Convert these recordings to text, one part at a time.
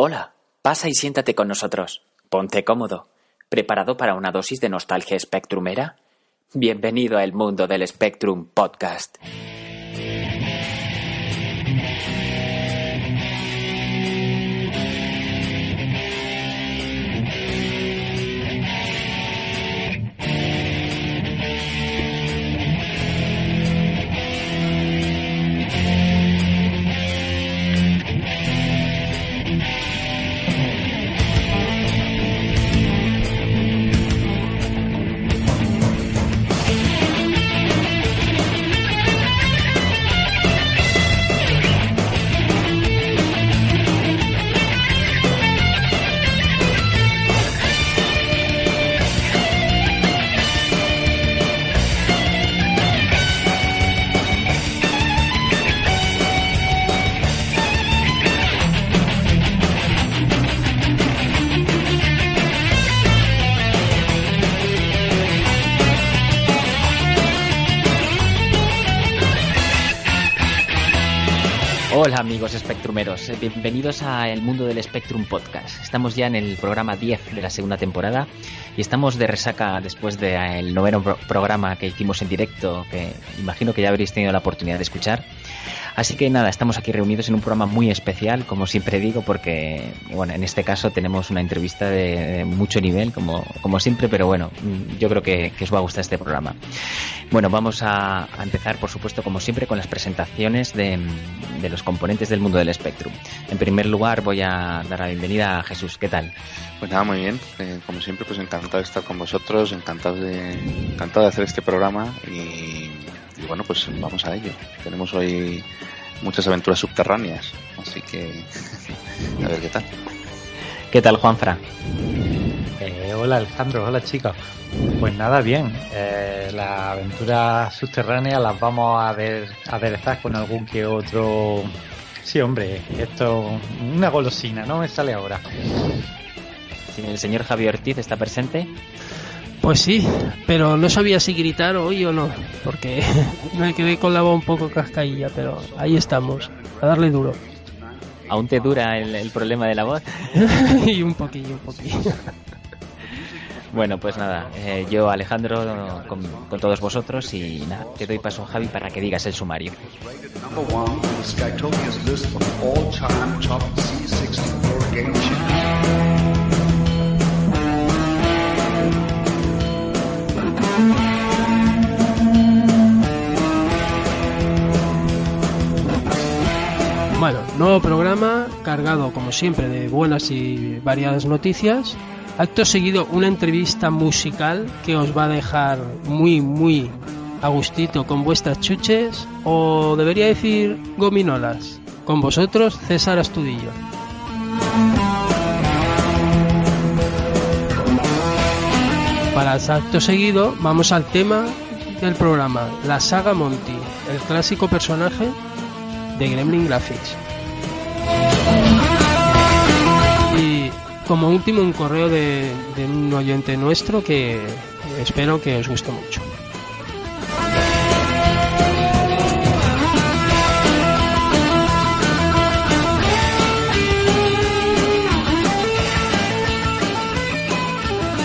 Hola, pasa y siéntate con nosotros. Ponte cómodo. ¿Preparado para una dosis de nostalgia spectrumera? Bienvenido al mundo del Spectrum Podcast. Hola amigos Spectrumeros, bienvenidos a El Mundo del Spectrum Podcast. Estamos ya en el programa 10 de la segunda temporada y estamos de resaca después del noveno programa que hicimos en directo, que imagino que ya habréis tenido la oportunidad de escuchar. Así que nada, estamos aquí reunidos en un programa muy especial, como siempre digo, porque bueno, en este caso tenemos una entrevista de, mucho nivel, como, como siempre, pero bueno, yo creo que, os va a gustar este programa. Bueno, vamos a, empezar, por supuesto, como siempre, con las presentaciones de, los componentes del mundo del Spectrum. En primer lugar, voy a dar la bienvenida a Jesús. ¿Qué tal? Pues nada, muy bien. Eh, como siempre, pues encantado de estar con vosotros, encantado de, encantado de hacer este programa y y bueno, pues vamos a ello. Tenemos hoy muchas aventuras subterráneas, así que a ver qué tal. ¿Qué tal, Juanfra? Eh, hola, Alejandro, hola chicos. Pues nada, bien. Eh, las aventuras subterráneas las vamos a ver a aderezar con algún que otro. Sí, hombre, esto una golosina, ¿no? Me sale ahora. ¿El señor Javier Ortiz está presente? Pues sí, pero no sabía si gritar hoy o no, porque me quedé con la voz un poco cascailla, pero ahí estamos, a darle duro. ¿Aún te dura el, problema de la voz? y un poquillo, un poquillo. Bueno, pues nada, eh, yo Alejandro con, con, todos vosotros y nada, te doy paso a Javi para que digas el sumario. Bueno, nuevo programa cargado como siempre de buenas y variadas noticias. Acto seguido una entrevista musical que os va a dejar muy muy a gustito con vuestras chuches o debería decir gominolas. Con vosotros César Astudillo. Para el acto seguido vamos al tema del programa, la saga Monty, el clásico personaje de Gremlin Graphics. Como último un correo de, un oyente nuestro que espero que os guste mucho.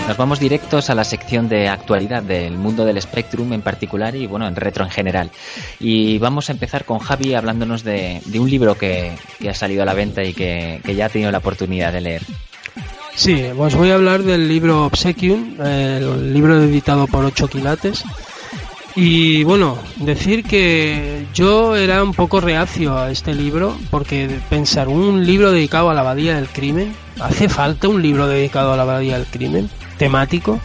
Nos vamos directos a la sección de actualidad del mundo del Spectrum en particular y bueno, en retro en general. Y vamos a empezar con Javi hablándonos de, un libro que, ha salido a la venta y que, ya ha tenido la oportunidad de leer. Sí, os voy a hablar del libro Obsequium, el libro editado por Ocho Quilates. Y bueno, decir que yo era un poco reacio a este libro porque pensar un libro dedicado a la abadía del crimen, ¿hace falta un libro dedicado a la abadía del crimen? temático.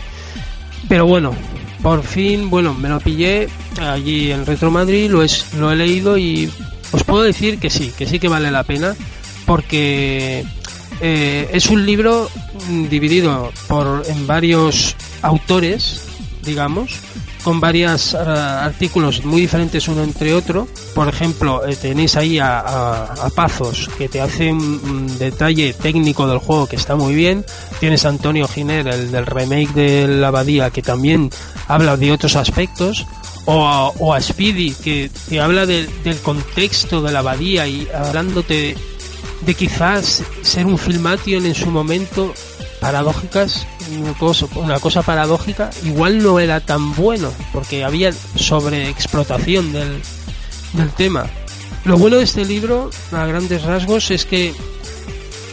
Pero bueno, por fin, bueno, me lo pillé allí en Retro Madrid, lo, es, lo he leído y os puedo decir que sí, que sí que vale la pena, porque eh, es un libro dividido por, en varios autores, digamos, con varios eh, artículos muy diferentes uno entre otro. Por ejemplo, eh, tenéis ahí a, a, Pazos, que te hace un, detalle técnico del juego que está muy bien. Tienes a Antonio Giner, el del remake de La Abadía, que también habla de otros aspectos. O a, o a Speedy, que te habla del contexto de la abadía y hablándote de quizás ser un filmation en su momento paradójicas, una cosa, paradójica, igual no era tan bueno, porque había sobreexplotación del, del tema. Lo bueno de este libro, a grandes rasgos, es que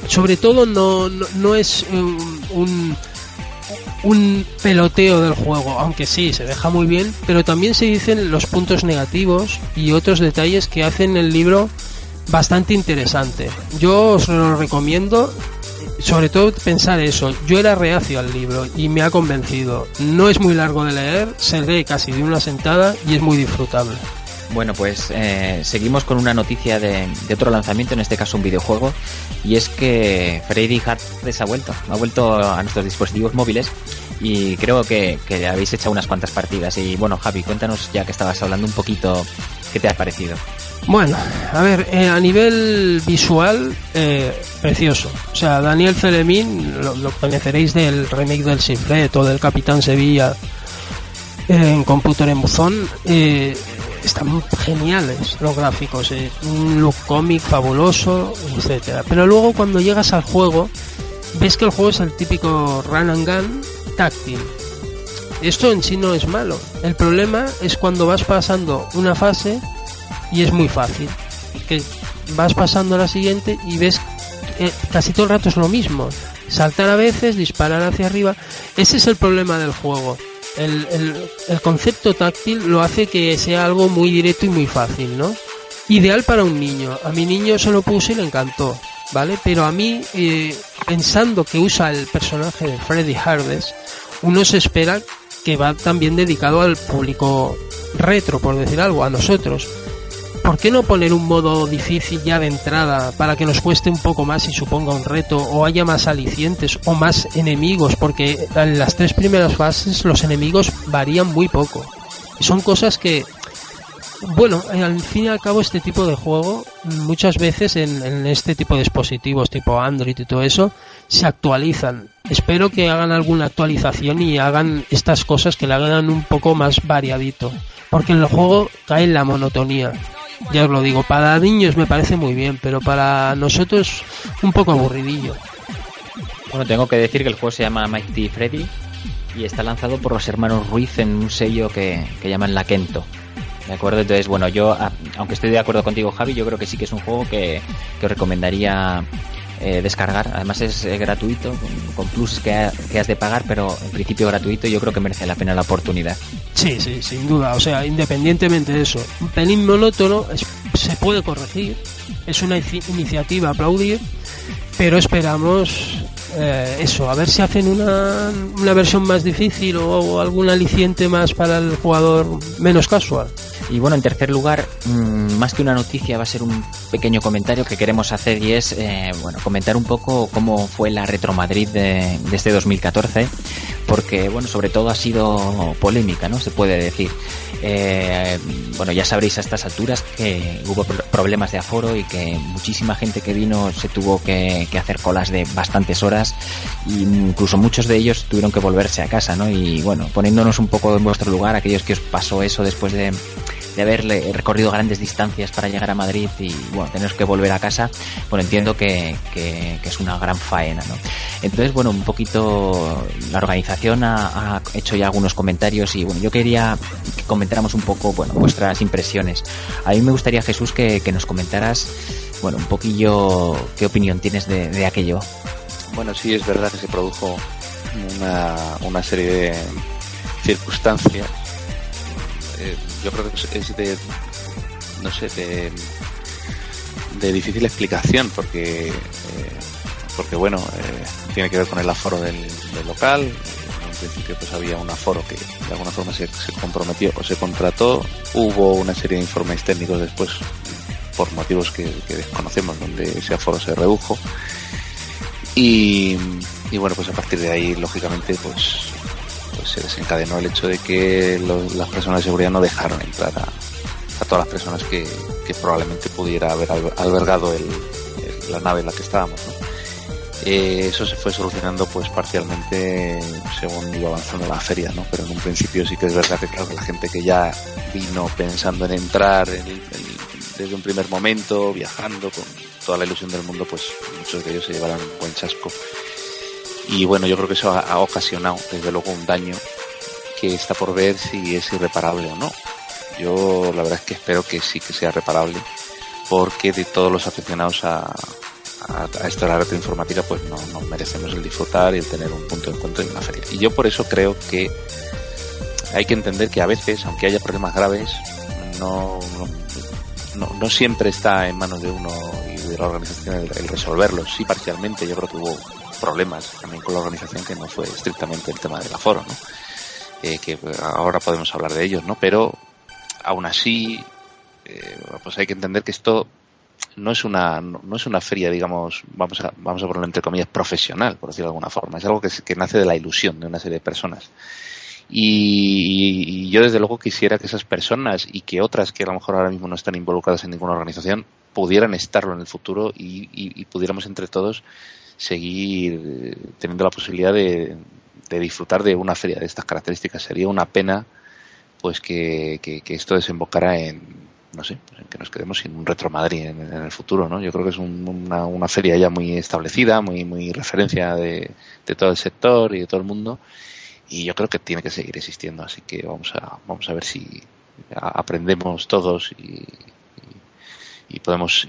sobre todo no, no, es un, un, peloteo del juego, aunque sí, se deja muy bien, pero también se dicen los puntos negativos y otros detalles que hacen el libro bastante interesante. Yo os lo recomiendo, sobre todo pensar eso. Yo era reacio al libro y me ha convencido. No es muy largo de leer, se lee casi de una sentada y es muy disfrutable. Bueno, pues eh, seguimos con una noticia de, otro lanzamiento, en este caso un videojuego, y es que Freddy Hades ha vuelto, ha vuelto a nuestros dispositivos móviles y creo que, que habéis echado unas cuantas partidas. Y bueno, Javi, cuéntanos ya que estabas hablando un poquito, ¿qué te ha parecido? Bueno, a ver, eh, a nivel visual, eh, precioso. O sea, Daniel Celemín, lo, conoceréis del remake del Sinfret o del Capitán Sevilla en Computer en Buzón. Eh, están geniales los gráficos, eh, un look cómic fabuloso, etcétera. Pero luego cuando llegas al juego, ves que el juego es el típico run and gun táctil. Esto en sí no es malo. El problema es cuando vas pasando una fase y es muy fácil. Que vas pasando a la siguiente y ves que casi todo el rato es lo mismo. Saltar a veces, disparar hacia arriba. Ese es el problema del juego el, el, concepto táctil lo hace que sea algo muy directo y muy fácil, ¿no? Ideal para un niño. A mi niño se lo puse y le encantó, ¿vale? Pero a mí, eh, pensando que usa el personaje de Freddy Hardes, uno se espera que va también dedicado al público retro, por decir algo, a nosotros. ¿Por qué no poner un modo difícil ya de entrada para que nos cueste un poco más y suponga un reto o haya más alicientes o más enemigos? Porque en las tres primeras fases los enemigos varían muy poco. Son cosas que, bueno, al fin y al cabo este tipo de juego muchas veces en, este tipo de dispositivos tipo Android y todo eso se actualizan. Espero que hagan alguna actualización y hagan estas cosas que le hagan un poco más variadito. Porque en el juego cae la monotonía ya os lo digo, para niños me parece muy bien, pero para nosotros un poco aburridillo. Bueno, tengo que decir que el juego se llama Mighty Freddy y está lanzado por los hermanos Ruiz en un sello que, que llaman La Kento. ¿De acuerdo? Entonces, bueno, yo, aunque estoy de acuerdo contigo, Javi, yo creo que sí que es un juego que, que os recomendaría eh, descargar. Además es eh, gratuito, con, plus que, has de pagar, pero en principio gratuito. Yo creo que merece la pena la oportunidad. Sí, sí, sin duda. O sea, independientemente de eso, un pelín monótono se puede corregir. Es una iniciativa aplaudir, pero esperamos eh, eso, a ver si hacen una, una versión más difícil o, algún aliciente más para el jugador menos casual. Y bueno, en tercer lugar, mm, más que una noticia, va a ser un pequeño comentario que queremos hacer y es, eh, bueno, comentar un poco cómo fue la Retro Madrid de, de, este 2014, porque, bueno, sobre todo ha sido polémica, ¿no? Se puede decir. Eh, bueno, ya sabréis a estas alturas que hubo problemas de aforo y que muchísima gente que vino se tuvo que, que hacer colas de bastantes horas y incluso muchos de ellos tuvieron que volverse a casa, ¿no? Y bueno, poniéndonos un poco en vuestro lugar, aquellos que os pasó eso después de de haberle recorrido grandes distancias para llegar a Madrid y bueno, tener que volver a casa, bueno, entiendo que, que, es una gran faena, ¿no? Entonces, bueno, un poquito la organización ha, hecho ya algunos comentarios y bueno, yo quería que comentáramos un poco, bueno, vuestras impresiones. A mí me gustaría, Jesús, que, que nos comentaras, bueno, un poquillo qué opinión tienes de, de aquello. Bueno, sí, es verdad que se produjo una, una serie de circunstancias eh, yo creo que es de, no sé, de, de difícil explicación porque, eh, porque bueno, eh, tiene que ver con el aforo del, local. En principio pues había un aforo que de alguna forma se, comprometió o se contrató. Hubo una serie de informes técnicos después por motivos que, desconocemos donde ese aforo se redujo. Y, y bueno, pues a partir de ahí, lógicamente, pues pues se desencadenó el hecho de que las personas de seguridad no dejaron entrar a, todas las personas que, probablemente pudiera haber albergado la nave en la que estábamos. Eh, eso se fue solucionando pues parcialmente según iba avanzando la feria. Pero en un principio sí que es verdad que claro, la gente que ya vino pensando en entrar, desde un primer momento, viajando con toda la ilusión del mundo, pues muchos de ellos se llevarán un buen chasco. Y bueno, yo creo que eso ha, ocasionado, desde luego, un daño que está por ver si es irreparable o no. Yo la verdad es que espero que sí que sea reparable, porque de todos los aficionados a, a, a esta red informática, pues no, no, merecemos el disfrutar y el tener un punto de encuentro en una feria. Y yo por eso creo que hay que entender que a veces, aunque haya problemas graves, no, no, no siempre está en manos de uno y de la organización el, el resolverlos. Sí, parcialmente, yo creo que hubo problemas también con la organización que no fue estrictamente el tema del aforo, ¿no? Eh, que ahora podemos hablar de ellos, ¿no? Pero aún así, eh, pues hay que entender que esto no es una no, es una feria digamos vamos a vamos a ponerlo entre comillas profesional por decirlo de alguna forma es algo que, que nace de la ilusión de una serie de personas y, y, yo desde luego quisiera que esas personas y que otras que a lo mejor ahora mismo no están involucradas en ninguna organización pudieran estarlo en el futuro y, y pudiéramos entre todos seguir eh, teniendo la posibilidad de, de, disfrutar de una feria de estas características sería una pena pues que, esto desembocara en no sé, pues que nos quedemos sin un Retro Madrid en, en, el futuro, ¿no? Yo creo que es un, una, feria ya muy establecida, muy, muy referencia de, todo el sector y de todo el mundo, y yo creo que tiene que seguir existiendo, así que vamos a, vamos a ver si aprendemos todos y, y, podemos,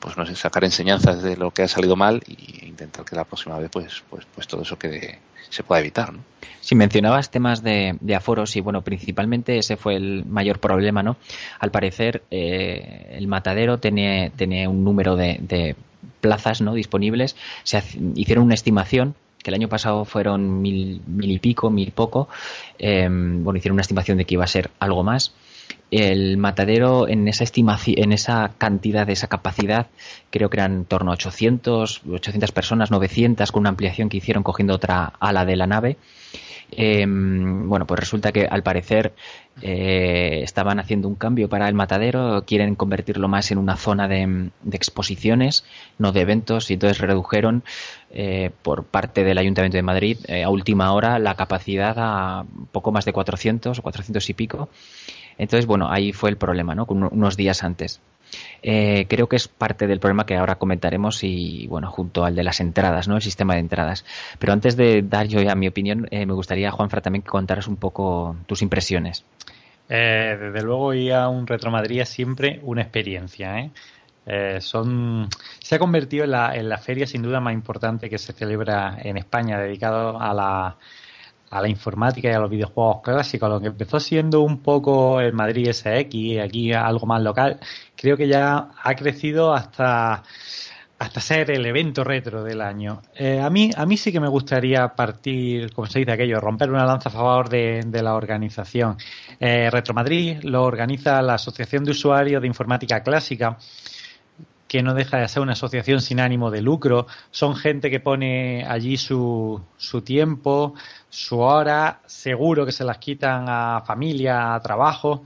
pues no sé, sacar enseñanzas de lo que ha salido mal e intentar que la próxima vez, pues, pues, pues todo eso quede, se pueda evitar, ¿no? Si mencionabas temas de, aforos y bueno, principalmente ese fue el mayor problema, ¿no? Al parecer eh, el matadero tenía, tenía un número de, de, plazas no disponibles. Se hicieron una estimación que el año pasado fueron mil, mil y pico, mil poco. Eh, bueno, hicieron una estimación de que iba a ser algo más el matadero en esa estimación, en esa cantidad, de esa capacidad, creo que eran en torno a 800, 800 personas, 900 con una ampliación que hicieron cogiendo otra ala de la nave. Eh, bueno, pues resulta que al parecer eh, estaban haciendo un cambio para el matadero, quieren convertirlo más en una zona de, exposiciones, no de eventos, y entonces redujeron eh, por parte del Ayuntamiento de Madrid eh, a última hora la capacidad a poco más de 400 o 400 y pico. Entonces, bueno, ahí fue el problema, ¿no? Unos días antes. Eh, creo que es parte del problema que ahora comentaremos y, bueno, junto al de las entradas, ¿no? El sistema de entradas. Pero antes de dar yo ya mi opinión, eh, me gustaría, Juanfra, también que contaras un poco tus impresiones. Eh, desde luego ir a un Retromadrid es siempre una experiencia, ¿eh? Eh, son se ha convertido en la, en la feria sin duda más importante que se celebra en España dedicado a la a la informática y a los videojuegos clásicos, lo que empezó siendo un poco el Madrid SX, aquí algo más local, creo que ya ha crecido hasta hasta ser el evento retro del año. Eh, a mí a mí sí que me gustaría partir, como se dice aquello, romper una lanza a favor de, de la organización. Eh, retro Madrid lo organiza la Asociación de Usuarios de Informática Clásica que no deja de ser una asociación sin ánimo de lucro. Son gente que pone allí su, su tiempo, su hora, seguro que se las quitan a familia, a trabajo,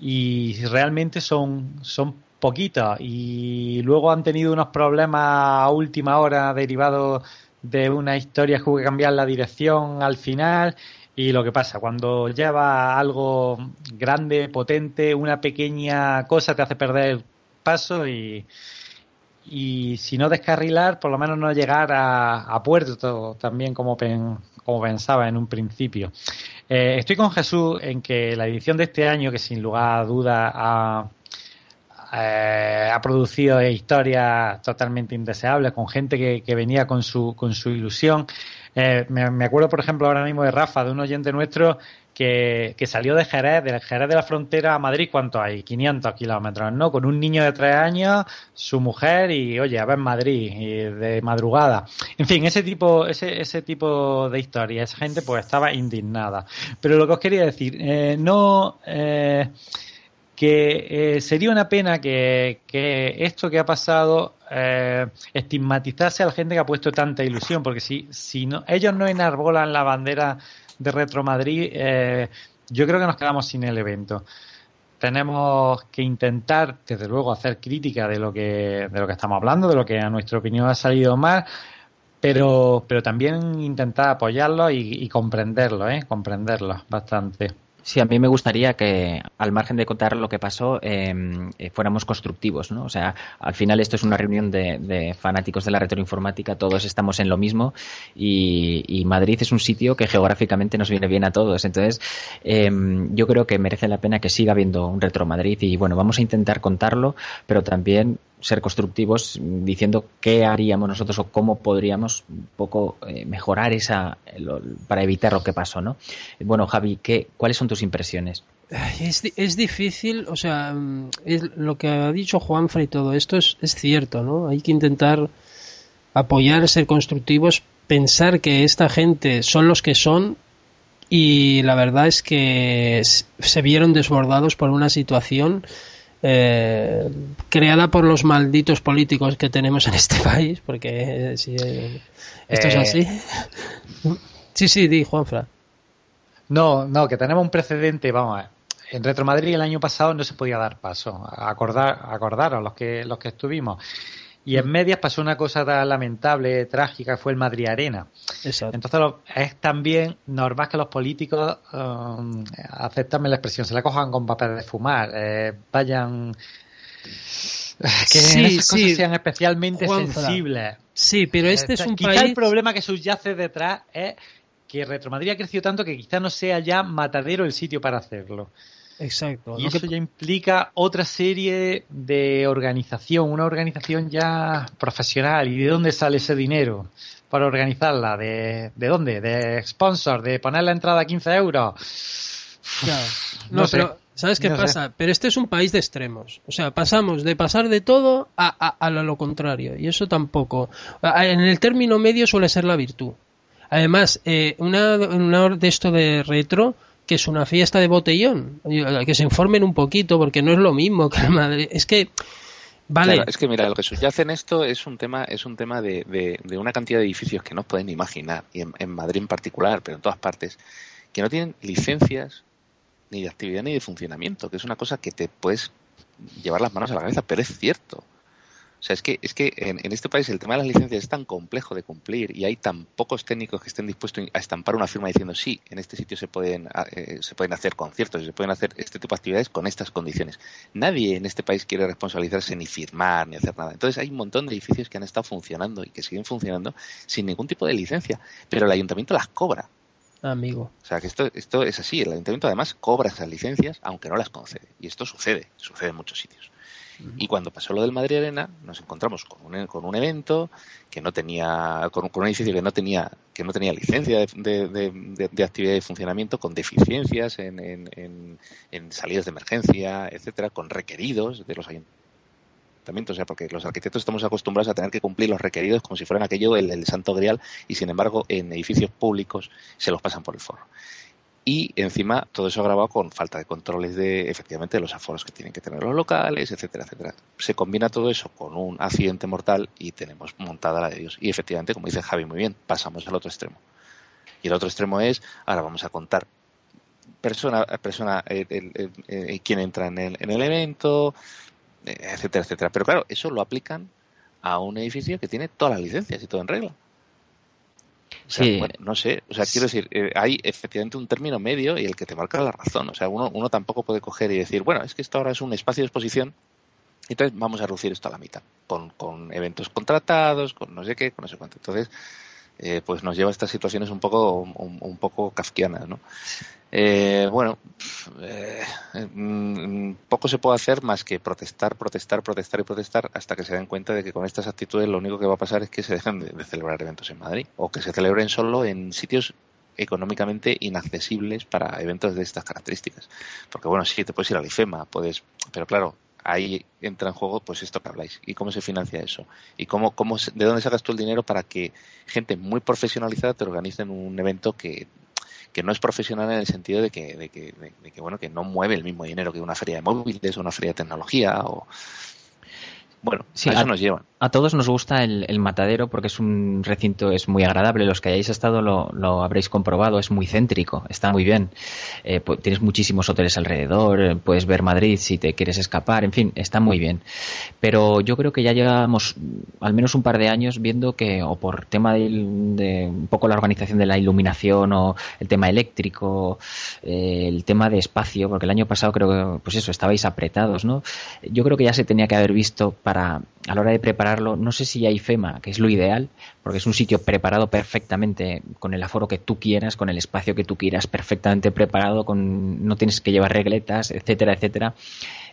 y realmente son, son poquitos. Y luego han tenido unos problemas a última hora derivados de una historia que hubo que cambiar la dirección al final. Y lo que pasa, cuando lleva algo grande, potente, una pequeña cosa te hace perder el paso y, y si no descarrilar, por lo menos no llegar a, a puerto también como, pen, como pensaba en un principio. Eh, estoy con Jesús en que la edición de este año, que sin lugar a duda ha, eh, ha producido historias totalmente indeseables con gente que, que venía con su, con su ilusión. Eh, me, acuerdo, por ejemplo, ahora mismo de Rafa, de un oyente nuestro que, que, salió de Jerez, de Jerez de la frontera a Madrid, ¿cuánto hay? 500 kilómetros, ¿no? Con un niño de tres años, su mujer y, oye, a ver Madrid, y de madrugada. En fin, ese tipo, ese, ese tipo de historia, esa gente pues estaba indignada. Pero lo que os quería decir, eh, no... Eh, que eh, sería una pena que, que, esto que ha pasado eh, estigmatizase a la gente que ha puesto tanta ilusión, porque si, si no, ellos no enarbolan la bandera de Retro Madrid, eh, yo creo que nos quedamos sin el evento. Tenemos que intentar, desde luego, hacer crítica de lo que, de lo que estamos hablando, de lo que a nuestra opinión ha salido mal, pero, pero también intentar apoyarlo y, y comprenderlo, ¿eh? comprenderlo bastante. Sí, a mí me gustaría que, al margen de contar lo que pasó, em, eh, fuéramos constructivos, ¿no? O sea, al final esto es una reunión de, fanáticos de la retroinformática, todos estamos en lo mismo y, Madrid es un sitio que geográficamente nos viene bien a todos. Entonces, em, yo creo que merece la pena que siga habiendo un Retro Madrid y, bueno, vamos a intentar contarlo, pero también ser constructivos diciendo qué haríamos nosotros o cómo podríamos un poco eh, mejorar esa para evitar lo que pasó, ¿no? Bueno, Javi, ¿qué, ¿cuáles son tus impresiones? Es, es difícil, o sea, es, lo que ha dicho Juanfra y todo esto es, es cierto, ¿no? Hay que intentar apoyar, ser constructivos, pensar que esta gente son los que son y la verdad es que se vieron desbordados por una situación eh, creada por los malditos políticos que tenemos en este país, porque eh, si eh, esto es así. sí, sí, di, Juanfra. No, no, que tenemos un precedente, vamos a ver. En Retro Madrid el año pasado no se podía dar paso. Acordar, acordaros los que, los que estuvimos. Y en medias pasó una cosa tan lamentable, trágica, fue el Madrid Arena. Entonces es también normal que los políticos, um, aceptanme la expresión, se la cojan con papel de fumar, eh, vayan... Que esas cosas sean especialmente sensibles. Sí, pero este es un quizá el problema que subyace detrás es que Retro Madrid ha crecido tanto que quizá no sea ya matadero el sitio para hacerlo. Exacto. Y eso ya implica otra serie de organización, una organización ya profesional. ¿Y de dónde sale ese dinero para organizarla? ¿De, de dónde? ¿De sponsor? ¿De poner la entrada a 15 euros? No, pero ¿sabes qué pasa? Pero este es un país de extremos. O sea, pasamos de pasar de todo a, a, lo contrario. Y eso tampoco. En el término medio suele ser la virtud. Además, eh, una, una de esto de retro que es una fiesta de botellón. Que se informen un poquito, porque no es lo mismo que Madrid. Es que. Vale. es que mira, lo que subyace en esto es un tema, es un tema de, de, una cantidad de edificios que no pueden imaginar, y en, Madrid en particular, pero en todas partes, que no tienen licencias ni de actividad ni de funcionamiento, que es una cosa que te puedes llevar las manos a la cabeza, pero es cierto. O sea, es que, es que en, este país el tema de las licencias es tan complejo de cumplir y hay tan pocos técnicos que estén dispuestos a estampar una firma diciendo sí, en este sitio se pueden, eh, se pueden hacer conciertos, se pueden hacer este tipo de actividades con estas condiciones. Nadie en este país quiere responsabilizarse ni firmar ni hacer nada. Entonces hay un montón de edificios que han estado funcionando y que siguen funcionando sin ningún tipo de licencia, pero el ayuntamiento las cobra. Amigo. O sea, que esto, esto es así. El ayuntamiento además cobra esas licencias aunque no las concede. Y esto sucede, sucede en muchos sitios. Y cuando pasó lo del Madrid Arena, nos encontramos con un, con un evento que no tenía, con, un edificio que no tenía, que no tenía licencia de, de, actividad y funcionamiento, con deficiencias en, en, en, salidas de emergencia, etcétera, con requeridos de los ayuntamientos, o sea, porque los arquitectos estamos acostumbrados a tener que cumplir los requeridos como si fueran aquello el, el santo grial y sin embargo en edificios públicos se los pasan por el forro y encima todo eso grabado con falta de controles de efectivamente los aforos que tienen que tener los locales, etcétera, etcétera. Se combina todo eso con un accidente mortal y tenemos montada la de Dios. Y efectivamente, como dice Javi muy bien, pasamos al otro extremo. Y el otro extremo es, ahora vamos a contar persona, persona eh, eh, quién entra en el, en el evento, eh, etcétera, etcétera. Pero claro, eso lo aplican a un edificio que tiene todas las licencias y todo en regla sí. no sé, o sea, quiero decir, eh, hay efectivamente un término medio y el que te marca la razón. O sea, uno, uno tampoco puede coger y decir, bueno, es que esto ahora es un espacio de exposición, entonces vamos a reducir esto a la mitad, con, con eventos contratados, con no sé qué, con no sé cuánto. Entonces, eh, pues nos lleva a estas situaciones un poco, un, poco kafkianas, ¿no? Eh, bueno, eh, mm, poco se puede hacer más que protestar, protestar, protestar y protestar hasta que se den cuenta de que con estas actitudes lo único que va a pasar es que se dejen de, celebrar eventos en Madrid o que se celebren solo en sitios económicamente inaccesibles para eventos de estas características. Porque bueno, sí te puedes ir a la IFEMA, puedes, pero claro, ahí entra en juego pues esto que habláis y cómo se financia eso y cómo, cómo de dónde sacas tú el dinero para que gente muy profesionalizada te organice un evento que, que no es profesional en el sentido de que, de que, de, que bueno que no mueve el mismo dinero que una feria de móviles o una feria de tecnología o bueno, a eso nos llevan. A todos nos gusta el, matadero porque es un recinto, es muy agradable. Los que hayáis estado lo, habréis comprobado, es muy céntrico, está muy bien. Eh, tienes muchísimos hoteles alrededor, eh, puedes ver Madrid si te quieres escapar, en fin, está muy bien. Pero yo creo que ya llevamos al menos un par de años viendo que, o por tema de, un poco la organización de la iluminación o el tema eléctrico, eh, el tema de espacio, porque el año pasado creo que, pues eso, estabais apretados, ¿no? Yo creo que ya se tenía que haber visto para, a la hora de prepararlo, no sé si hay FEMA, que es lo ideal, porque es un sitio preparado perfectamente, con el aforo que tú quieras, con el espacio que tú quieras, perfectamente preparado, con, no tienes que llevar regletas, etcétera, etcétera.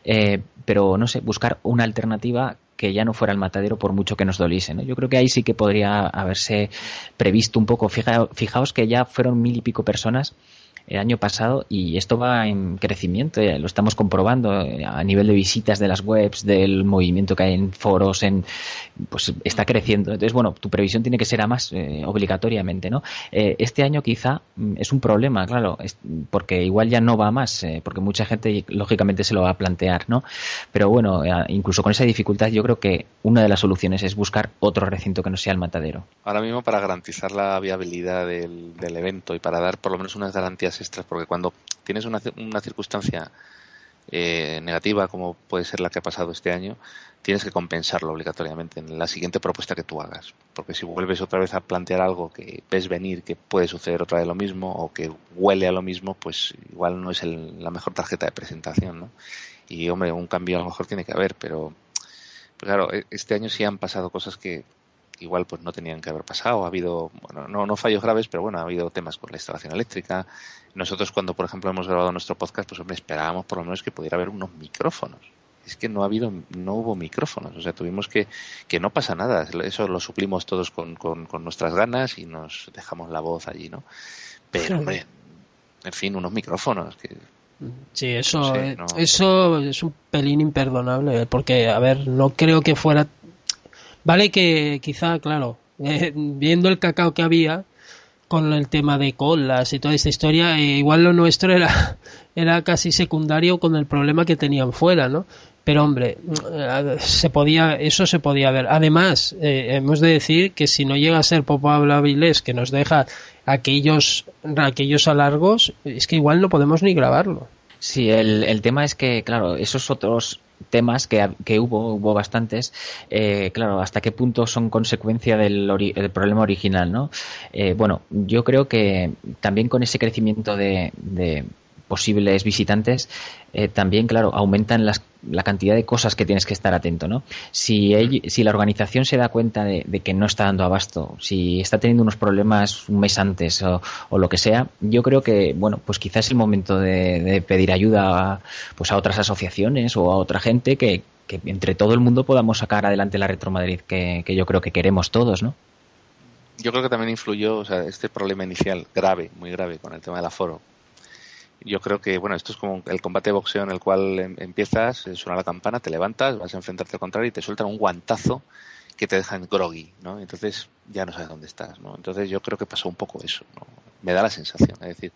Eh, pero no sé, buscar una alternativa que ya no fuera el matadero por mucho que nos doliese. ¿no? Yo creo que ahí sí que podría haberse previsto un poco. fijaos que ya fueron mil y pico personas el año pasado y esto va en crecimiento, lo estamos comprobando eh, a nivel de visitas de las webs, del movimiento que hay en foros, en pues está creciendo. Entonces, bueno, tu previsión tiene que ser a más eh, obligatoriamente, ¿no? Eh, este año quizá mm, es un problema, claro, porque igual ya no va más, porque mucha gente lógicamente se lo va a plantear, ¿no? Pero bueno, incluso con esa dificultad yo creo que una de las soluciones es buscar otro recinto que no sea el matadero. Ahora mismo para garantizar la viabilidad del, del evento y para dar por lo menos unas garantías extras, porque cuando tienes una, una circunstancia eh, negativa como puede ser la que ha pasado este año, tienes que compensarlo obligatoriamente en la siguiente propuesta que tú hagas. Porque si vuelves otra vez a plantear algo que ves venir que puede suceder otra vez lo mismo o que huele a lo mismo, pues igual no es la mejor tarjeta de presentación, ¿no? Y hombre, un cambio a lo mejor tiene que haber, pero, pero claro, e-, este año sí han pasado cosas que, igual pues no tenían que haber pasado. Ha habido, bueno, no, no fallos graves, pero bueno, ha habido temas con la instalación eléctrica. Nosotros cuando, por ejemplo, hemos grabado nuestro podcast, pues hombre, esperábamos por lo menos que pudiera haber unos micrófonos. Es que no ha habido, no hubo micrófonos. O sea, tuvimos que, que no pasa nada. Eso lo suplimos todos con, con, nuestras ganas y nos dejamos la voz allí, ¿no? Pero, hombre, en fin, unos micrófonos que Sí, eso, eso es un pelín imperdonable, porque, a ver, no creo que fuera Vale que quizá, claro, eh, viendo el cacao que había con el tema de colas y toda esta historia, eh, igual lo nuestro era, era casi secundario con el problema que tenían fuera, ¿no? Pero hombre, eh, se podía, eso se podía ver. Además, hemos de decir que si no llega a ser Popo Avilés que nos deja aquellos, aquellos alargos, es que igual no podemos ni grabarlo. Sí, el, el tema es que, claro, esos otros temas que, que hubo, hubo bastantes, eh, claro, hasta qué punto son consecuencia del, problema original, ¿no? Eh, bueno, yo creo que también con ese crecimiento de, posibles visitantes, eh, también, claro, aumentan la cantidad de cosas que tienes que estar atento, ¿no? Si, si la organización se da cuenta de, que no está dando abasto, si está teniendo unos problemas un mes antes o, lo que sea, yo creo que, bueno, pues quizás es el momento de, pedir ayuda a, pues a otras asociaciones o a otra gente que, entre todo el mundo podamos sacar adelante la Retro Madrid que, que yo creo que queremos todos, ¿no? Yo creo que también influyó, o sea, este problema inicial grave, muy grave con el tema del aforo, yo creo que, bueno, esto es como el combate de boxeo en el cual em, empiezas, eh, suena la campana, te levantas, vas a enfrentarte al contrario y te sueltan un guantazo que te dejan groggy, ¿no? Entonces ya no sabes dónde estás, ¿no? Entonces yo creo que pasó un poco eso, ¿no? Me da la sensación, es decir,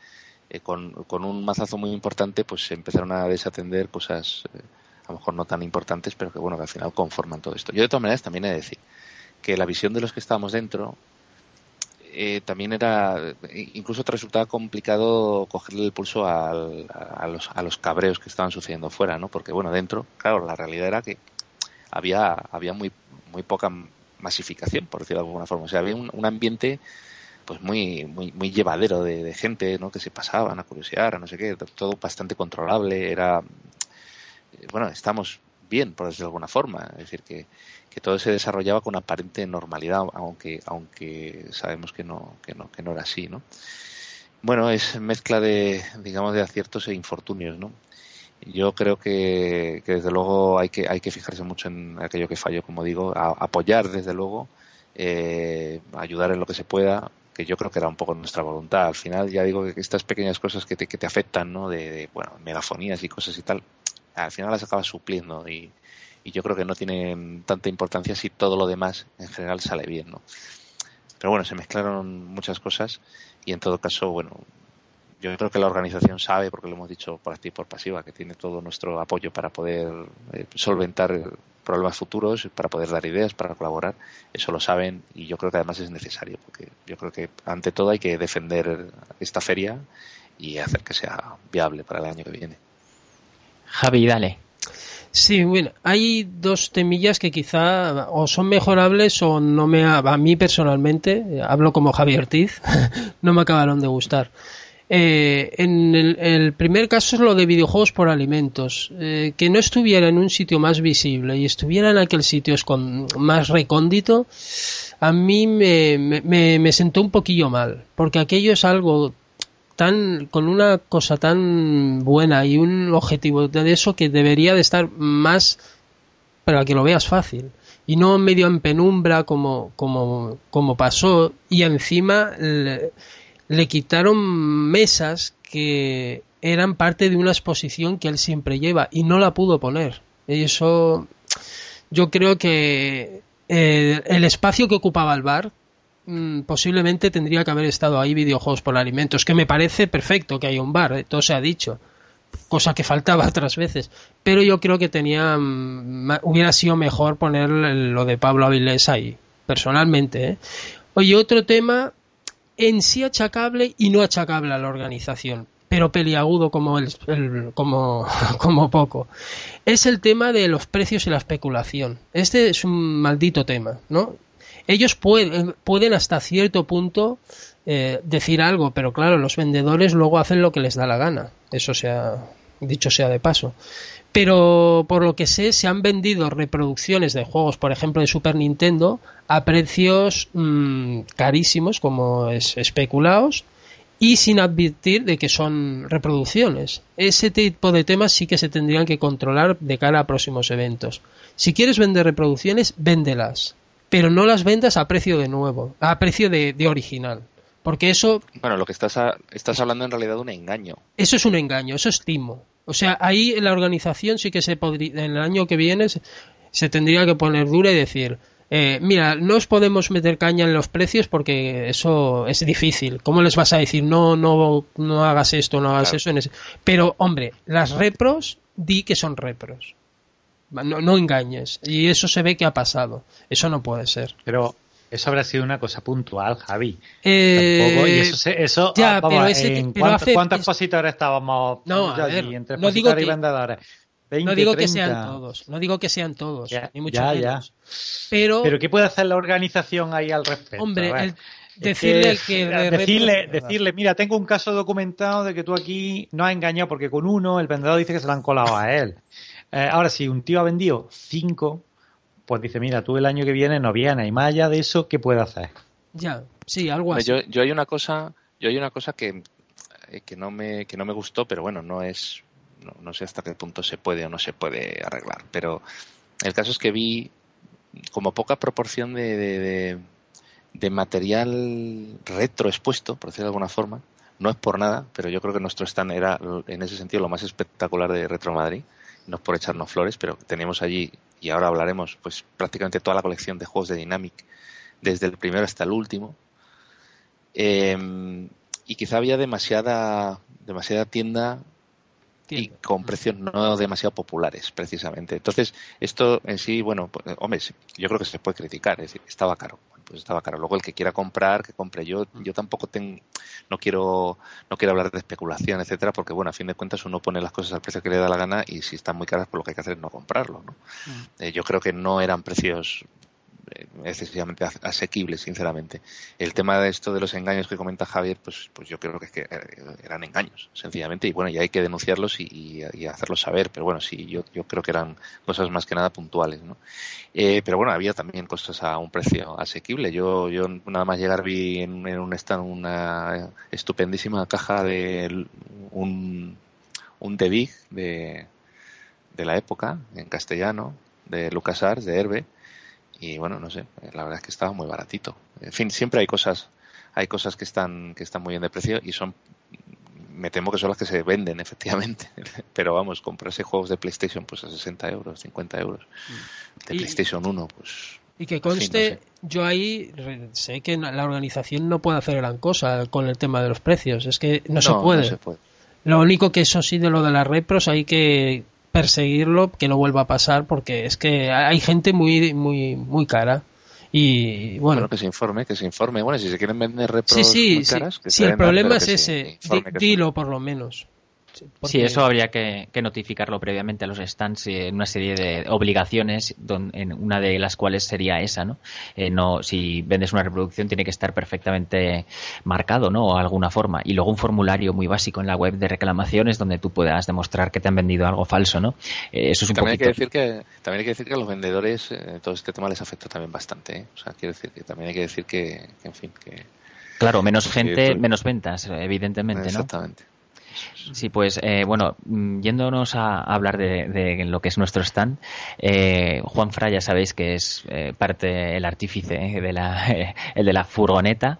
eh, con, con, un mazazo muy importante, pues empezaron a desatender cosas eh, a lo mejor no tan importantes, pero que bueno, que al final conforman todo esto. Yo de todas maneras también he de decir que la visión de los que estábamos dentro eh, también era, incluso resultaba complicado cogerle el pulso a, los, a los cabreos que estaban sucediendo fuera, ¿no? Porque, bueno, dentro, claro, la realidad era que había, había muy, muy poca masificación, por decirlo de alguna forma. O sea, había un, ambiente pues muy, muy, muy llevadero de, gente, ¿no? Que se pasaban a curiosear, a no sé qué, todo bastante controlable, era, eh, bueno, estamos bien, por decirlo de alguna forma. Es decir, que, que todo se desarrollaba con aparente normalidad, aunque, aunque sabemos que no, que no, que no era así, ¿no? Bueno, es mezcla de, digamos, de aciertos e infortunios, ¿no? Yo creo que, desde luego hay que, hay que fijarse mucho en aquello que falló, como digo, apoyar desde luego, eh, ayudar en lo que se pueda, que yo creo que era un poco nuestra voluntad. Al final, ya digo que estas pequeñas cosas que te, que te afectan, ¿no? De, de, bueno, megafonías y cosas y tal, al final las acabas supliendo y, y yo creo que no tienen tanta importancia si todo lo demás en general sale bien, ¿no? Pero bueno, se mezclaron muchas cosas y en todo caso, bueno, yo creo que la organización sabe, porque lo hemos dicho por activa y por pasiva, que tiene todo nuestro apoyo para poder eh, solventar problemas futuros, para poder dar ideas, para colaborar. Eso lo saben y yo creo que además es necesario, porque yo creo que ante todo hay que defender esta feria y hacer que sea viable para el año que viene. Javi, dale. Sí, bueno, hay dos temillas que quizá o son mejorables o no me a, mí personalmente, hablo como Javier Ortiz, no me acabaron de gustar. Eh, en el, primer caso es lo de videojuegos por alimentos, eh, que no estuviera en un sitio más visible y estuviera en aquel sitio más recóndito, a mí me, me sentó un poquillo mal, porque aquello es algo tan con una cosa tan buena y un objetivo de eso que debería de estar más para que lo veas fácil. Y no medio en penumbra como como, como pasó. Y encima le, quitaron mesas que eran parte de una exposición que él siempre lleva y no la pudo poner. Eso yo creo que eh, el espacio que ocupaba el bar Mm, posiblemente tendría que haber estado ahí videojuegos por alimentos, que me parece perfecto que haya un bar, eh, todo se ha dicho, cosa que faltaba otras veces, pero yo creo que tenía mm, hubiera sido mejor poner lo de Pablo Avilés ahí, personalmente. ¿eh? Oye, otro tema en sí achacable y no achacable a la organización, pero peliagudo como el, como, como poco. Es el tema de los precios y la especulación. Este es un maldito tema, ¿no? Ellos pueden, pueden hasta cierto punto eh, decir algo, pero claro, los vendedores luego hacen lo que les da la gana. Eso sea, dicho sea de paso. Pero por lo que sé, se han vendido reproducciones de juegos, por ejemplo, de Super Nintendo, a precios mm, carísimos, como es especulados, y sin advertir de que son reproducciones. Ese tipo de temas sí que se tendrían que controlar de cara a próximos eventos. Si quieres vender reproducciones, véndelas pero no las vendas a precio de nuevo, a precio de, original. Porque eso. Bueno, lo que estás, estás hablando en realidad de un engaño. Eso es un engaño, eso es timo. O sea, ahí en la organización sí que se podría. En el año que viene se, tendría que poner dura y decir. Eh, mira, no os podemos meter caña en los precios porque eso es difícil. ¿Cómo les vas a decir no, no, no hagas esto, no hagas eso? Pero, hombre, las repros, di que son repros. No, no engañes. Y eso se ve que ha pasado. Eso no puede ser. Pero eso habrá sido una cosa puntual, Javi. Eh, y eso, eso ya, pero ¿en cuántos, expositores estábamos no, a ver, entre no digo que, y vendedores? 20, no digo que sean todos, no digo que sean todos, ni mucho menos. Pero, pero ¿qué puede hacer la organización ahí al respecto? Hombre, decirle que, decirle, decirle, mira, tengo un caso documentado de que tú aquí no has engañado porque con uno el vendedor dice que se lo han colado a él. Eh, ahora, si un tío ha vendido cinco, pues dice, mira, tú el año que viene no vienes y más allá de eso, ¿qué puede hacer? Ya, sí, algo así. Yo, yo hay una cosa, yo hay una cosa que, eh, que no me que no me gustó, pero bueno, no es no, sé hasta qué punto se puede o no se puede arreglar, pero el caso es que vi como poca proporción de, de, de material retro expuesto, por decirlo de alguna forma. No es por nada, pero yo creo que nuestro stand era en ese sentido lo más espectacular de Retro Madrid no por echarnos flores, pero tenemos allí, y ahora hablaremos, pues prácticamente toda la colección de juegos de Dynamic, desde el primero hasta el último. Em, y quizá había demasiada, demasiada tienda y con precios no demasiado populares, precisamente. Entonces, esto en sí, bueno, pues, hombre, yo creo que se puede criticar, es decir, estaba caro pues estaba caro. Luego el que quiera comprar, que compre. Yo, yo tampoco tengo, no quiero, no quiero hablar de especulación, etcétera, porque bueno, a fin de cuentas uno pone las cosas al precio que le da la gana y si están muy caras, pues lo que hay que hacer es no comprarlo, ¿no? Eh, yo creo que no eran precios excesivamente asequible, sinceramente. El tema de esto de los engaños que comenta Javier, pues, pues yo creo que, es eh, eran engaños, sencillamente, y bueno, y hay que denunciarlos y, hacerlos saber, pero bueno, sí, yo, yo creo que eran cosas más que nada puntuales, ¿no? Eh, pero bueno, había también cosas a un precio asequible. Yo, yo nada más llegar vi en, un stand una estupendísima caja de un, un de, de la época, en castellano, de LucasArts, de Herbe, y bueno, no sé, la verdad es que estaba muy baratito. En fin, siempre hay cosas, hay cosas que están, que están muy bien de precio y son, me temo que son las que se venden efectivamente. Pero vamos, comprarse juegos de PlayStation pues a 60 euros, 50 euros. De PlayStation 1, pues y que conste, yo ahí sé que la organización no puede hacer gran cosa con el tema de los precios, es que no, se, puede. no se puede. Lo único que eso sí de lo de las repros hay que perseguirlo, que no vuelva a pasar, porque es que hay gente muy, muy, muy cara. Y bueno, que se informe, que se informe. Bueno, si se quieren vender repros sí, muy caras, sí, sí el problema es ese. Dilo por lo menos. Sí, eso habría que, notificarlo previamente a los stands en una serie de obligaciones, en una de las cuales sería esa, ¿no? Eh, no si vendes una reproducción tiene que estar perfectamente marcado, ¿no? O alguna forma. Y luego un formulario muy básico en la web de reclamaciones donde tú puedas demostrar que te han vendido algo falso, ¿no? Eh, eso es un también hay que decir que también hay que decir que a los vendedores eh, todo este tema les afecta también bastante, O sea, quiero decir que también hay que decir que, en fin, que Claro, menos gente, menos ventas, evidentemente, ¿no? Exactamente. Sí, pues eh, bueno, mm, yéndonos a, hablar de, lo que es nuestro stand, eh, Juan Fra ya sabéis que es eh, parte el artífice de la, el de la furgoneta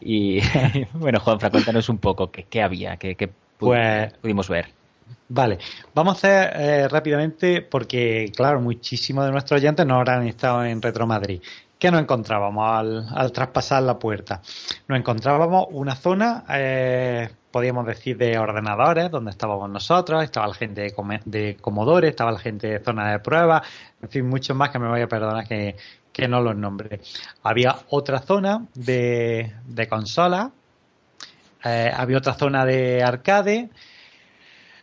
y bueno, Juan Fra, cuéntanos un poco qué, había, qué, pues, pudimos ver. Vale, vamos a hacer rápidamente porque, claro, muchísimos de nuestros oyentes no habrán estado en Retro Madrid. ¿Qué nos encontrábamos al, al traspasar la puerta? Nos encontrábamos una zona podríamos decir, de ordenadores, donde estábamos nosotros, estaba la gente de, de Commodore, estaba la gente de zona de prueba, en fin, muchos más que me voy a perdonar que, no los nombre. Había otra zona de, de consolas, eh, había otra zona de arcade,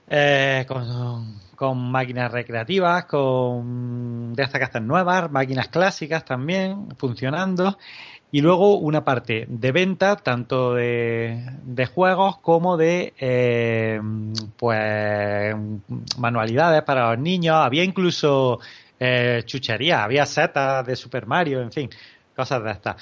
eh, con, con, máquinas recreativas, con de estas que nuevas, máquinas clásicas también funcionando y luego una parte de venta, tanto de, juegos como de eh, pues manualidades para los niños. Había incluso eh, chucherías, había setas de Super Mario, en fin, cosas de estas.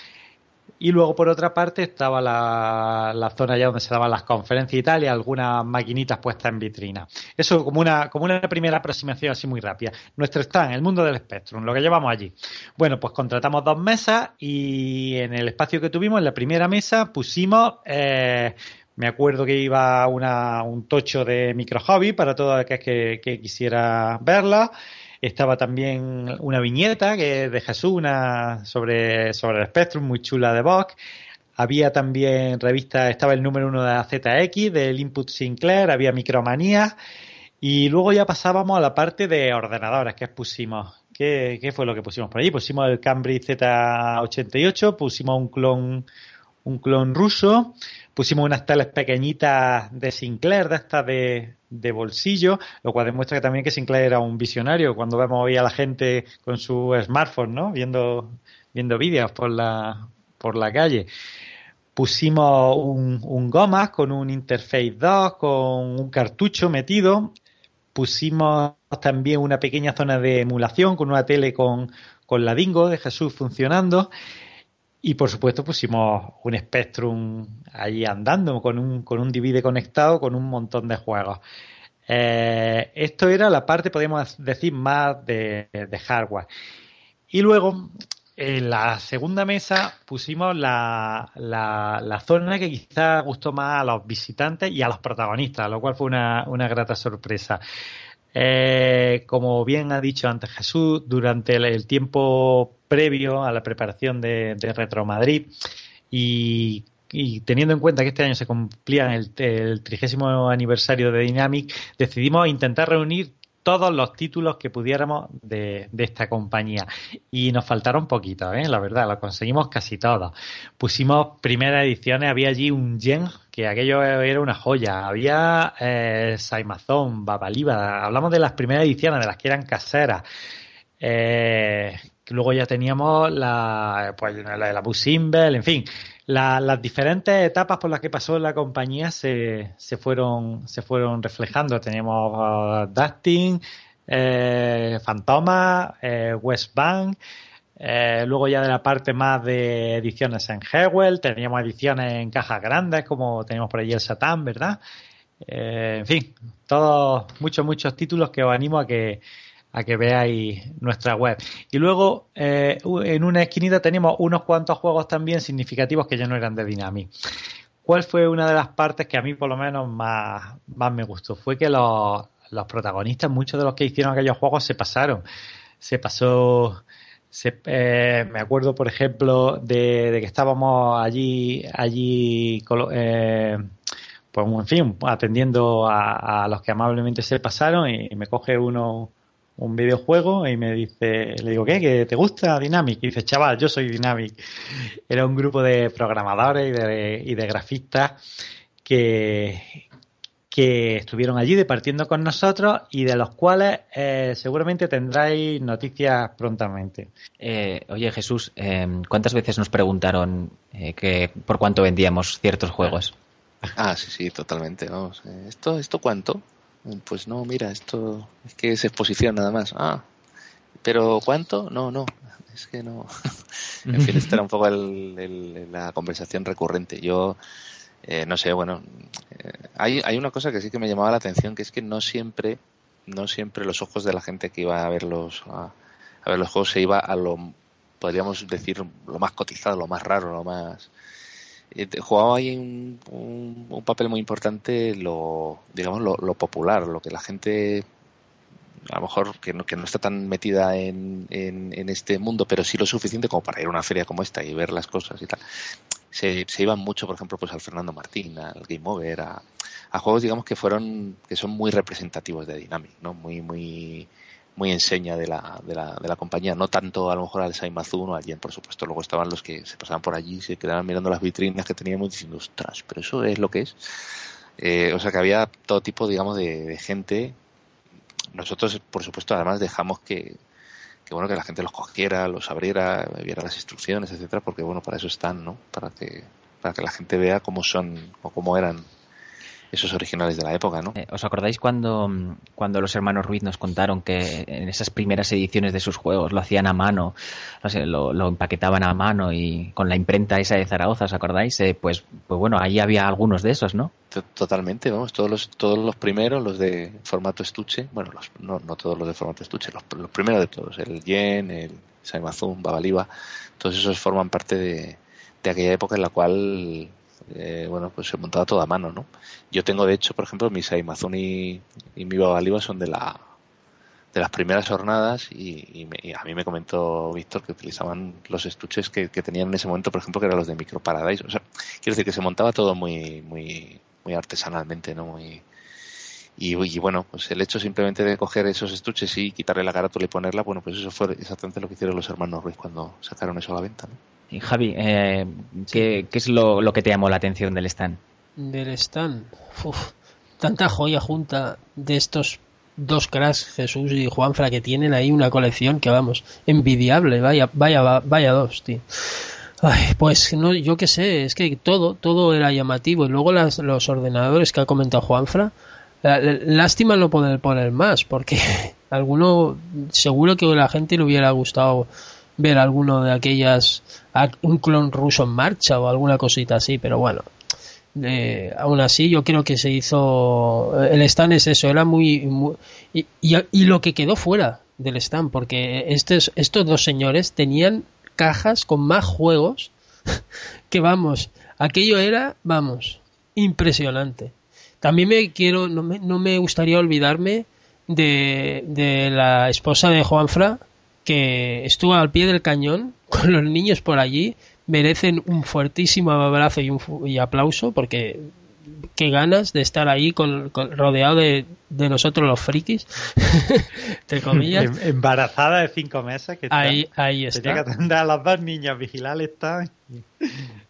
Y luego, por otra parte, estaba la, zona ya donde se daban las conferencias y tal, y algunas maquinitas puestas en vitrina. Eso como una, como una primera aproximación así muy rápida. Nuestro stand, el mundo del Spectrum, lo que llevamos allí. Bueno, pues contratamos dos mesas y en el espacio que tuvimos, en la primera mesa, pusimos... Eh, me acuerdo que iba una, un tocho de micro hobby para todo aquel que, que quisiera verla. Estaba también una viñeta que de Jesús, una sobre, sobre el Spectrum, muy chula de Vox. Había también revista, estaba el número uno de la ZX, del Input Sinclair, había Micromanía. Y luego ya pasábamos a la parte de ordenadores que pusimos. ¿Qué, ¿Qué, fue lo que pusimos por allí? Pusimos el Cambridge Z88, pusimos un clon, un clon ruso, pusimos unas teles pequeñitas de Sinclair, de estas de, bolsillo, lo cual demuestra que también que Sinclair era un visionario cuando vemos hoy a la gente con su smartphone, ¿no? Viendo, viendo vídeos por la, por la calle. Pusimos un, un Gomas con un Interface 2, con un cartucho metido. Pusimos también una pequeña zona de emulación con una tele con, con la Dingo de Jesús funcionando. Y por supuesto pusimos un Spectrum ahí andando con un, con un DVD conectado con un montón de juegos. Eh, esto era la parte, podríamos decir, más de, hardware. Y luego, en la segunda mesa pusimos la, la, zona que quizá gustó más a los visitantes y a los protagonistas, lo cual fue una, una grata sorpresa. Eh, como bien ha dicho antes Jesús, durante el, tiempo previo a la preparación de, Retro Madrid y, teniendo en cuenta que este año se cumplía el, trigésimo aniversario de Dynamic, decidimos intentar reunir todos los títulos que pudiéramos de, esta compañía. Y nos faltaron poquitos, ¿eh? la verdad, lo conseguimos casi todos. Pusimos primeras ediciones, había allí un Gen, que aquello era una joya. Había eh, Saimazón, Babaliba, hablamos de las primeras ediciones, de las que eran caseras. Eh, luego ya teníamos la, pues, la, la en fin, las diferentes etapas por las que pasó la compañía se, se, fueron, se fueron reflejando. Teníamos uh, Dustin, eh, Fantoma, eh, West Bank. Eh, luego ya de la parte más de ediciones en Hewell, teníamos ediciones en cajas grandes como teníamos por allí el Satan, ¿verdad? Eh, en fin, todos, muchos, muchos títulos que os animo a que, a que veáis nuestra web. Y luego eh, en una esquinita tenemos unos cuantos juegos también significativos que ya no eran de Dynamic. ¿Cuál fue una de las partes que a mí por lo menos más, más me gustó? Fue que los, los protagonistas, muchos de los que hicieron aquellos juegos se pasaron. Se pasó... Se, eh, me acuerdo, por ejemplo, de, que estábamos allí, allí eh, pues en fin, atendiendo a, los que amablemente se pasaron y, me coge uno un videojuego y me dice, le digo, ¿qué? ¿Que te gusta Dynamic? Y dice, chaval, yo soy Dynamic. Era un grupo de programadores y de, y de grafistas que, que estuvieron allí departiendo con nosotros y de los cuales eh, seguramente tendráis noticias prontamente. Eh, oye Jesús, eh, ¿cuántas veces nos preguntaron que por cuánto vendíamos ciertos juegos? Ah, sí, sí, totalmente. Vamos. ¿Esto, esto cuánto? Pues no, mira, esto es que es exposición nada más. Ah, pero ¿cuánto? No, no, es que no. en fin, esta era un poco la conversación recurrente. Yo eh, no sé, bueno, eh, hay, hay una cosa que sí que me llamaba la atención, que es que no siempre, no siempre los ojos de la gente que iba a ver los, a, ver los juegos se iba a lo, podríamos decir, lo más cotizado, lo más raro, lo más... Eh, jugaba ahí un, un, papel muy importante lo, digamos, lo, popular, lo que la gente a lo mejor que no, que no está tan metida en, en, este mundo, pero sí lo suficiente como para ir a una feria como esta y ver las cosas y tal. Se, se iban mucho, por ejemplo, pues al Fernando Martín, al Game Over, a, a juegos, digamos, que fueron, que son muy representativos de Dynamic, ¿no? Muy, muy, muy enseña de la, de la, de la compañía, no tanto a lo mejor al Saimazun o al Yen, por supuesto, luego estaban los que se pasaban por allí, se quedaban mirando las vitrinas que teníamos diciendo, ostras, pero eso es lo que es. Eh, o sea que había todo tipo, digamos, de, de gente nosotros, por supuesto, además dejamos que, que bueno que la gente los cogiera, los abriera, viera las instrucciones, etcétera, porque bueno para eso están, ¿no? Para que para que la gente vea cómo son o cómo eran esos originales de la época, ¿no? Eh, ¿Os acordáis cuando, cuando los hermanos Ruiz nos contaron que en esas primeras ediciones de sus juegos lo hacían a mano, lo, lo, empaquetaban a mano y con la imprenta esa de Zaragoza, ¿os acordáis? Eh, pues, pues bueno, ahí había algunos de esos, ¿no? Totalmente, vamos, todos los, todos los primeros, los de formato estuche, bueno, los, no, no todos los de formato estuche, los, los primeros de todos, el Yen, el Saimazun, Babaliba, todos esos forman parte de, de aquella época en la cual eh, bueno, pues se montaba toda a mano, ¿no? Yo tengo, de hecho, por ejemplo, mis Amazon y, y mi Babaliba son de la de las primeras jornadas y, a mí me comentó Víctor que utilizaban los estuches que, tenían en ese momento, por ejemplo, que eran los de Micro Paradise. O sea, quiero decir que se montaba todo muy, muy, muy artesanalmente, ¿no? Muy, y, y, bueno, pues el hecho simplemente de coger esos estuches y quitarle la carátula y ponerla, bueno, pues eso fue exactamente lo que hicieron los hermanos Ruiz cuando sacaron eso a la venta, ¿no? Javi, eh, ¿qué, es lo, que te llamó la atención del stand? Del stand, Uf, tanta joya junta de estos dos cracks, Jesús y Juanfra, que tienen ahí una colección que vamos, envidiable, vaya, vaya, vaya dos, tío. Ay, pues no, yo qué sé, es que todo, todo era llamativo. Y luego las, los ordenadores que ha comentado Juanfra, lástima no poder poner más, porque alguno, seguro que a la gente le hubiera gustado ver alguno de aquellas, un clon ruso en marcha o alguna cosita así, pero bueno, eh, aún así yo creo que se hizo el stand es eso era muy, y, y, lo que quedó fuera del stand porque estos estos dos señores tenían cajas con más juegos que vamos aquello era vamos impresionante. También me quiero no me, no me gustaría olvidarme de, de la esposa de Juanfra que estuvo al pie del cañón con los niños por allí merecen un fuertísimo abrazo y, un, y aplauso porque qué ganas de estar ahí con, rodeado de, de, nosotros los frikis entre comillas. Em, embarazada de cinco meses que ahí, ahí está. tenía que atender a las dos niñas vigilar está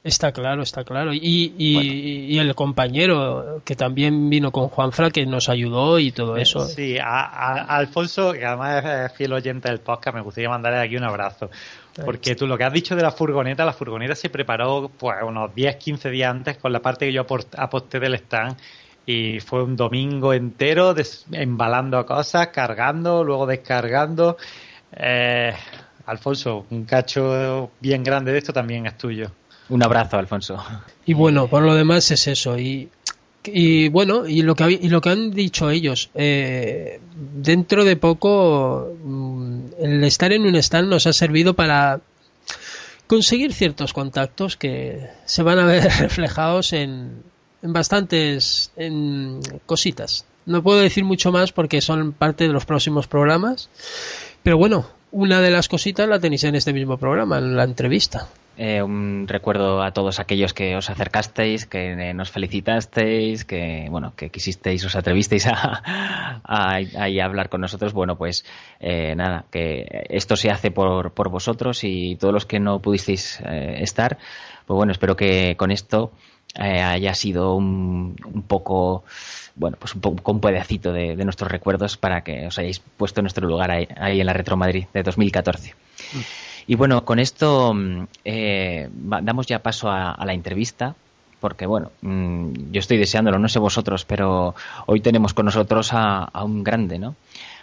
está claro está claro. Y, y, y, el compañero que también vino con Juanfra que nos ayudó y todo eso. Sí a, Alfonso que además es fiel oyente del podcast me gustaría mandarle aquí un abrazo porque tú lo que has dicho de la furgoneta, la furgoneta se preparó pues unos 10, 15 días antes con la parte que yo aposté del stand y fue un domingo entero embalando cosas, cargando, luego descargando. Eh, Alfonso, un cacho bien grande de esto también es tuyo. Un abrazo, Alfonso. Y bueno, por lo demás es eso. Y, y bueno, y lo que, y lo que han dicho ellos, eh, dentro de poco el estar en un stand nos ha servido para conseguir ciertos contactos que se van a ver reflejados en, en bastantes en cositas. No puedo decir mucho más porque son parte de los próximos programas, pero bueno, una de las cositas la tenéis en este mismo programa, en la entrevista. Eh, un recuerdo a todos aquellos que os acercasteis, que nos felicitasteis, que bueno, que quisisteis, os atrevisteis a, a, hablar con nosotros. Bueno, pues eh, nada, que esto se hace por, por vosotros y todos los que no pudisteis eh, estar, pues bueno, espero que con esto haya sido un, un poco bueno, pues un, poco, un pedacito de, nuestros recuerdos para que os hayáis puesto en nuestro lugar ahí, en la Retro Madrid de 2014. Mm. Y bueno, con esto mm, eh, damos ya paso a, la entrevista porque bueno, mm, yo estoy deseándolo, no sé vosotros, pero hoy tenemos con nosotros a, un grande, ¿no?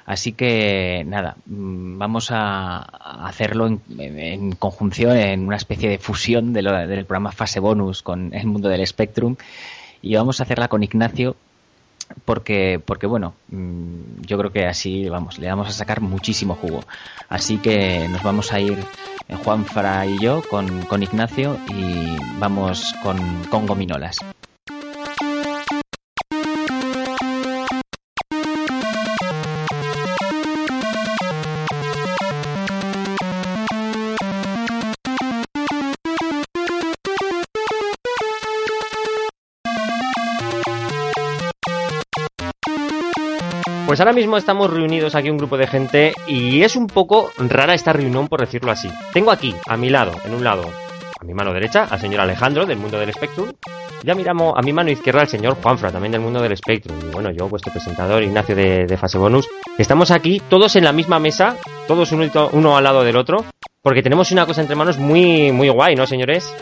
Así que nada, vamos a hacerlo en, conjunción, en una especie de fusión del programa Fase Bonus con el mundo del Spectrum y vamos a hacerla con Ignacio, porque, porque bueno, mm, yo creo que así, vamos, le vamos a sacar muchísimo jugo. Así que nos vamos a ir eh, Juan Fra y yo con, con Ignacio y vamos con, con gominolas. Pues ahora mismo estamos reunidos aquí un grupo de gente y es un poco rara esta reunión por decirlo así. Tengo aquí, a mi lado, en un lado, a mi mano derecha, al señor Alejandro del mundo del Spectrum. Ya miramos a mi mano izquierda al señor Juanfra, también del mundo del Spectrum. Y bueno, yo, vuestro presentador, Ignacio de, Fase Bonus. Estamos aquí, todos en la misma mesa, todos uno, uno al lado del otro, porque tenemos una cosa entre manos muy, muy guay, ¿no, señores?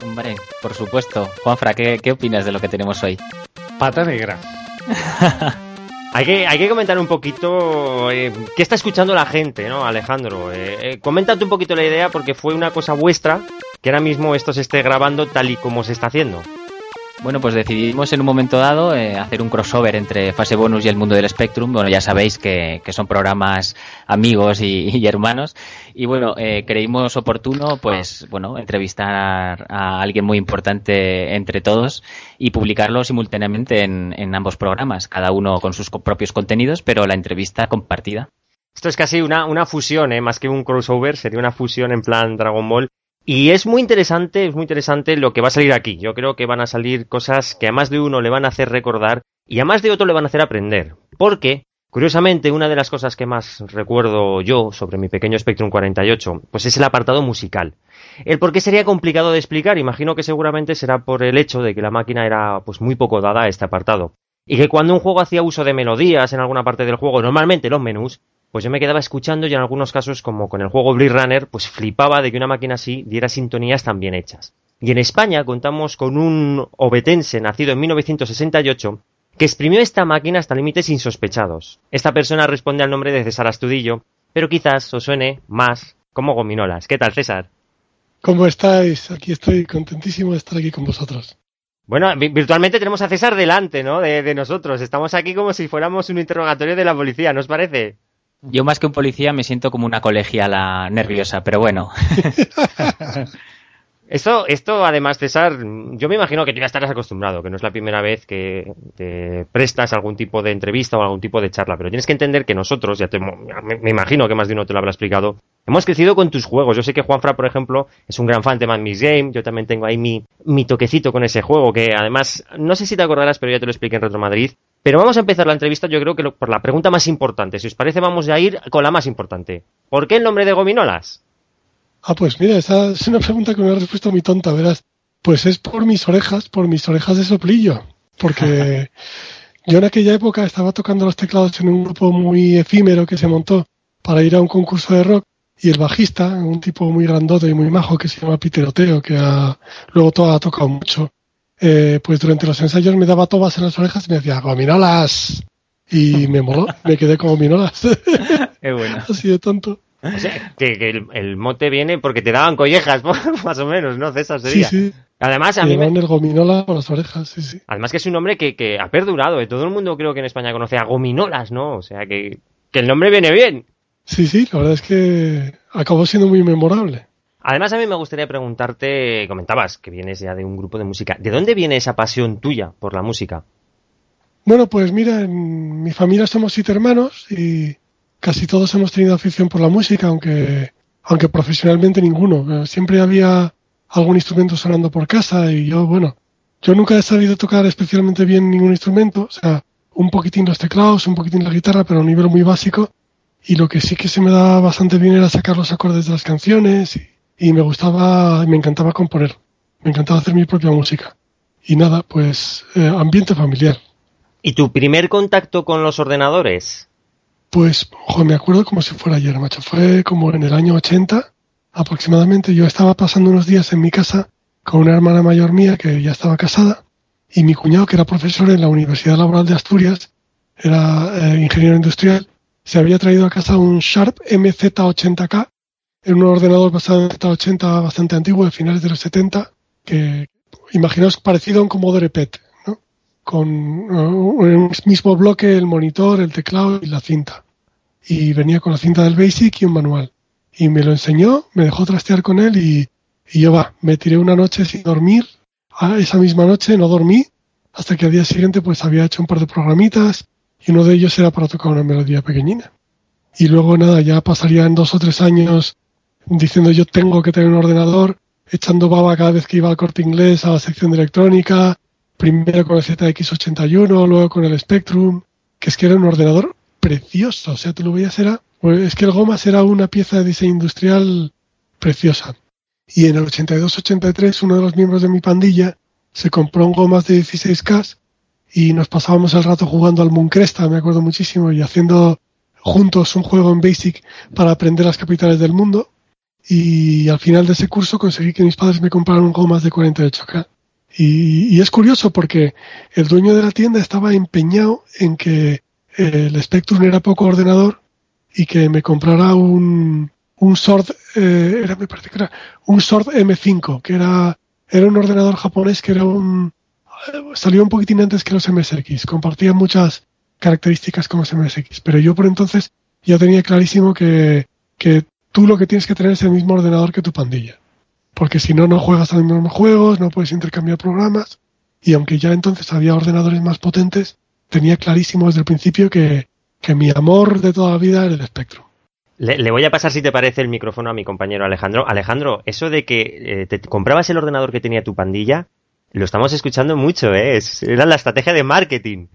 Hombre, por supuesto. Juanfra, ¿qué, qué opinas de lo que tenemos hoy? Pata negra. Hay que, hay que comentar un poquito eh, qué está escuchando la gente, ¿no, Alejandro? Eh, eh, coméntate un poquito la idea porque fue una cosa vuestra que ahora mismo esto se esté grabando tal y como se está haciendo. Bueno, pues decidimos en un momento dado eh, hacer un crossover entre Fase Bonus y el mundo del Spectrum. Bueno, ya sabéis que, son programas amigos y, hermanos. Y bueno, eh, creímos oportuno, pues, bueno, entrevistar a alguien muy importante entre todos y publicarlo simultáneamente en, ambos programas, cada uno con sus propios contenidos, pero la entrevista compartida. Esto es casi una, una fusión, ¿eh? más que un crossover, sería una fusión en plan Dragon Ball y es muy interesante, es muy interesante lo que va a salir aquí. Yo creo que van a salir cosas que a más de uno le van a hacer recordar y a más de otro le van a hacer aprender. Porque, curiosamente, una de las cosas que más recuerdo yo sobre mi pequeño Spectrum 48, pues es el apartado musical. El por qué sería complicado de explicar, imagino que seguramente será por el hecho de que la máquina era pues muy poco dada a este apartado. Y que cuando un juego hacía uso de melodías en alguna parte del juego, normalmente los menús, pues yo me quedaba escuchando y en algunos casos, como con el juego Blade Runner, pues flipaba de que una máquina así diera sintonías tan bien hechas. Y en España contamos con un obetense nacido en 1968 que exprimió esta máquina hasta límites insospechados. Esta persona responde al nombre de César Astudillo, pero quizás os suene más como gominolas. ¿Qué tal, César? ¿Cómo estáis? Aquí estoy contentísimo de estar aquí con vosotros. Bueno, virtualmente tenemos a César delante, ¿no? De, de, nosotros. Estamos aquí como si fuéramos un interrogatorio de la policía, ¿no os parece? Yo más que un policía me siento como una colegiala nerviosa, pero bueno. Esto, esto además, César, yo me imagino que tú ya estarás acostumbrado, que no es la primera vez que te prestas algún tipo de entrevista o algún tipo de charla, pero tienes que entender que nosotros, ya te, me imagino que más de uno te lo habrá explicado, hemos crecido con tus juegos. Yo sé que Juanfra, por ejemplo, es un gran fan de Man Miss Game, yo también tengo ahí mi, mi toquecito con ese juego, que además, no sé si te acordarás, pero ya te lo expliqué en Retro Madrid, pero vamos a empezar la entrevista, yo creo que por la pregunta más importante. Si os parece, vamos a ir con la más importante. ¿Por qué el nombre de Gominolas? Ah, pues mira, esa es una pregunta con una respuesta muy tonta, verás. Pues es por mis orejas, por mis orejas de soplillo. Porque yo en aquella época estaba tocando los teclados en un grupo muy efímero que se montó para ir a un concurso de rock y el bajista, un tipo muy grandote y muy majo que se llama Peter Oteo, que luego todo ha tocado mucho, eh, pues durante los ensayos me daba tobas en las orejas y me decía, gominolas. Y me moló, me quedé con gominolas. Qué bueno. Así de tonto. O sea, que, el, mote viene porque te daban collejas, más o menos, ¿no? César sería. Sí, sí. Además, a mí me... el gominola por las orejas, sí, sí. Además que es un nombre que, que ha perdurado. ¿eh? Todo el mundo creo que en España conoce a gominolas, ¿no? O sea, que, que el nombre viene bien. Sí, sí, la verdad es que acabó siendo muy memorable. Además, a mí me gustaría preguntarte, comentabas que vienes ya de un grupo de música. ¿De dónde viene esa pasión tuya por la música? Bueno, pues mira, en mi familia somos siete hermanos y casi todos hemos tenido afición por la música, aunque, aunque profesionalmente ninguno. Siempre había algún instrumento sonando por casa y yo, bueno, yo nunca he sabido tocar especialmente bien ningún instrumento, o sea, un poquitín los teclados, un poquitín la guitarra, pero a un nivel muy básico. Y lo que sí que se me da bastante bien era sacar los acordes de las canciones y, me gustaba, me encantaba componer, me encantaba hacer mi propia música. Y nada, pues eh, ambiente familiar. ¿Y tu primer contacto con los ordenadores? Pues, ojo, me acuerdo como si fuera ayer, macho. Fue como en el año 80 aproximadamente. Yo estaba pasando unos días en mi casa con una hermana mayor mía que ya estaba casada y mi cuñado, que era profesor en la Universidad Laboral de Asturias, era eh, ingeniero industrial, se había traído a casa un Sharp MZ80K, en un ordenador basado en Z80 bastante antiguo, de finales de los 70, que imaginaos parecido a un Commodore PET, ¿no? con un mismo bloque el monitor, el teclado y la cinta. Y venía con la cinta del BASIC y un manual. Y me lo enseñó, me dejó trastear con él y, y yo va, me tiré una noche sin dormir Ah, esa misma noche no dormí hasta que al día siguiente pues había hecho un par de programitas y uno de ellos era para tocar una melodía pequeñina. Y luego nada, ya pasarían dos o tres años diciendo yo tengo que tener un ordenador, echando baba cada vez que iba al corte inglés a la sección de electrónica, primero con el ZX81, luego con el Spectrum, que es que era un ordenador precioso, o sea, tú lo veías, era, pues, es que el Gomas era una pieza de diseño industrial preciosa. Y en el 82-83 uno de los miembros de mi pandilla se compró un gomas de 16K y nos pasábamos el rato jugando al Mooncresta, me acuerdo muchísimo, y haciendo juntos un juego en Basic para aprender las capitales del mundo. Y al final de ese curso conseguí que mis padres me compraran un gomas de 48K. Y, y es curioso porque el dueño de la tienda estaba empeñado en que el Spectrum era poco ordenador y que me comprara un, un Sword, eh, era, me parece que era un Sword M5, que era, era un ordenador japonés que era un, salió un poquitín antes que los MSX, compartía muchas características como los MSX, pero yo por entonces ya tenía clarísimo que, que tú lo que tienes que tener es el mismo ordenador que tu pandilla, porque si no, no juegas a los mismos juegos, no puedes intercambiar programas, y aunque ya entonces había ordenadores más potentes, tenía clarísimo desde el principio que, que mi amor de toda la vida era el Spectrum. Le, voy a pasar, si te parece, el micrófono a mi compañero Alejandro. Alejandro, eso de que eh, te comprabas el ordenador que tenía tu pandilla, lo estamos escuchando mucho, ¿eh? era la estrategia de marketing.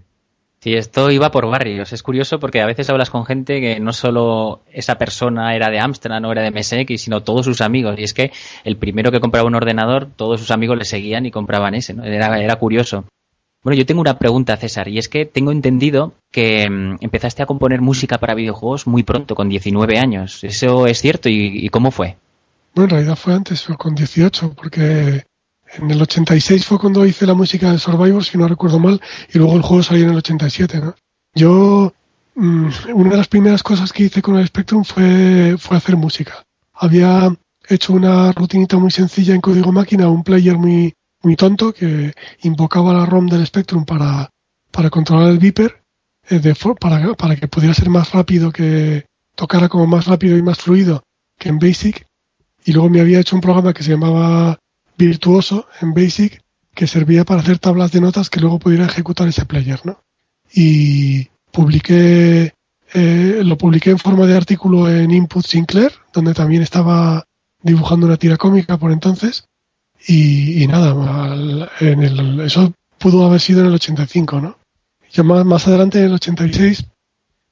Sí, esto iba por barrios. Es curioso porque a veces hablas con gente que no solo esa persona era de Amstrad o era de MSX, sino todos sus amigos. Y es que el primero que compraba un ordenador, todos sus amigos le seguían y compraban ese. ¿no? Era, era curioso. Bueno, yo tengo una pregunta, César, y es que tengo entendido que mm, empezaste a componer música para videojuegos muy pronto, con 19 años. ¿Eso es cierto y, cómo fue? Bueno, en realidad fue antes, fue con 18, porque en el 86 fue cuando hice la música de Survivor, si no recuerdo mal, y luego el juego salió en el 87, ¿no? Yo, mm, una de las primeras cosas que hice con el Spectrum fue, hacer música. Había hecho una rutinita muy sencilla en código máquina, un player muy, muy tonto que invocaba la ROM del Spectrum para, para controlar el Viper, eh, para, para que pudiera ser más rápido, que tocara como más rápido y más fluido que en Basic. Y luego me había hecho un programa que se llamaba Virtuoso en Basic, que servía para hacer tablas de notas que luego pudiera ejecutar ese player, ¿no? Y publiqué, eh, lo publiqué en forma de artículo en Input Sinclair, donde también estaba dibujando una tira cómica por entonces. Y, nada, en el, eso pudo haber sido en el 85, ¿no? Ya más, más adelante, en el 86,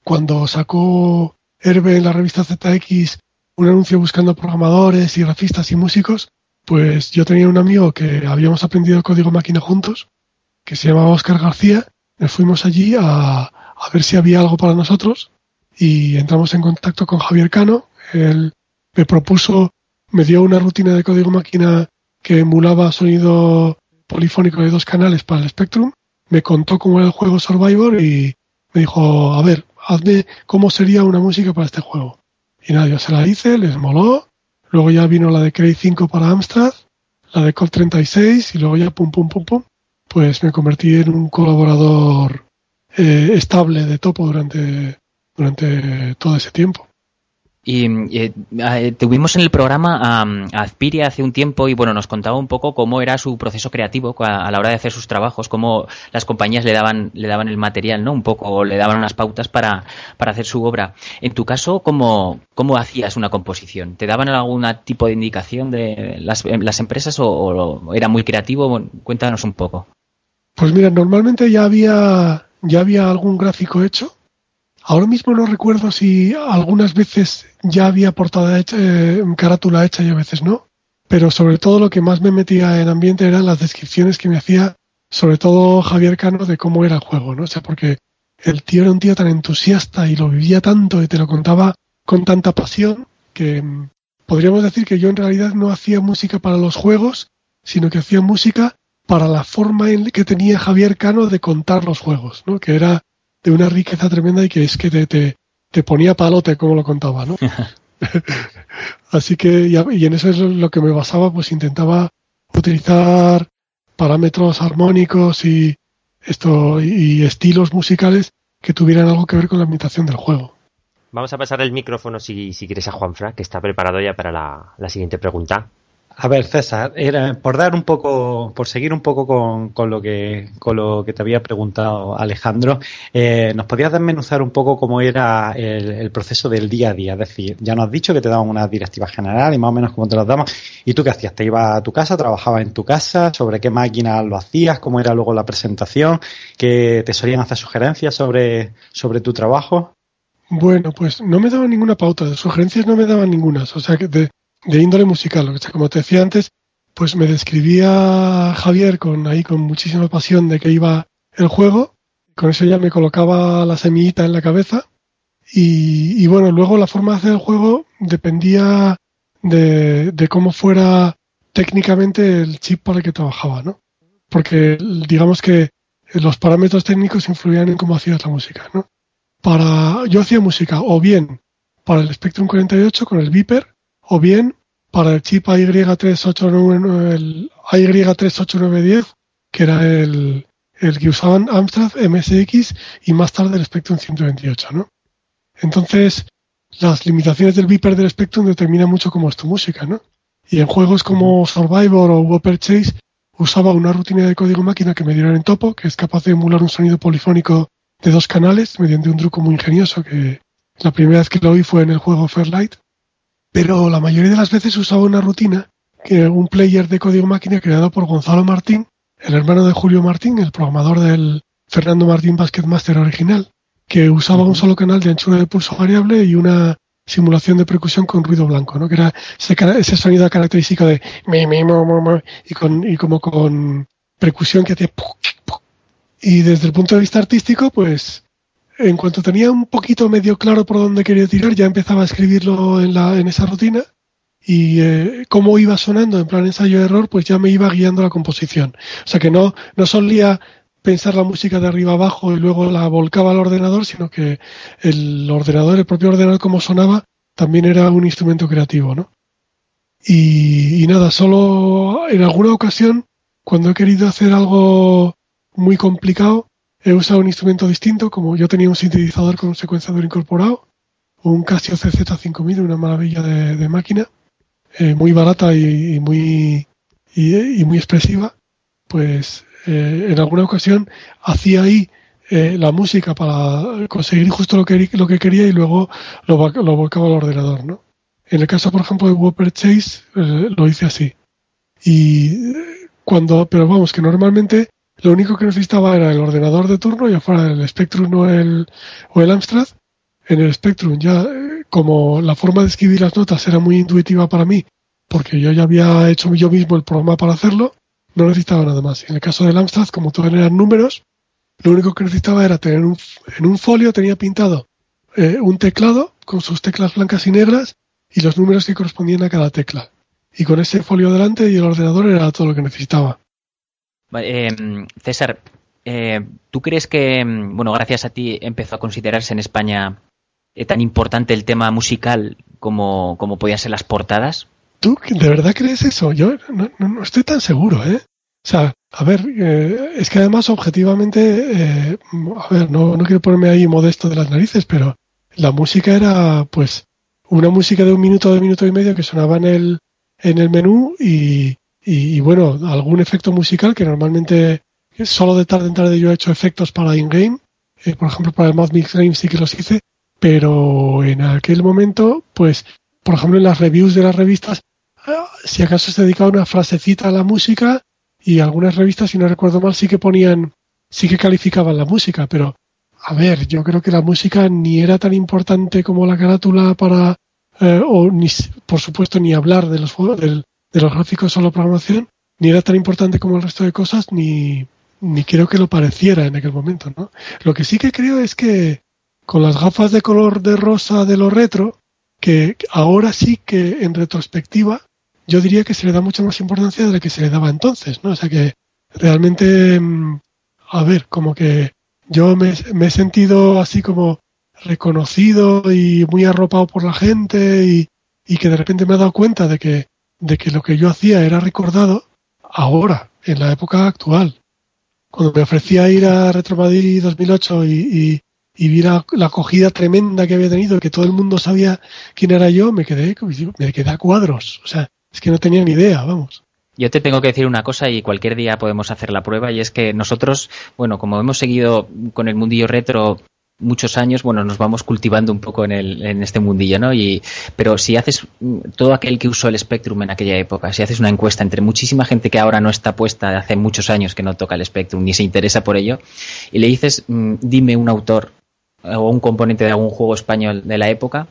cuando sacó Herbe en la revista ZX un anuncio buscando programadores y grafistas y músicos, pues yo tenía un amigo que habíamos aprendido código máquina juntos, que se llamaba Oscar García. Nos fuimos allí a, a ver si había algo para nosotros y entramos en contacto con Javier Cano. Él me propuso, me dio una rutina de código máquina que emulaba sonido polifónico de dos canales para el Spectrum, me contó cómo era el juego Survivor y me dijo, a ver, hazme cómo sería una música para este juego. Y nada, yo se la hice, les moló. Luego ya vino la de Cray 5 para Amstrad, la de Colt 36 y luego ya pum, pum, pum, pum. Pues me convertí en un colaborador eh, estable de Topo durante, durante todo ese tiempo. Y, eh, tuvimos en el programa a, Azpiria hace un tiempo y bueno, nos contaba un poco cómo era su proceso creativo a, la hora de hacer sus trabajos, cómo las compañías le daban, le daban el material, ¿no? Un poco, o le daban unas pautas para, para hacer su obra. En tu caso, ¿cómo, ¿cómo hacías una composición? ¿Te daban algún tipo de indicación de las, las empresas o, era muy creativo? cuéntanos un poco. Pues mira, normalmente ya había, ya había algún gráfico hecho Ahora mismo no recuerdo si algunas veces ya había portada hecha, eh, carátula hecha y a veces no, pero sobre todo lo que más me metía en ambiente eran las descripciones que me hacía, sobre todo Javier Cano, de cómo era el juego, ¿no? O sea, porque el tío era un tío tan entusiasta y lo vivía tanto y te lo contaba con tanta pasión que mm, podríamos decir que yo en realidad no hacía música para los juegos, sino que hacía música para la forma en que tenía Javier Cano de contar los juegos, ¿no? Que era de una riqueza tremenda y que es que te, te, ponía palote como lo contaba, ¿no? Así que, y en eso es lo que me basaba, pues intentaba utilizar parámetros armónicos y esto y estilos musicales que tuvieran algo que ver con la ambientación del juego. Vamos a pasar el micrófono si, si quieres a Juanfra, que está preparado ya para la siguiente pregunta. A ver, César, era por dar un poco, por seguir un poco con, con lo que con lo que te había preguntado Alejandro, eh, ¿nos podías desmenuzar un poco cómo era el, proceso del día a día? Es decir, ya nos has dicho que te daban una directiva general y más o menos cómo te las daban. ¿Y tú qué hacías? ¿Te ibas a tu casa? ¿Trabajabas en tu casa? ¿Sobre qué máquina lo hacías? ¿Cómo era luego la presentación? ¿Que te solían hacer sugerencias sobre, sobre tu trabajo? Bueno, pues no me daban ninguna pauta, de sugerencias no me daban ninguna. O sea, que de índole musical. O sea, como te decía antes, pues me describía Javier con ahí con muchísima pasión de que iba el juego. Con eso ya me colocaba la semillita en la cabeza. Y, bueno, luego la forma de hacer el juego dependía de, de cómo fuera técnicamente el chip para el que trabajaba, ¿no? Porque digamos que los parámetros técnicos influían en cómo hacías la música, ¿no? Para, yo hacía música o bien para el Spectrum 48 con el Viper, o bien para el chip AY389, el AY38910, que era el, el que usaban Amstrad MSX y más tarde el Spectrum 128, ¿no? Entonces, las limitaciones del Viper del Spectrum determinan mucho cómo es tu música, ¿no? Y en juegos como Survivor o Whopper Chase usaba una rutina de código máquina que me dieron en topo, que es capaz de emular un sonido polifónico de dos canales mediante un truco muy ingenioso que la primera vez que lo oí fue en el juego Fairlight pero la mayoría de las veces usaba una rutina que un player de código máquina creado por Gonzalo Martín, el hermano de Julio Martín, el programador del Fernando Martín Basketmaster original, que usaba un solo canal de anchura de pulso variable y una simulación de percusión con ruido blanco, ¿no? Que era ese, sonido característico de y con y como con percusión que hacía y desde el punto de vista artístico, pues en cuanto tenía un poquito medio claro por dónde quería tirar, ya empezaba a escribirlo en, esa rutina y eh, cómo iba sonando en plan ensayo-error, pues ya me iba guiando la composición. O sea que no, no solía pensar la música de arriba abajo y luego la volcaba al ordenador, sino que el ordenador, el propio ordenador como sonaba, también era un instrumento creativo, ¿no? Y, y nada, solo en alguna ocasión, cuando he querido hacer algo muy complicado, he usado un instrumento distinto, como yo tenía un sintetizador con un secuenciador incorporado, un Casio CZ5000, una maravilla de, máquina, eh, muy barata y, muy y, muy expresiva, pues eh, en alguna ocasión hacía ahí eh, la música para conseguir justo lo que, lo que quería y luego lo, lo volcaba al ordenador, ¿no? En el caso, por ejemplo, de Whopper Chase, lo hice así. Y cuando, pero vamos, que normalmente lo único que necesitaba era el ordenador de turno, ya fuera el Spectrum o el, o el Amstrad. En el Spectrum ya, eh, como la forma de escribir las notas era muy intuitiva para mí, porque yo ya había hecho yo mismo el programa para hacerlo, no necesitaba nada más. En el caso del Amstrad, como todos eran números, lo único que necesitaba era tener un, en un folio tenía pintado eh, un teclado con sus teclas blancas y negras y los números que correspondían a cada tecla. Y con ese folio delante y el ordenador era todo lo que necesitaba. Eh, César, eh, ¿tú crees que, mm, bueno, gracias a ti empezó a considerarse en España eh, tan importante el tema musical como, como podían ser las portadas? ¿Tú de verdad crees eso? Yo no, estoy tan seguro, ¿eh? O sea, a ver, eh, es que además objetivamente, a ver, no, no quiero ponerme ahí modesto de las narices, pero la música era, pues, una música de un minuto, de minuto y medio que sonaba en el, en el menú y, y, bueno, algún efecto musical que normalmente solo de tarde en tarde yo he hecho efectos para in-game. Eh, por ejemplo, para el Mad Mix Game sí que los hice, pero en aquel momento, pues, por ejemplo, en las reviews de las revistas, ah, si acaso se dedicaba una frasecita a la música y algunas revistas, si no recuerdo mal, sí que ponían, sí que calificaban la música, pero a ver, yo creo que la música ni era tan importante como la carátula para, eh, o ni, por supuesto, ni hablar de los juegos, de los gráficos o la programación, ni era tan importante como el resto de cosas, ni, ni creo que lo pareciera en aquel momento, ¿no? Lo que sí que creo es que con las gafas de color de rosa de lo retro, que ahora sí que en retrospectiva, yo diría que se le da mucha más importancia de la que se le daba entonces, ¿no? O sea que realmente, mm, a ver, como que yo me, he sentido así como reconocido y muy arropado por la gente y, que de repente me he dado cuenta de que, de que lo que yo hacía era recordado ahora, en la época actual. Cuando me ofrecía ir a Retro Madrid 2008 y, y, y vi la, acogida tremenda que había tenido, que todo el mundo sabía quién era yo, me quedé, me quedé a cuadros. O sea, es que no tenía ni idea, vamos. Yo te tengo que decir una cosa y cualquier día podemos hacer la prueba y es que nosotros, bueno, como hemos seguido con el mundillo retro muchos años, bueno, nos vamos cultivando un poco en, el, en este mundillo, ¿no? Y, pero si haces mm, todo aquel que usó el Spectrum en aquella época, si haces una encuesta entre muchísima gente que ahora no está puesta, hace muchos años que no toca el Spectrum ni se interesa por ello, y le dices, mm, dime un autor o un componente de algún juego español de la época,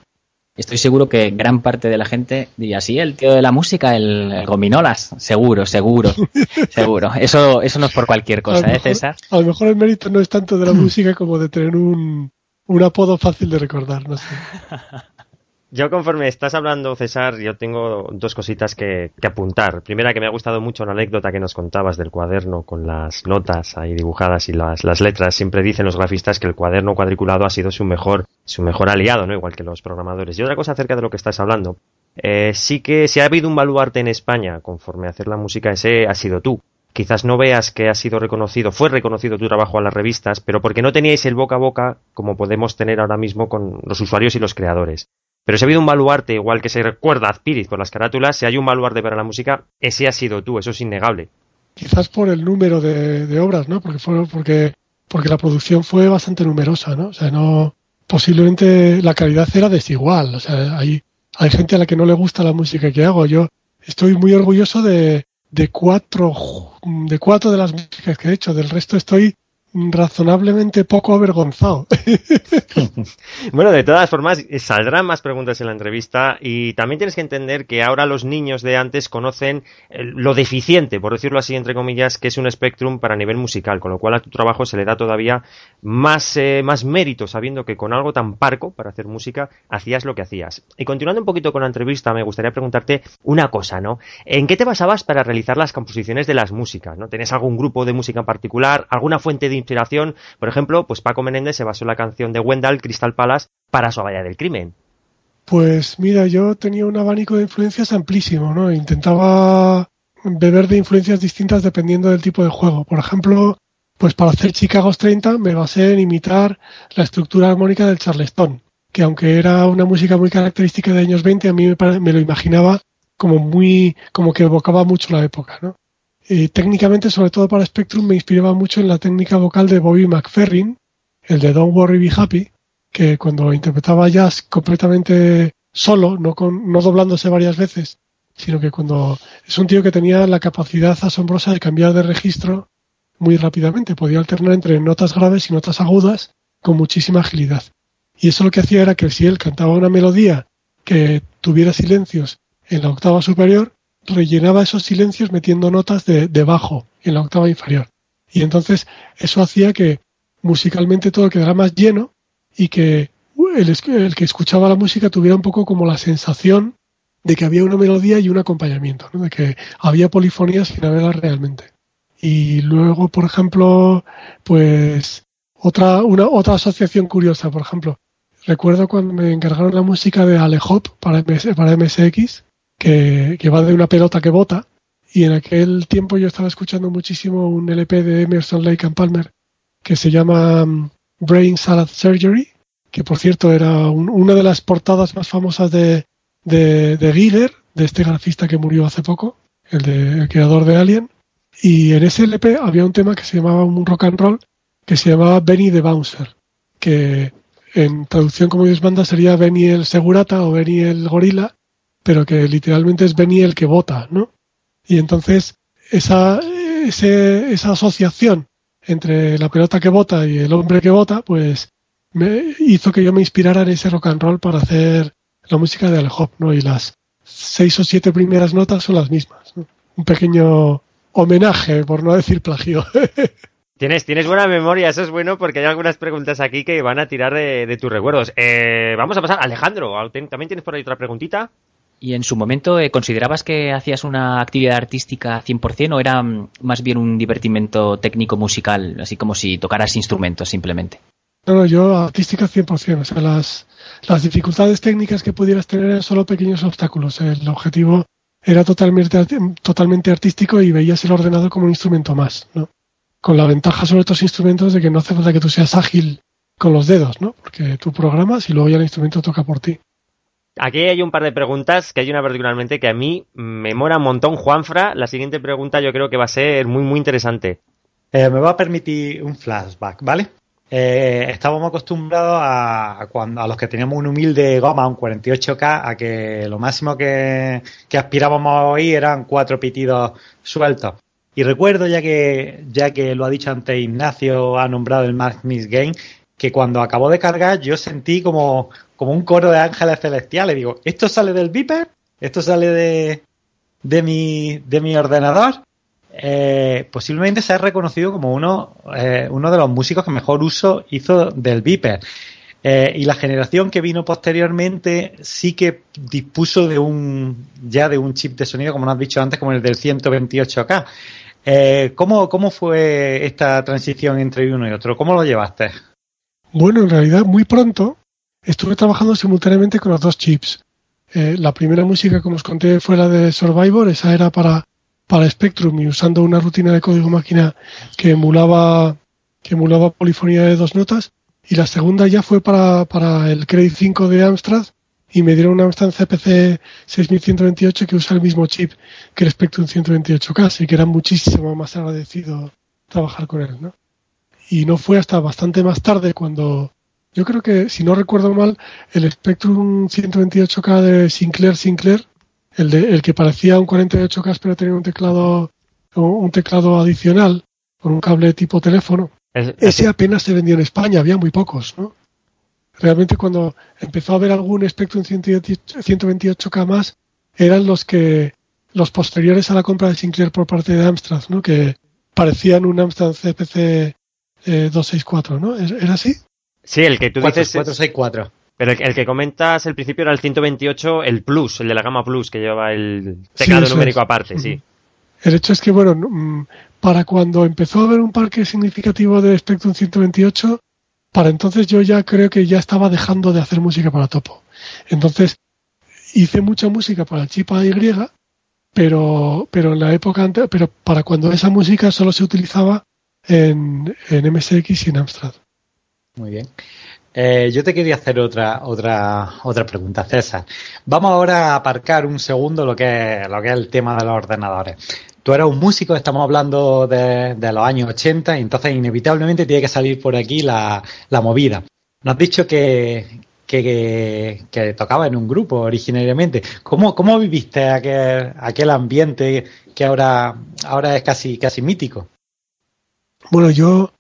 estoy seguro que gran parte de la gente diría, sí, el tío de la música, el, gominolas, seguro, seguro, seguro. Eso, eso no es por cualquier cosa, ¿eh, César? A lo mejor el mérito no es tanto de la música como de tener un, un apodo fácil de recordar, no sé. Yo conforme estás hablando, César, yo tengo dos cositas que, apuntar. Primera, que me ha gustado mucho la anécdota que nos contabas del cuaderno con las notas ahí dibujadas y las, las letras. Siempre dicen los grafistas que el cuaderno cuadriculado ha sido su mejor, su mejor aliado, ¿no? Igual que los programadores. Y otra cosa acerca de lo que estás hablando. Eh, sí que si ha habido un baluarte en España conforme a hacer la música, ese ha sido tú quizás no veas que ha sido reconocido, fue reconocido tu trabajo a las revistas, pero porque no teníais el boca a boca como podemos tener ahora mismo con los usuarios y los creadores. Pero si ha habido un baluarte, igual que se recuerda a Spirit por las carátulas, si hay un baluarte para la música, ese ha sido tú, eso es innegable. Quizás por el número de, obras, ¿no? Porque, fue, porque, porque la producción fue bastante numerosa, ¿no? O sea, no, posiblemente la calidad era desigual. O sea, hay, hay gente a la que no le gusta la música que hago. Yo estoy muy orgulloso de, de cuatro, de cuatro de las músicas que he hecho. Del resto estoy razonablemente poco avergonzado. bueno, de todas formas, saldrán más preguntas en la entrevista y también tienes que entender que ahora los niños de antes conocen eh, lo deficiente, por decirlo así, entre comillas, que es un Spectrum para nivel musical, con lo cual a tu trabajo se le da todavía más, eh, más mérito, sabiendo que con algo tan parco para hacer música hacías lo que hacías. Y continuando un poquito con la entrevista, me gustaría preguntarte una cosa, ¿no? ¿En qué te basabas para realizar las composiciones de las músicas? ¿no? ¿Tenés algún grupo de música en particular? ¿Alguna fuente de Por ejemplo, pues Paco Menéndez se basó en la canción de Wendell, Crystal Palace, para su abadía del crimen. Pues mira, yo tenía un abanico de influencias amplísimo, ¿no? Intentaba beber de influencias distintas dependiendo del tipo de juego. Por ejemplo, pues para hacer Chicago 30 me basé en imitar la estructura armónica del Charleston, que aunque era una música muy característica de años 20, a mí me, me lo imaginaba como muy, como que evocaba mucho la época, ¿no? Técnicamente, sobre todo para Spectrum, me inspiraba mucho en la técnica vocal de Bobby McFerrin, el de Don't Worry Be Happy, que cuando interpretaba jazz completamente solo, no, con, no doblándose varias veces, sino que cuando es un tío que tenía la capacidad asombrosa de cambiar de registro muy rápidamente, podía alternar entre notas graves y notas agudas con muchísima agilidad. Y eso lo que hacía era que si él cantaba una melodía que tuviera silencios en la octava superior, rellenaba esos silencios metiendo notas de, bajo en la octava inferior. Y entonces eso hacía que musicalmente todo quedara más lleno y que el, el, que escuchaba la música tuviera un poco como la sensación de que había una melodía y un acompañamiento, de que había polifonías sin haberlas realmente. Y luego, por ejemplo, pues otra, una, otra asociación curiosa, por ejemplo, recuerdo cuando me encargaron la música de Alehop para, para MSX, que, va de una pelota que bota. Y en aquel tiempo yo estaba escuchando muchísimo un LP de Emerson Lake and Palmer que se llama um, Brain Salad Surgery, que por cierto era una de las portadas más famosas de, de, de Giger, de este grafista que murió hace poco, el, de, el creador de Alien. Y en ese LP había un tema que se llamaba un rock and roll, que se llamaba Benny the Bouncer, que en traducción como Dios manda sería Benny el segurata o Benny el gorila, pero que literalmente es Benny el que vota, ¿no? Y entonces esa, esa asociación entre la pelota que vota y el hombre que vota, pues me hizo que yo me inspirara en ese rock and roll para hacer la música de Al Hop, ¿no? Y las seis o siete primeras notas son las mismas. Un pequeño homenaje, por no decir plagio. Tienes, tienes buena memoria, eso es bueno porque hay algunas preguntas aquí que van a tirar de, tus recuerdos. Eh, vamos a pasar, Alejandro, ¿también tienes por ahí otra preguntita? ¿Y en su momento eh, considerabas que hacías una actividad artística 100% o era mm, más bien un divertimento técnico musical, así como si tocaras instrumentos simplemente? No, no, yo artística 100%. O sea, las, las dificultades técnicas que pudieras tener eran solo pequeños obstáculos. El objetivo era totalmente, totalmente artístico y veías el ordenador como un instrumento más, ¿no? Con la ventaja sobre estos instrumentos de que no hace falta que tú seas ágil con los dedos, ¿no? Porque tú programas y luego ya el instrumento toca por ti. Aquí hay un par de preguntas, que hay una particularmente que a mí me mola un montón. Juanfra, la siguiente pregunta yo creo que va a ser muy, muy interesante. Eh, me va a permitir un flashback, ¿vale? Eh, estábamos acostumbrados a, cuando, a los que teníamos un humilde goma, un 48K, a que lo máximo que, aspirábamos a oír eran cuatro pitidos sueltos. Y recuerdo, ya que, ya que lo ha dicho antes Ignacio, ha nombrado el Max Miss Game, que cuando acabó de cargar yo sentí como, como un coro de ángeles celestiales. Digo, ¿esto sale del Viper? ¿Esto sale de, de, mi, de mi ordenador? Eh, posiblemente se ha reconocido como uno, eh, uno de los músicos que mejor uso hizo del Viper. Eh, y la generación que vino posteriormente sí que dispuso de un ya de un chip de sonido, como nos has dicho antes, como el del 128K. ¿cómo, ¿Cómo fue esta transición entre uno y otro? ¿Cómo lo llevaste? Bueno, en realidad muy pronto estuve trabajando simultáneamente con los dos chips. la primera música, como os conté, fue la de Survivor. Esa era para para Spectrum y usando una rutina de código máquina que emulaba, que emulaba polifonía de dos notas. Y la segunda ya fue para, para el Credit 5 de Amstrad y me dieron un Amstrad CPC 6128 que usa el mismo chip que el Spectrum 128K, así que era muchísimo más agradecido trabajar con él, ¿no? Y no fue hasta bastante más tarde cuando, yo creo que, si no recuerdo mal, el Spectrum 128K de Sinclair Sinclair el, de, el que parecía un 48K pero tenía un teclado un teclado adicional con un cable tipo teléfono. Ese apenas se vendió en España, había muy pocos, ¿no? Realmente cuando empezó a haber algún Spectrum 128K más, eran los que los posteriores a la compra de Sinclair por parte de Amstrad, ¿no? Que parecían un Amstrad CPC 264, eh, ¿no? ¿Era así? Sí, el que tú dices 464. Pero el, que comentas al principio era el 128, el Plus, el de la gama Plus, que lleva el teclado numérico aparte, sí. El hecho es que, bueno, mm, para cuando empezó a haber un parque significativo de Spectrum 128, para entonces yo ya creo que ya estaba dejando de hacer música para Topo. Entonces, hice mucha música para el chip AY, pero, pero en la época antes, pero para cuando esa música solo se utilizaba en, en MSX y en Amstrad. Muy bien. Eh, yo te quería hacer otra, otra, otra pregunta, César. Vamos ahora a aparcar un segundo lo que es, lo que es el tema de los ordenadores. Tú eres un músico, estamos hablando de, los años 80, y entonces inevitablemente tiene que salir por aquí la, movida. Nos has dicho que, que, que, tocaba en un grupo originariamente. ¿Cómo, cómo viviste aquel, aquel ambiente que ahora, ahora es casi, casi mítico? Bueno, yo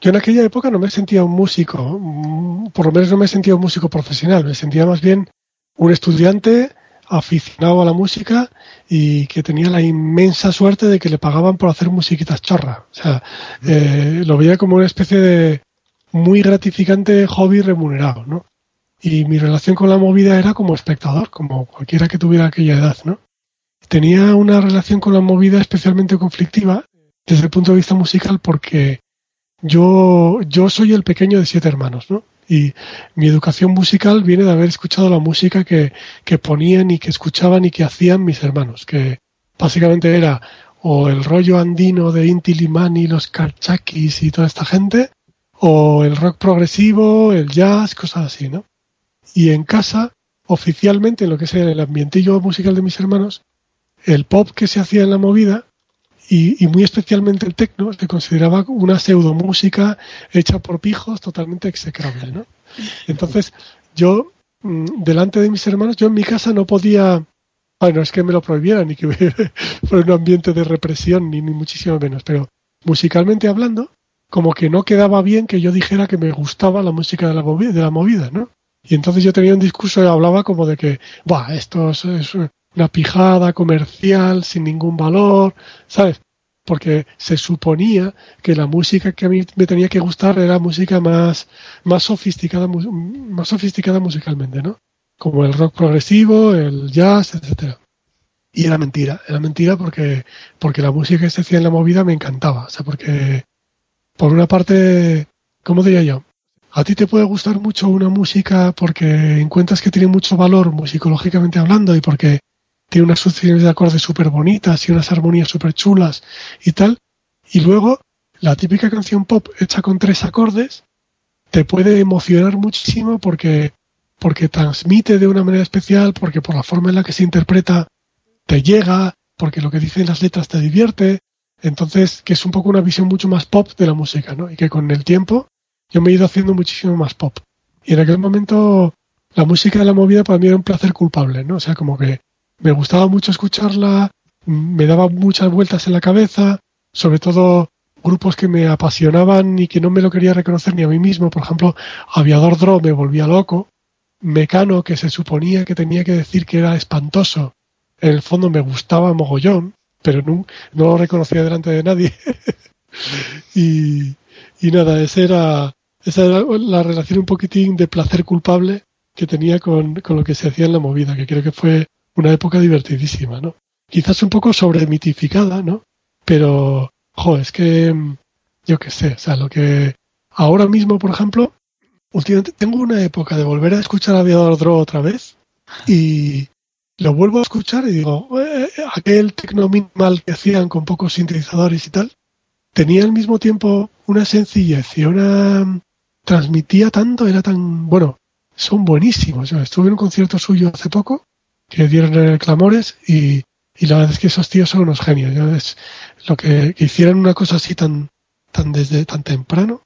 yo en aquella época no me sentía un músico, mm, por lo menos no me sentía un músico profesional, me sentía más bien un estudiante aficionado a la música y que tenía la inmensa suerte de que le pagaban por hacer musiquitas chorra. O sea, eh, lo veía como una especie de muy gratificante hobby remunerado, ¿no? Y mi relación con la movida era como espectador, como cualquiera que tuviera aquella edad, ¿no? Tenía una relación con la movida especialmente conflictiva desde el punto de vista musical porque yo, yo soy el pequeño de siete hermanos, ¿no? Y mi educación musical viene de haber escuchado la música que, que ponían y que escuchaban y que hacían mis hermanos, que básicamente era o el rollo andino de Inti Limani, los Karchakis y toda esta gente, o el rock progresivo, el jazz, cosas así, ¿no? Y en casa, oficialmente, en lo que es el ambientillo musical de mis hermanos, el pop que se hacía en la movida y, muy especialmente el techno se consideraba una pseudo música hecha por pijos totalmente execrable, ¿no? Entonces, yo, mm, delante de mis hermanos, yo en mi casa no podía, bueno, es que me lo prohibieran ni que fuera un ambiente de represión, ni, ni muchísimo menos, pero musicalmente hablando, como que no quedaba bien que yo dijera que me gustaba la música de la movida, de la movida ¿no? Y entonces yo tenía un discurso y hablaba como de que, va, esto es, una pijada comercial sin ningún valor, ¿sabes? Porque se suponía que la música que a mí me tenía que gustar era música más, más sofisticada, más sofisticada musicalmente, ¿no? Como el rock progresivo, el jazz, etcétera. Y era mentira, era mentira porque, porque la música que se hacía en la movida me encantaba, o sea, porque, por una parte, ¿cómo diría yo? A ti te puede gustar mucho una música porque encuentras que tiene mucho valor musicológicamente hablando y porque tiene unas sucesiones de acordes súper bonitas y unas armonías súper chulas y tal. Y luego, la típica canción pop hecha con tres acordes te puede emocionar muchísimo porque, porque transmite de una manera especial, porque por la forma en la que se interpreta te llega, porque lo que dicen las letras te divierte. Entonces, que es un poco una visión mucho más pop de la música, ¿no? Y que con el tiempo yo me he ido haciendo muchísimo más pop. Y en aquel momento la música de la movida para mí era un placer culpable, ¿no? O sea, como que me gustaba mucho escucharla, me daba muchas vueltas en la cabeza, sobre todo grupos que me apasionaban y que no me lo quería reconocer ni a mí mismo. Por ejemplo, Aviador Dro me volvía loco. Mecano, que se suponía que tenía que decir que era espantoso, en el fondo me gustaba mogollón, pero no, no lo reconocía delante de nadie. y, y nada, esa era, esa era la relación un poquitín de placer culpable que tenía con, con lo que se hacía en la movida, que creo que fue una época divertidísima, ¿no? Quizás un poco sobremitificada, ¿no? Pero, jo, es que, yo qué sé, o sea, lo que ahora mismo, por ejemplo, últimamente tengo una época de volver a escuchar a Aviador Dro otra vez y lo vuelvo a escuchar y digo, eh, aquel tecno minimal que hacían con pocos sintetizadores y tal, tenía al mismo tiempo una sencillez y una transmitía tanto, era tan bueno, son buenísimos. Yo estuve en un concierto suyo hace poco que dieron en el Clamores y, y la verdad es que esos tíos son unos genios. Es lo que, hicieran una cosa así tan, tan desde tan temprano.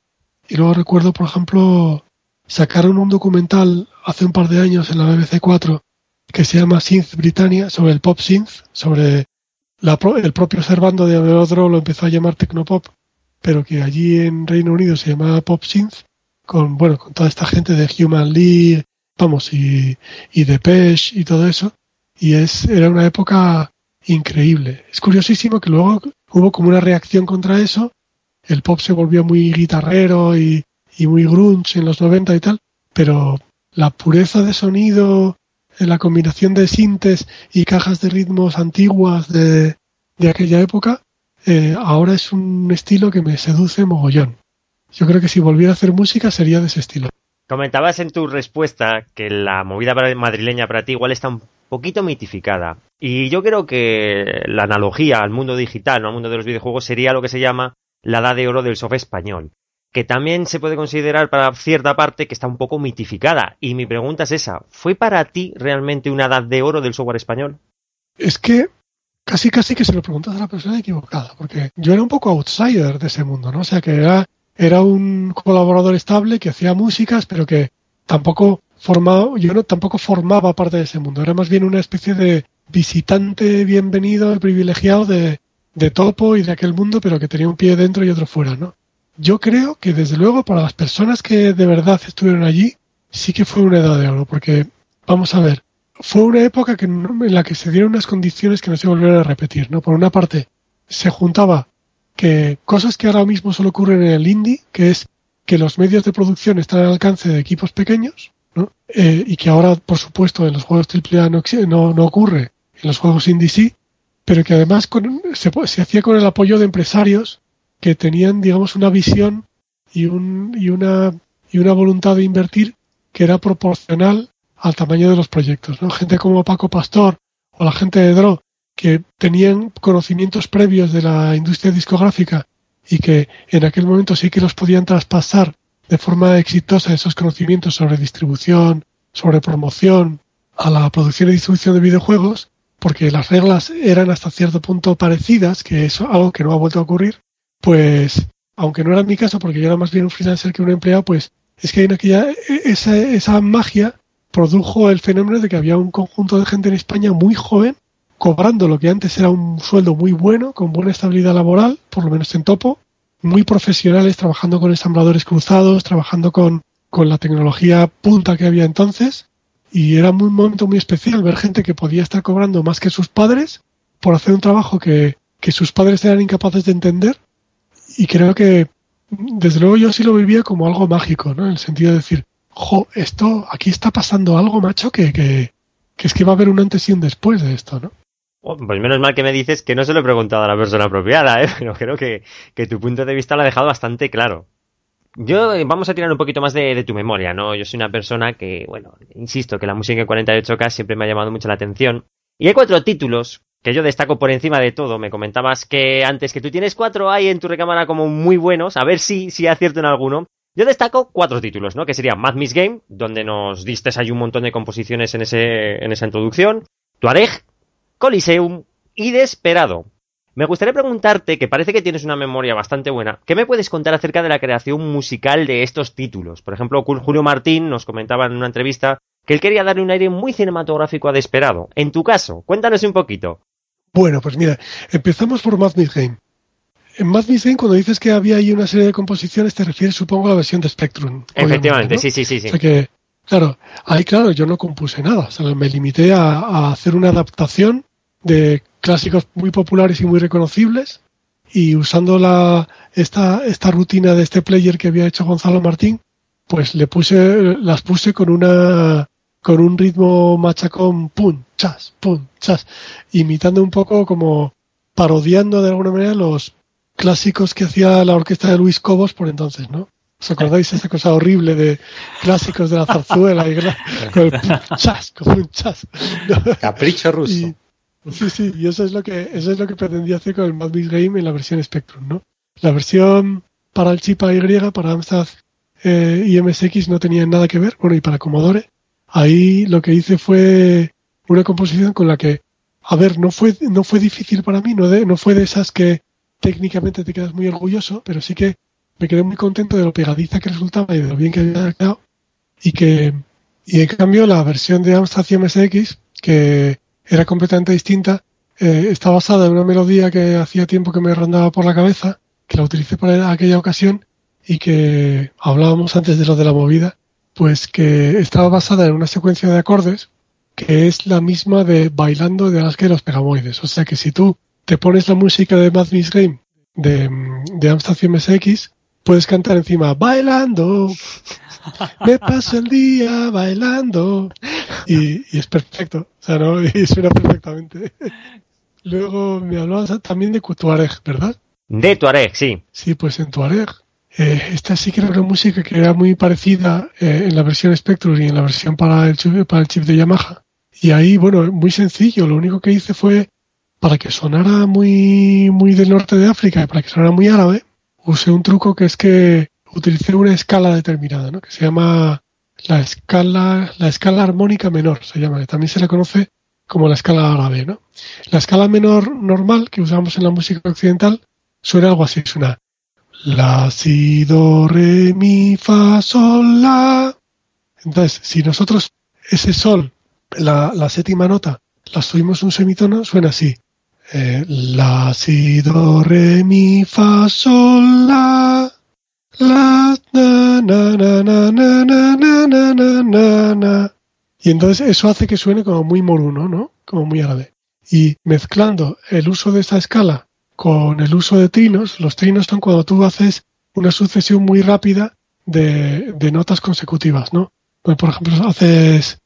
Y luego recuerdo, por ejemplo, sacaron un documental hace un par de años en la BBC 4 que se llama Synth Britannia sobre el pop synth, sobre la, el propio Servando de Avedro lo empezó a llamar Tecnopop, pero que allí en Reino Unido se llamaba Pop Synth, con bueno, con toda esta gente de Human League, vamos, y, y Depeche y todo eso. Y es, era una época increíble. Es curiosísimo que luego hubo como una reacción contra eso. El pop se volvió muy guitarrero y, muy grunge en los 90 y tal, pero la pureza de sonido, la combinación de sintes y cajas de ritmos antiguas de, de aquella época, eh, ahora es un estilo que me seduce mogollón. Yo creo que si volviera a hacer música sería de ese estilo. Comentabas en tu respuesta que la movida madrileña para ti igual está un poquito mitificada. Y yo creo que la analogía al mundo digital, al mundo de los videojuegos, sería lo que se llama la edad de oro del software español, que también se puede considerar para cierta parte que está un poco mitificada. Y mi pregunta es esa, ¿fue para ti realmente una edad de oro del software español? Es que casi casi que se lo preguntas a la persona equivocada, porque yo era un poco outsider de ese mundo, ¿no? O sea, que era era un colaborador estable que hacía músicas, pero que tampoco formaba, yo no tampoco formaba parte de ese mundo. Era más bien una especie de visitante bienvenido, privilegiado de, de topo y de aquel mundo, pero que tenía un pie dentro y otro fuera, ¿no? Yo creo que desde luego para las personas que de verdad estuvieron allí, sí que fue una edad de oro, porque vamos a ver, fue una época que, en la que se dieron unas condiciones que no se volvieron a repetir, ¿no? Por una parte, se juntaba que cosas que ahora mismo solo ocurren en el indie, que es que los medios de producción están al alcance de equipos pequeños. Eh, y que ahora, por supuesto, en los juegos AAA no, no, no ocurre, en los juegos indie sí, pero que además con, se, se, hacía con el apoyo de empresarios que tenían, digamos, una visión y, un, y, una, y una voluntad de invertir que era proporcional al tamaño de los proyectos. ¿no? Gente como Paco Pastor o la gente de Dro, que tenían conocimientos previos de la industria discográfica y que en aquel momento sí que los podían traspasar de forma exitosa esos conocimientos sobre distribución, sobre promoción, a la producción y distribución de videojuegos, porque las reglas eran hasta cierto punto parecidas, que es algo que no ha vuelto a ocurrir, pues, aunque no era mi caso, porque yo era más bien un freelancer que un empleado, pues es que en aquella, esa, esa magia produjo el fenómeno de que había un conjunto de gente en España muy joven cobrando lo que antes era un sueldo muy bueno, con buena estabilidad laboral, por lo menos en topo, muy profesionales, trabajando con ensambladores cruzados, trabajando con, con la tecnología punta que había entonces, y era un momento muy especial ver gente que podía estar cobrando más que sus padres por hacer un trabajo que, que sus padres eran incapaces de entender, y creo que, desde luego yo sí lo vivía como algo mágico, ¿no? En el sentido de decir, jo, esto, aquí está pasando algo, macho, que, que, que es que va a haber un antes y un después de esto, ¿no? Pues menos mal que me dices que no se lo he preguntado a la persona apropiada, ¿eh? pero creo que, que tu punto de vista lo ha dejado bastante claro. Yo eh, vamos a tirar un poquito más de, de, tu memoria, ¿no? Yo soy una persona que, bueno, insisto que la música en 48K siempre me ha llamado mucho la atención. Y hay cuatro títulos que yo destaco por encima de todo. Me comentabas que antes que tú tienes cuatro hay en tu recámara como muy buenos, a ver si, si acierto en alguno. Yo destaco cuatro títulos, ¿no? Que serían Mad Miss Game, donde nos diste ahí un montón de composiciones en, ese, en esa introducción. Tuareg, Coliseum y Desperado. Me gustaría preguntarte, que parece que tienes una memoria bastante buena, ¿qué me puedes contar acerca de la creación musical de estos títulos? Por ejemplo, Julio Martín nos comentaba en una entrevista que él quería darle un aire muy cinematográfico a Desperado. En tu caso, cuéntanos un poquito. Bueno, pues mira, empezamos por Mad Miss Game. En Mad Miss Game, cuando dices que había ahí una serie de composiciones, te refieres, supongo, a la versión de Spectrum. Efectivamente, ¿no? sí, sí, sí. sí. O sea que, claro, ahí, claro, yo no compuse nada. Me limité a, a hacer una adaptación de clásicos muy populares y muy reconocibles y usando la esta esta rutina de este player que había hecho Gonzalo Martín pues le puse las puse con una con un ritmo machacón pum chas pum chas imitando un poco como parodiando de alguna manera los clásicos que hacía la orquesta de Luis Cobos por entonces no ¿Os acordáis esa cosa horrible de clásicos de la zarzuela y con el chas, con un chas? Capricho ruso. Y, Sí, sí, y eso es lo que eso es lo que pretendía hacer con el Mad Miss Game en la versión Spectrum, ¿no? La versión para el chip AY, para Amstrad eh, y MSX no tenía nada que ver, bueno, y para Commodore, ahí lo que hice fue una composición con la que, a ver, no fue no fue difícil para mí, no de, no fue de esas que técnicamente te quedas muy orgulloso, pero sí que me quedé muy contento de lo pegadiza que resultaba y de lo bien que había quedado y que y en cambio la versión de Amstrad y MSX que era completamente distinta. Eh, está basada en una melodía que hacía tiempo que me rondaba por la cabeza, que la utilicé para aquella ocasión y que hablábamos antes de lo de la movida, pues que estaba basada en una secuencia de acordes que es la misma de Bailando de las que los Pegamoides. O sea que si tú te pones la música de Mad Miss Game de, de Amstrad MSX, puedes cantar encima Bailando, me paso el día bailando y, y, es perfecto, o sea, ¿no? Y suena perfectamente. Luego me hablabas también de Tuareg, ¿verdad? De Tuareg, sí. Sí, pues en Tuareg. Eh, esta sí que era una música que era muy parecida eh, en la versión Spectrum y en la versión para el, chip, para el chip de Yamaha. Y ahí, bueno, muy sencillo. Lo único que hice fue, para que sonara muy, muy del norte de África y para que sonara muy árabe, usé un truco que es que utilicé una escala determinada, ¿no? Que se llama la escala, la escala armónica menor, se llama, también se la conoce como la escala árabe, ¿no? La escala menor normal que usamos en la música occidental suena algo así, suena la, si, do, re, mi, fa, sol, la. Entonces, si nosotros ese sol, la, la séptima nota, la subimos un semitono, suena así. Eh, la, si, do, re, mi, fa, sol, la. La, na, na, na, na, na, na, na, na, na, na. Y entonces eso hace que suene como muy moruno, ¿no? Como muy árabe. Y mezclando el uso de esta escala con el uso de trinos, los trinos son cuando tú haces una sucesión muy rápida de, de notas consecutivas, ¿no? Pues, por ejemplo, haces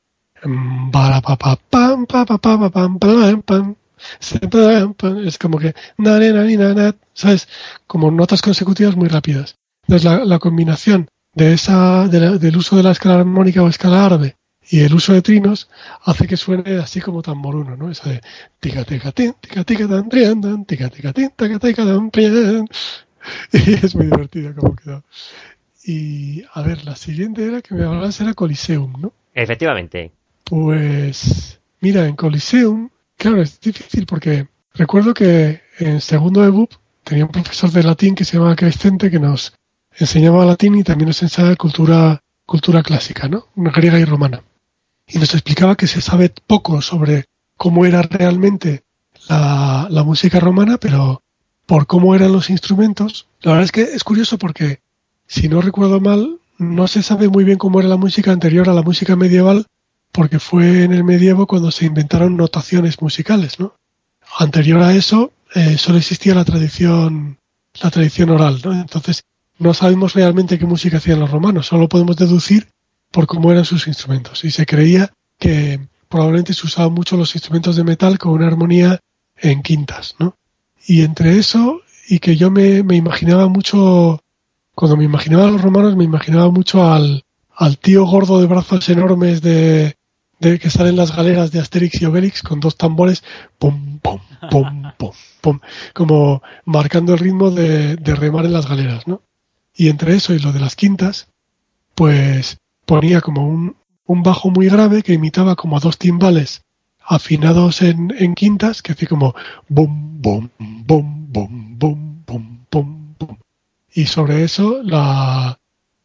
es como que ¿sabes? Como notas consecutivas muy rápidas. Entonces la, la combinación de esa, de la, del uso de la escala armónica o escala árabe y el uso de trinos hace que suene así como tan moruno, ¿no? Esa de tica tica tin, tica tica tan trian, tica tica tin, tica tica tan Y es muy divertido como quedó. Y a ver, la siguiente era que me hablabas era Coliseum, ¿no? Efectivamente. Pues mira, en Coliseum, claro, es difícil porque recuerdo que en segundo de tenía un profesor de latín que se llamaba Crescente que nos enseñaba latín y también nos enseñaba cultura, cultura clásica, ¿no? Griega y romana. Y nos explicaba que se sabe poco sobre cómo era realmente la, la música romana, pero por cómo eran los instrumentos. La verdad es que es curioso porque, si no recuerdo mal, no se sabe muy bien cómo era la música anterior a la música medieval, porque fue en el medievo cuando se inventaron notaciones musicales, ¿no? Anterior a eso, eh, solo existía la tradición, la tradición oral, ¿no? Entonces, no sabemos realmente qué música hacían los romanos, solo podemos deducir por cómo eran sus instrumentos. Y se creía que probablemente se usaban mucho los instrumentos de metal con una armonía en quintas, ¿no? Y entre eso y que yo me, me imaginaba mucho, cuando me imaginaba a los romanos, me imaginaba mucho al, al tío gordo de brazos enormes de, de que salen las galeras de Asterix y Obelix con dos tambores, pum, pum, pum, pum, pum, como marcando el ritmo de, de remar en las galeras, ¿no? Y entre eso y lo de las quintas, pues ponía como un, un bajo muy grave que imitaba como dos timbales afinados en, en quintas, que hacía como bum, bum, bum, bum, bum, bum, bum, bum. Y sobre eso la,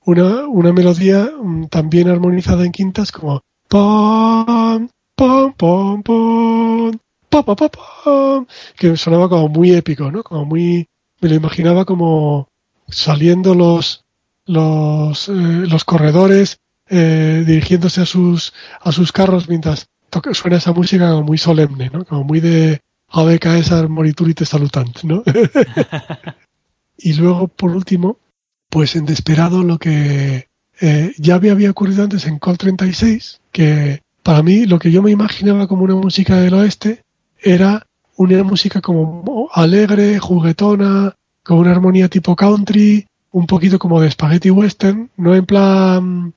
una, una melodía mm, también armonizada en quintas como pam, pam, pam, pam, pam, pam, pam, que sonaba como muy épico, ¿no? Como muy, me lo imaginaba como saliendo los, los, eh, los corredores, eh, dirigiéndose a sus, a sus carros mientras suena esa música como muy solemne, ¿no? Como muy de Ave Caesar morituri te salutant, ¿no? y luego, por último, pues en Desperado lo que eh, ya había ocurrido antes en Col 36, que para mí lo que yo me imaginaba como una música del oeste era una música como alegre, juguetona, con una armonía tipo country, un poquito como de spaghetti western, no en plan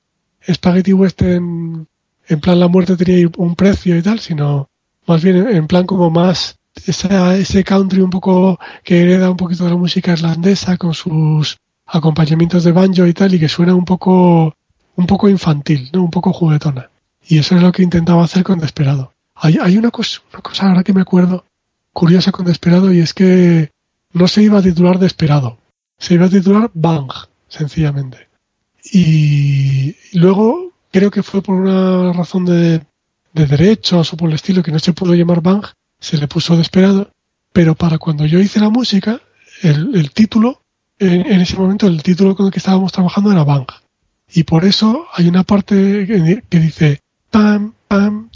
spaghetti western, en plan la muerte tenía un precio y tal, sino más bien en plan como más esa, ese country un poco que hereda un poquito de la música irlandesa con sus acompañamientos de banjo y tal y que suena un poco un poco infantil, ¿no? un poco juguetona. Y eso es lo que intentaba hacer con Desperado. Hay, hay una cosa, una cosa ahora que me acuerdo curiosa con Desperado y es que no se iba a titular Desperado, se iba a titular Bang, sencillamente. Y luego creo que fue por una razón de, de derechos o por el estilo que no se pudo llamar Bang, se le puso Desperado, pero para cuando yo hice la música, el, el título, en, ese momento el título con el que estábamos trabajando era Bang. Y por eso hay una parte que, dice pam pam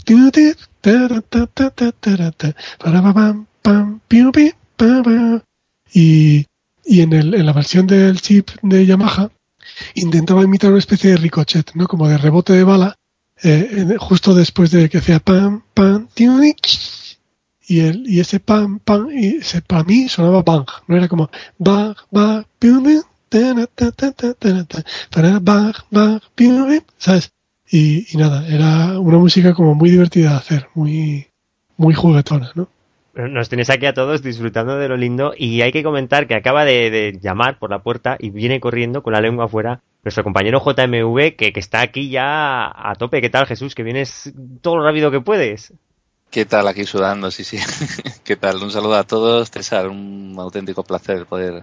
y, y en, el, en la versión del chip de Yamaha intentaba imitar una especie de ricochet, ¿no? Como de rebote de bala, eh, justo después de que hacía pam, pam, y, el, y ese pam, pam, y ese, para mí sonaba bang, no era como bang, bang, bang, bang, ¿sabes? Y, y nada, era una música como muy divertida de hacer, muy, muy juguetona, ¿no? Nos tenéis aquí a todos disfrutando de lo lindo y hay que comentar que acaba de, de llamar por la puerta y viene corriendo con la lengua afuera nuestro compañero JMV que, que, está aquí ya a tope. ¿Qué tal Jesús? Que vienes todo lo rápido que puedes. ¿Qué tal aquí sudando? Sí, sí. ¿Qué tal? Un saludo a todos. César, un auténtico placer poder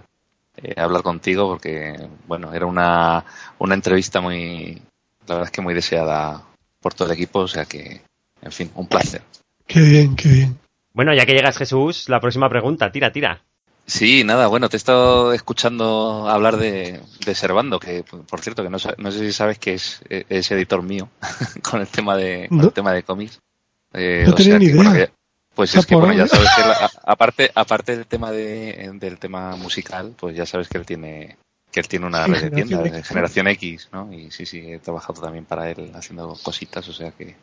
eh, hablar contigo porque, bueno, era una, una entrevista muy, la verdad es que muy deseada por todo el equipo, o sea que, en fin, un placer. Qué bien, qué bien. Bueno, ya que llegas Jesús, la próxima pregunta, tira, tira. Sí, nada, bueno, te he estado escuchando hablar de, de Servando, que por cierto, que no, no, sé si sabes que es, es editor mío con el tema de, con el tema de cómics. Eh, no tenía sea ni idea. Bueno, pues es que, bueno, ya sabes que la, aparte, aparte del tema de, del tema musical, pues ya sabes que él tiene, que él tiene una red de tiendas de Generación X, ¿no? Y sí, sí, he trabajado también para él haciendo cositas, o sea que,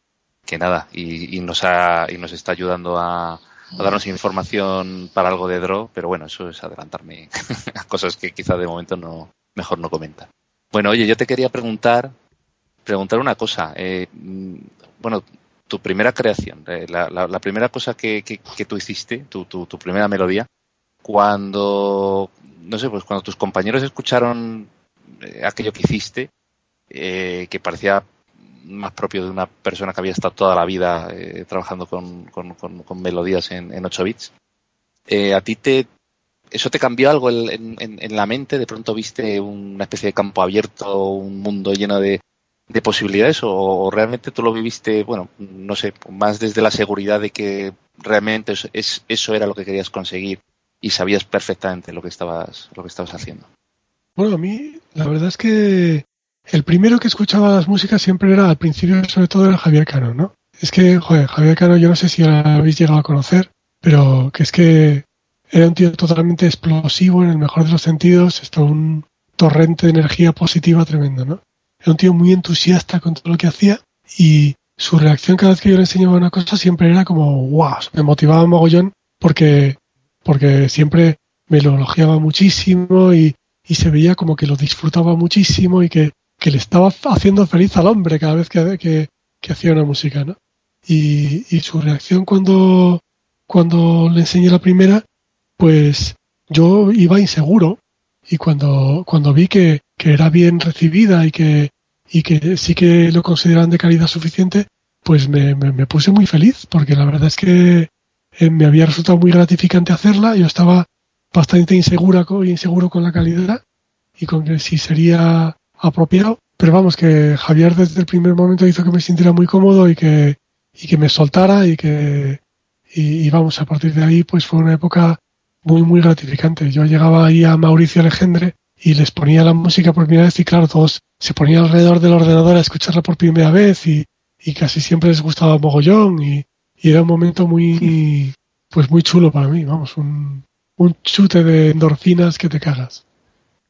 que nada, y, y, nos ha, y nos está ayudando a, a, darnos información para algo de Draw, pero bueno, eso es adelantarme a cosas que quizá de momento no, mejor no comenta. Bueno, oye, yo te quería preguntar, preguntar una cosa. Eh, bueno, tu primera creación, eh, la, primera cosa que, que, que tú hiciste, tu, tu, tu, primera melodía, cuando, no sé, pues cuando tus compañeros escucharon eh, aquello que hiciste, eh, que parecía más propio de una persona que había estado toda la vida eh, trabajando con, con, melodías en, en 8 bits. ¿A ti te, eso te cambió algo en, en, la mente? ¿De pronto viste una especie de campo abierto, un mundo lleno de, de posibilidades? O, realmente tú lo viviste, bueno, no sé, más desde la seguridad de que realmente es, eso era lo que querías conseguir y sabías perfectamente lo que estabas, lo que estabas haciendo? Bueno, a mí la verdad es que el primero que escuchaba las músicas siempre era, al principio sobre todo, era Javier Cano, ¿no? Es que, joder, Javier Cano yo no sé si lo habéis llegado a conocer, pero que es que era un tío totalmente explosivo en el mejor de los sentidos, esto un torrente de energía positiva tremendo, ¿no? Era un tío muy entusiasta con todo lo que hacía y su reacción cada vez que yo le enseñaba una cosa siempre era como, wow, me motivaba mogollón porque, porque siempre me lo elogiaba muchísimo y, y se veía como que lo disfrutaba muchísimo y que, que le estaba haciendo feliz al hombre cada vez que, que, que hacía una música, ¿no? Y, y, su reacción cuando, cuando le enseñé la primera pues yo iba inseguro y cuando, cuando vi que, que era bien recibida y que, y que sí que lo consideraban de calidad suficiente, pues me, me, puse muy feliz porque la verdad es que eh, me había resultado muy gratificante hacerla. Yo estaba bastante insegura inseguro con la calidad y con que si sería apropiado. Pero vamos, que Javier desde el primer momento hizo que me sintiera muy cómodo y que, y que me soltara y que, y, y, vamos, a partir de ahí pues fue una época muy, muy gratificante. Yo llegaba ahí a Mauricio Legendre y les ponía la música por primera vez y claro, todos se ponían alrededor del ordenador a escucharla por primera vez y, y casi siempre les gustaba mogollón y, y, era un momento muy, pues muy chulo para mí, vamos, un, un chute de endorfinas que te cagas.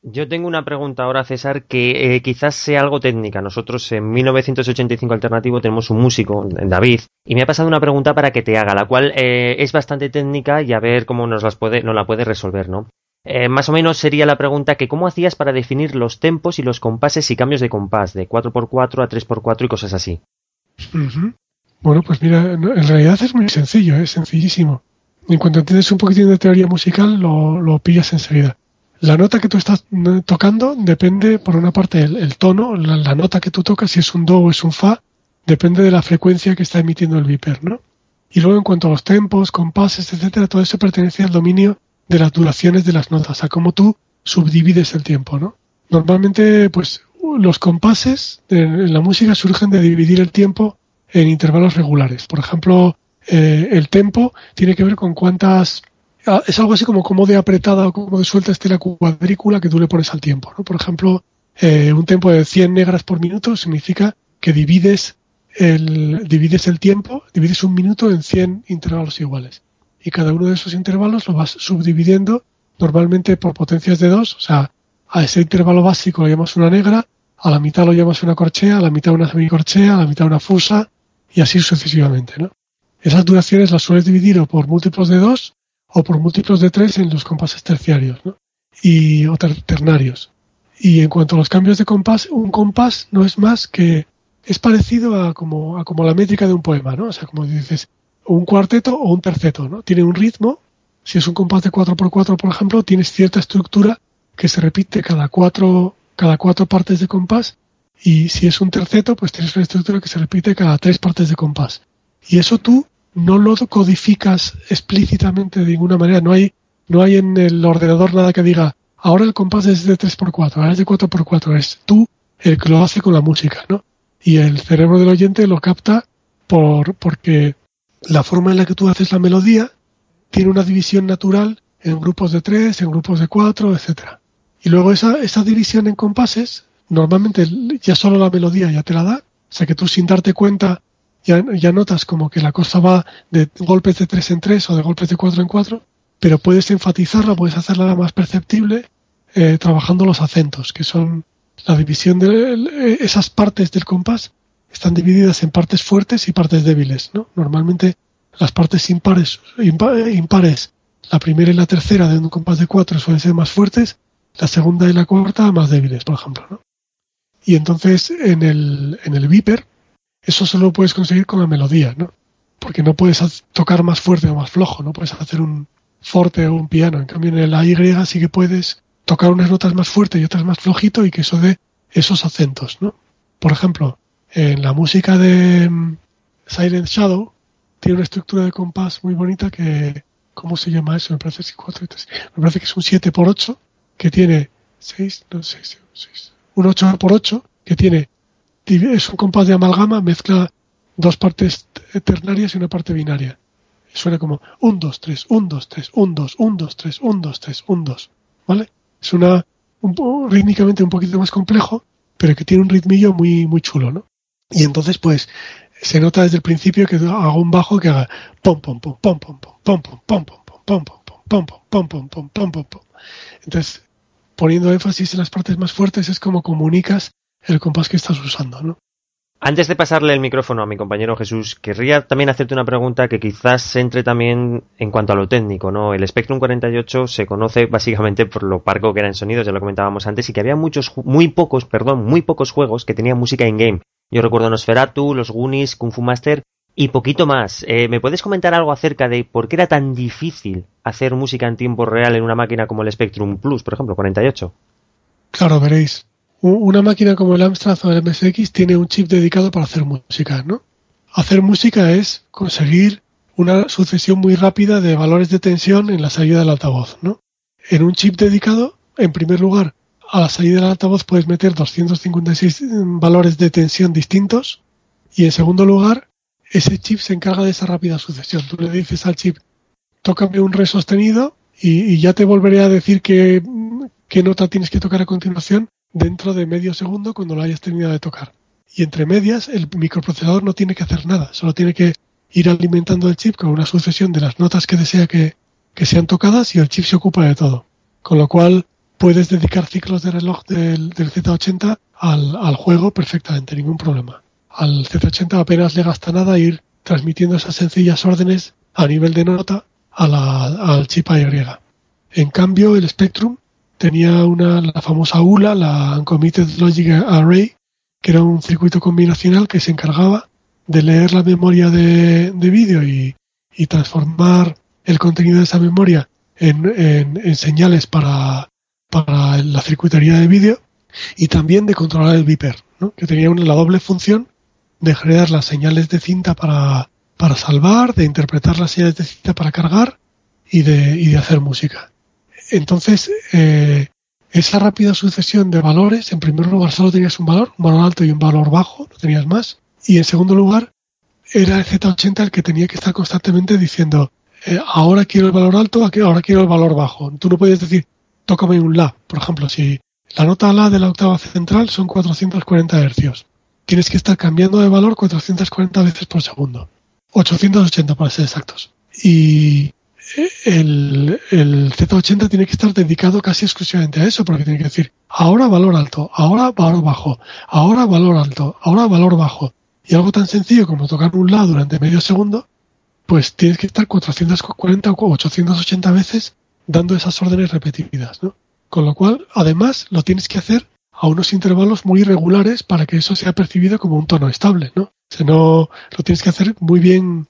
Yo tengo una pregunta ahora, César, que eh, quizás sea algo técnica. Nosotros en 1985 Alternativo tenemos un músico, David, y me ha pasado una pregunta para que te haga, la cual eh, es bastante técnica y a ver cómo nos, las puede, nos la puede resolver, ¿no? Eh, más o menos sería la pregunta que cómo hacías para definir los tempos y los compases y cambios de compás, de 4x4 a 3x4 y cosas así. Bueno, pues mira, en realidad es muy sencillo, es sencillísimo. En cuanto entiendes un poquitín de teoría musical, lo, lo pillas enseguida. La nota que tú estás tocando depende, por una parte, el, tono, la, nota que tú tocas, si es un do o es un fa, depende de la frecuencia que está emitiendo el viper, ¿no? Y luego, en cuanto a los tempos, compases, etcétera, todo eso pertenece al dominio de las duraciones de las notas, a cómo tú subdivides el tiempo, ¿no? Normalmente, pues, los compases en la música surgen de dividir el tiempo en intervalos regulares. Por ejemplo, eh, el tempo tiene que ver con cuántas Ah, es algo así como cómo de apretada o como de suelta esté la cuadrícula que tú le pones al tiempo. ¿no? Por ejemplo, eh, un tiempo de 100 negras por minuto significa que divides el, divides el tiempo, divides un minuto en 100 intervalos iguales. Y cada uno de esos intervalos lo vas subdividiendo normalmente por potencias de dos. O sea, a ese intervalo básico lo llamas una negra, a la mitad lo llamas una corchea, a la mitad una semicorchea, a la mitad una fusa y así sucesivamente. ¿no? Esas duraciones las sueles dividir o por múltiplos de dos o por múltiplos de tres en los compases terciarios ¿no? y o ternarios. Y en cuanto a los cambios de compás, un compás no es más que es parecido a como, a como la métrica de un poema, ¿no? O sea, como dices, un cuarteto o un terceto, ¿no? Tiene un ritmo. Si es un compás de 4x4, por ejemplo, tienes cierta estructura que se repite cada cuatro, cada cuatro partes de compás. Y si es un terceto, pues tienes una estructura que se repite cada tres partes de compás. Y eso tú no lo codificas explícitamente de ninguna manera. No hay, no hay en el ordenador nada que diga, ahora el compás es de 3x4, ahora es de 4x4. Es tú el que lo hace con la música, ¿no? Y el cerebro del oyente lo capta por, porque la forma en la que tú haces la melodía tiene una división natural en grupos de 3, en grupos de 4, etcétera. Y luego esa, esa división en compases, normalmente ya solo la melodía ya te la da, o sea que tú sin darte cuenta ya, notas como que la cosa va de golpes de 3 en 3 o de golpes de 4 en 4, pero puedes enfatizarla, puedes hacerla más perceptible eh, trabajando los acentos, que son la división de esas partes del compás están divididas en partes fuertes y partes débiles, ¿no? Normalmente las partes impares, impares, la primera y la tercera de un compás de 4 suelen ser más fuertes, la segunda y la cuarta más débiles, por ejemplo, ¿no? Y entonces en el, en el Viper, eso solo lo puedes conseguir con la melodía, ¿no? Porque no puedes tocar más fuerte o más flojo, no puedes hacer un forte o un piano. En cambio, en la Y sí que puedes tocar unas notas más fuerte y otras más flojito y que eso dé esos acentos, ¿no? Por ejemplo, en la música de mm, Silent Shadow tiene una estructura de compás muy bonita que, ¿cómo se llama eso? Me parece, me parece que es un 7 x 8 que tiene 6, no, 6, 6, un 8 x 8 que tiene, es un compás de amalgama, mezcla dos partes ternarias y una parte binaria. Suena como 1, 2, 3, 1, 2, 3, 1, 2, 1, 2, 3, 1, 2, 3, 1, 2. ¿Vale? Es una, un, rítmicamente un poquito más complejo, pero que tiene un ritmillo muy, muy chulo, ¿no? Y entonces, pues, se nota desde el principio que hago un bajo que haga pom pom pom pom pom pom pom pom pom pom pom pom pom pom pom pom pom pom Entonces, poniendo énfasis en las partes más fuertes es como comunicas el compás que estás usando, ¿no? Antes de pasarle el micrófono a mi compañero Jesús, querría también hacerte una pregunta que quizás entre también en cuanto a lo técnico, ¿no? El Spectrum 48 se conoce básicamente por lo parco que era en sonidos, ya lo comentábamos antes, y que había muchos, muy pocos, perdón, muy pocos juegos que tenían música in-game. Yo recuerdo Nosferatu, los Goonies, Kung Fu Master y poquito más. Eh, ¿Me puedes comentar algo acerca de por qué era tan difícil hacer música en tiempo real en una máquina como el Spectrum Plus, por ejemplo, 48? Claro, veréis una máquina como el Amstrad o el MSX tiene un chip dedicado para hacer música, ¿no? Hacer música es conseguir una sucesión muy rápida de valores de tensión en la salida del altavoz, ¿no? En un chip dedicado, en primer lugar, a la salida del altavoz puedes meter 256 valores de tensión distintos y en segundo lugar, ese chip se encarga de esa rápida sucesión. Tú le dices al chip, tócame un re sostenido y, ya te volveré a decir qué, qué nota tienes que tocar a continuación dentro de medio segundo cuando lo hayas terminado de tocar. Y entre medias, el microprocesador no tiene que hacer nada, solo tiene que ir alimentando el chip con una sucesión de las notas que desea que, sean tocadas y el chip se ocupa de todo. Con lo cual puedes dedicar ciclos de reloj del, Z80 al, juego perfectamente, ningún problema. Al Z80 apenas le gasta nada ir transmitiendo esas sencillas órdenes a nivel de nota a la, al chip AY. En cambio, el Spectrum tenía una, la famosa ULA, la Uncommitted Logic Array, que era un circuito combinacional que se encargaba de leer la memoria de, vídeo y, transformar el contenido de esa memoria en, señales para, para, la circuitería de vídeo y también de controlar el Viper, que tenía una, la doble función de generar las señales de cinta para, para salvar, de interpretar las señales de cinta para cargar y de, y de hacer música. Entonces, eh, esa rápida sucesión de valores, en primer lugar solo tenías un valor, un valor alto y un valor bajo, no tenías más. Y en segundo lugar, era el Z80 el que tenía que estar constantemente diciendo, eh, ahora quiero el valor alto, ahora quiero el valor bajo. Tú no podías decir, tócame un La. Por ejemplo, si la nota La de la octava central son 440 hercios, tienes que estar cambiando de valor 440 veces por segundo. 880 para ser exactos. Y el, Z80 tiene que estar dedicado casi exclusivamente a eso, porque tiene que decir, ahora valor alto, ahora valor bajo, ahora valor alto, ahora valor bajo. Y algo tan sencillo como tocar un La durante medio segundo, pues tienes que estar 440 o 880 veces dando esas órdenes repetidas, ¿no? Con lo cual, además, lo tienes que hacer a unos intervalos muy irregulares para que eso sea percibido como un tono estable, ¿no? O no, lo tienes que hacer muy bien,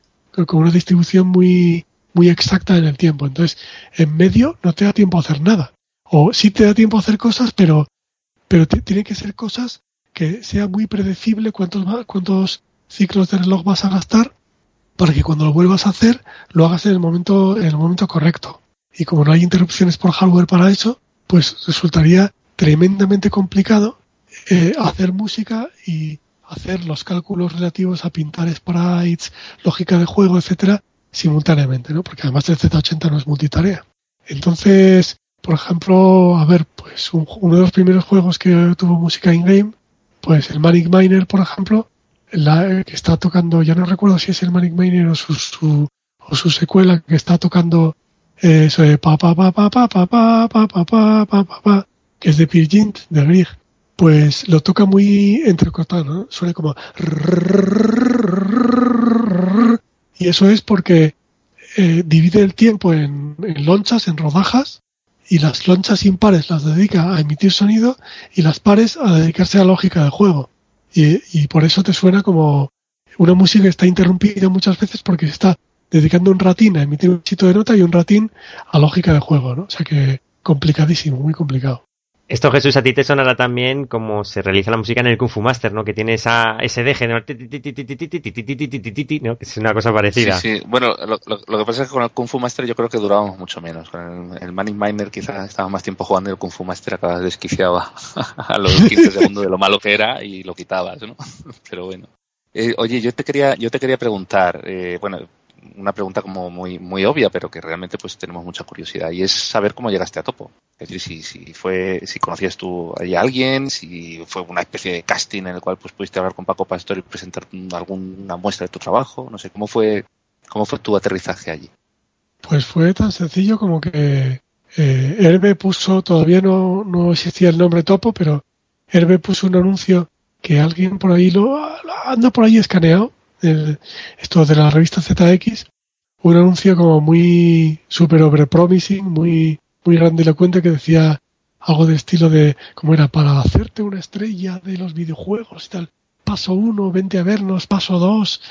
con una distribución muy, muy exacta en el tiempo. Entonces, en medio no te da tiempo a hacer nada. O sí te da tiempo a hacer cosas, pero, pero tiene que ser cosas que sea muy predecible cuántos, cuántos ciclos de reloj vas a gastar para que cuando lo vuelvas a hacer lo hagas en el momento, en el momento correcto. Y como no hay interrupciones por hardware para eso, pues resultaría tremendamente complicado eh, hacer música y hacer los cálculos relativos a pintar sprites, lógica de juego, etcétera, simultáneamente, ¿no? Porque además el Z80 no es multitarea. Entonces, por ejemplo, a ver, pues uno de los primeros juegos que tuvo música in-game, pues el Manic Miner, por ejemplo, la, que está tocando, ya no recuerdo si es el Manic Miner o su, su o su secuela que está tocando eso de pa pa pa pa pa pa pa pa pa pa pa pa que es de Pirgint, de Grieg, pues lo toca muy entrecortado, ¿no? Suena como y eso es porque eh, divide el tiempo en, lonchas, en rodajas, y las lonchas impares las dedica a emitir sonido y las pares a dedicarse a la lógica del juego. Y, por eso te suena como una música que está interrumpida muchas veces porque está dedicando un ratín a emitir un chito de nota y un ratín a lógica de juego, ¿no? O sea que complicadísimo, muy complicado. Esto, Jesús, a ti te sonará también como se realiza la música en el Kung Fu Master, ¿no? Que tiene esa, ese deje, ¿no? Que es una cosa parecida. Sí, sí. Bueno, lo, que pasa es que con el Kung Fu Master yo creo que durábamos mucho menos. Con el, el Manning Miner quizás estaba más tiempo jugando y el Kung Fu Master acabas desquiciaba a los 15 segundos de lo malo que era y lo quitabas, ¿no? Pero bueno. Eh, oye, yo te quería, yo te quería preguntar, eh, bueno, una pregunta como muy, muy obvia, pero que realmente pues tenemos mucha curiosidad, y es saber cómo llegaste a Topo. Es decir, si, si fue, si conocías tú a alguien, si fue una especie de casting en el cual pues pudiste hablar con Paco Pastor y presentar alguna muestra de tu trabajo, no sé, ¿cómo fue, cómo fue tu aterrizaje allí? Pues fue tan sencillo como que eh, Herbe puso, todavía no, no existía el nombre Topo, pero Herbe puso un anuncio que alguien por ahí lo anda por ahí escaneado esto de la revista ZX, un anuncio como muy super over promising, muy, muy grandilocuente que decía algo de estilo de, como era, para hacerte una estrella de los videojuegos y tal. Paso uno, vente a vernos, paso dos.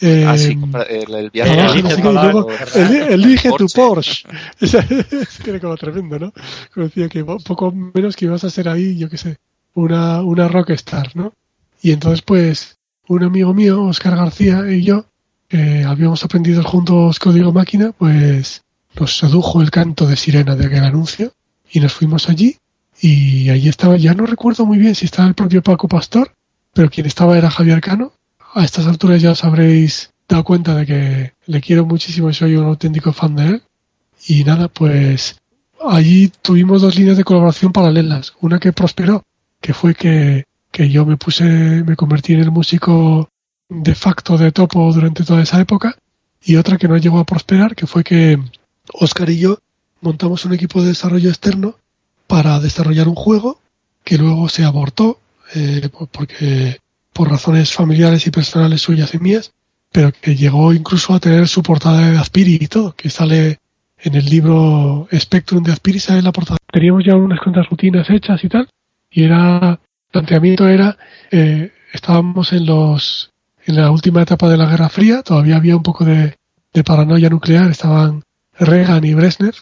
Eh, ah, el, viaje elige tu Porsche. es que era como tremendo, ¿no? Como decía que poco menos que ibas a ser ahí, yo qué sé, una, una rockstar, ¿no? Y entonces, pues, un amigo mío, Oscar García, y yo, que habíamos aprendido juntos código máquina, pues nos sedujo el canto de sirena de aquel anuncio y nos fuimos allí y allí estaba, ya no recuerdo muy bien si estaba el propio Paco Pastor, pero quien estaba era Javier Cano. A estas alturas ya os habréis dado cuenta de que le quiero muchísimo y soy un auténtico fan de él. Y nada, pues allí tuvimos dos líneas de colaboración paralelas. Una que prosperó, que fue que que yo me puse, me convertí en el músico de facto de Topo durante toda esa época, y otra que no llegó a prosperar, que fue que Oscar y yo montamos un equipo de desarrollo externo para desarrollar un juego que luego se abortó, eh, porque por razones familiares y personales suyas y mías, pero que llegó incluso a tener su portada de Aspiri y todo, que sale en el libro Spectrum de Aspiri, sale en la portada. Teníamos ya unas cuantas rutinas hechas y tal, y era planteamiento era, eh, estábamos en los en la última etapa de la Guerra Fría, todavía había un poco de, paranoia nuclear, estaban Reagan y Brezhnev,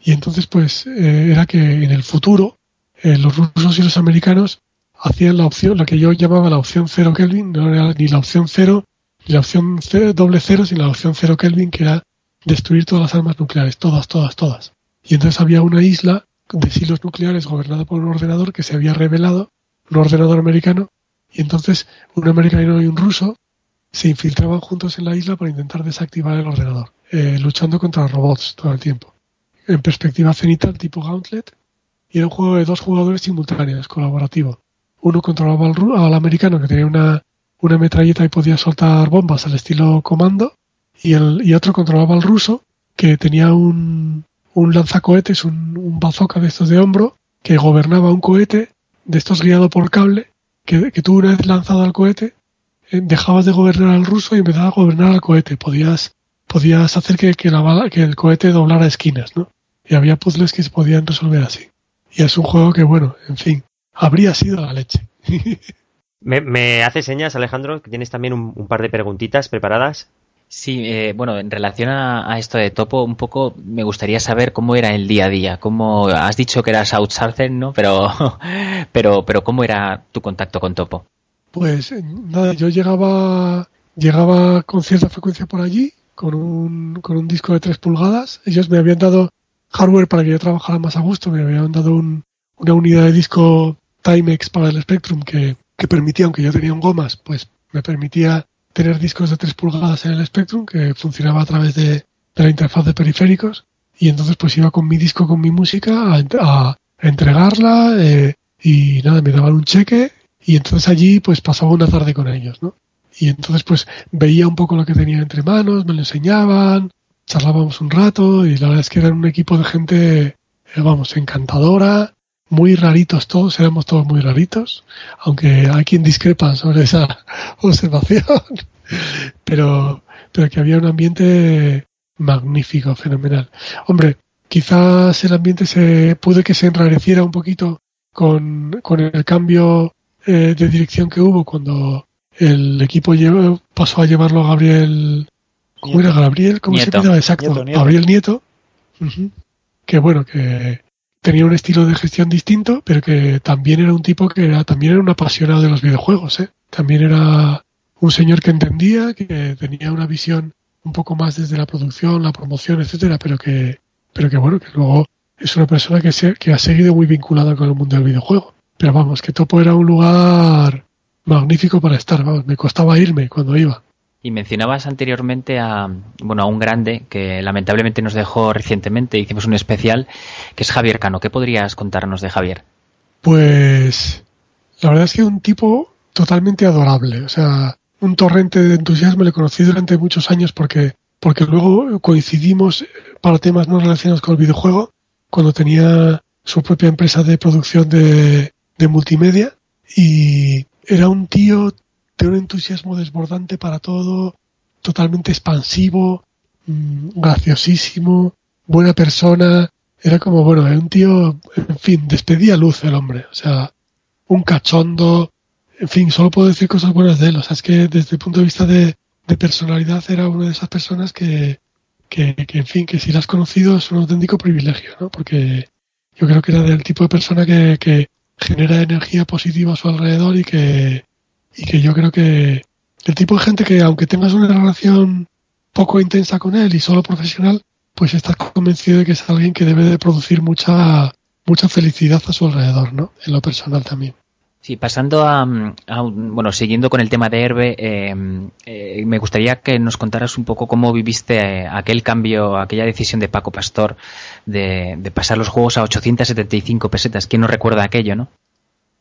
y entonces pues eh, era que en el futuro eh, los rusos y los americanos hacían la opción, la que yo llamaba la opción cero Kelvin, no era ni la opción cero, ni la opción doble cero, sino la opción cero Kelvin, que era destruir todas las armas nucleares, todas, todas, todas. Y entonces había una isla de silos nucleares gobernada por un ordenador que se había revelado un ordenador americano, y entonces un americano y un ruso se infiltraban juntos en la isla para intentar desactivar el ordenador, eh, luchando contra robots todo el tiempo. En perspectiva cenital tipo Gauntlet, y era un juego de dos jugadores simultáneos, colaborativo. Uno controlaba al, americano que tenía una, una metralleta y podía soltar bombas al estilo comando, y, el, y otro controlaba al ruso que tenía un, un lanzacohetes, un, un bazooka de estos de hombro, que gobernaba un cohete de estos guiado por cable, que, que tú una vez lanzado al cohete, eh, dejabas de gobernar al ruso y empezaba a gobernar al cohete. Podías, podías hacer que, que, la bala, que el cohete doblara esquinas, ¿no? Y había puzzles que se podían resolver así. Y es un juego que, bueno, en fin, habría sido la leche. me, me hace señas, Alejandro, que tienes también un par de preguntitas preparadas. Sí, eh, bueno, en relación a, esto de Topo, un poco me gustaría saber cómo era el día a día. Cómo has dicho que eras outsider, ¿no? Pero, pero, pero cómo era tu contacto con Topo. Pues eh, nada, yo llegaba, llegaba con cierta frecuencia por allí, con un, con un disco de 3 pulgadas. Ellos me habían dado hardware para que yo trabajara más a gusto, me habían dado una unidad de disco Timex para el Spectrum que, que permitía, aunque yo tenía un gomas, pues me permitía tener discos de 3 pulgadas en el Spectrum que funcionaba a través de, la interfaz de periféricos y entonces pues iba con mi disco, con mi música a, entregarla eh, y nada, me daban un cheque y entonces allí pues pasaba una tarde con ellos, ¿no? Y entonces pues veía un poco lo que tenía entre manos, me lo enseñaban, charlábamos un rato y la verdad es que eran un equipo de gente, eh, vamos, encantadora, muy raritos todos, éramos todos muy raritos, aunque hay quien discrepa sobre esa observación, pero, pero que había un ambiente magnífico, fenomenal. Hombre, quizás el ambiente se puede que se enrareciera un poquito con, con el cambio eh, de dirección que hubo cuando el equipo pasó a llevarlo a Gabriel, ¿cómo era Gabriel? ¿Cómo se llamaba? Exacto, Gabriel Nieto, que bueno, que tenía un estilo de gestión distinto, pero que también era un tipo que era, también era un apasionado de los videojuegos, ¿eh? También era un señor que entendía, que tenía una visión un poco más desde la producción, la promoción, etcétera, pero que, pero que bueno, que luego es una persona que, se, que ha seguido muy vinculada con el mundo del videojuego. Pero vamos, que Topo era un lugar magnífico para estar, vamos, me costaba irme cuando iba. Y mencionabas anteriormente a, bueno, a un grande que lamentablemente nos dejó recientemente, hicimos un especial, que es Javier Cano. ¿Qué podrías contarnos de Javier? Pues la verdad es que un tipo totalmente adorable, o sea, un torrente de entusiasmo, le conocí durante muchos años porque, porque luego coincidimos para temas no relacionados con el videojuego, cuando tenía su propia empresa de producción de, de multimedia y era un tío de un entusiasmo desbordante para todo, totalmente expansivo, mm, graciosísimo, buena persona. Era como, bueno, un tío, en fin, despedía luz el hombre. O sea, un cachondo. En fin, solo puedo decir cosas buenas de él. O sea, es que desde el punto de vista de, personalidad era una de esas personas que, que, en fin, que si la has conocido es un auténtico privilegio, ¿no? Porque yo creo que era del tipo de persona que, que genera energía positiva a su alrededor y que, y que yo creo que el tipo de gente que aunque tengas una relación poco intensa con él y solo profesional, pues estás convencido de que es alguien que debe de producir mucha mucha felicidad a su alrededor, ¿no? En lo personal también. Sí, pasando a, bueno, siguiendo con el tema de Herbe, eh, eh, me gustaría que nos contaras un poco cómo viviste eh, aquel cambio, aquella decisión de Paco Pastor de, de pasar los juegos a 875 pesetas. ¿Quién no recuerda aquello, no?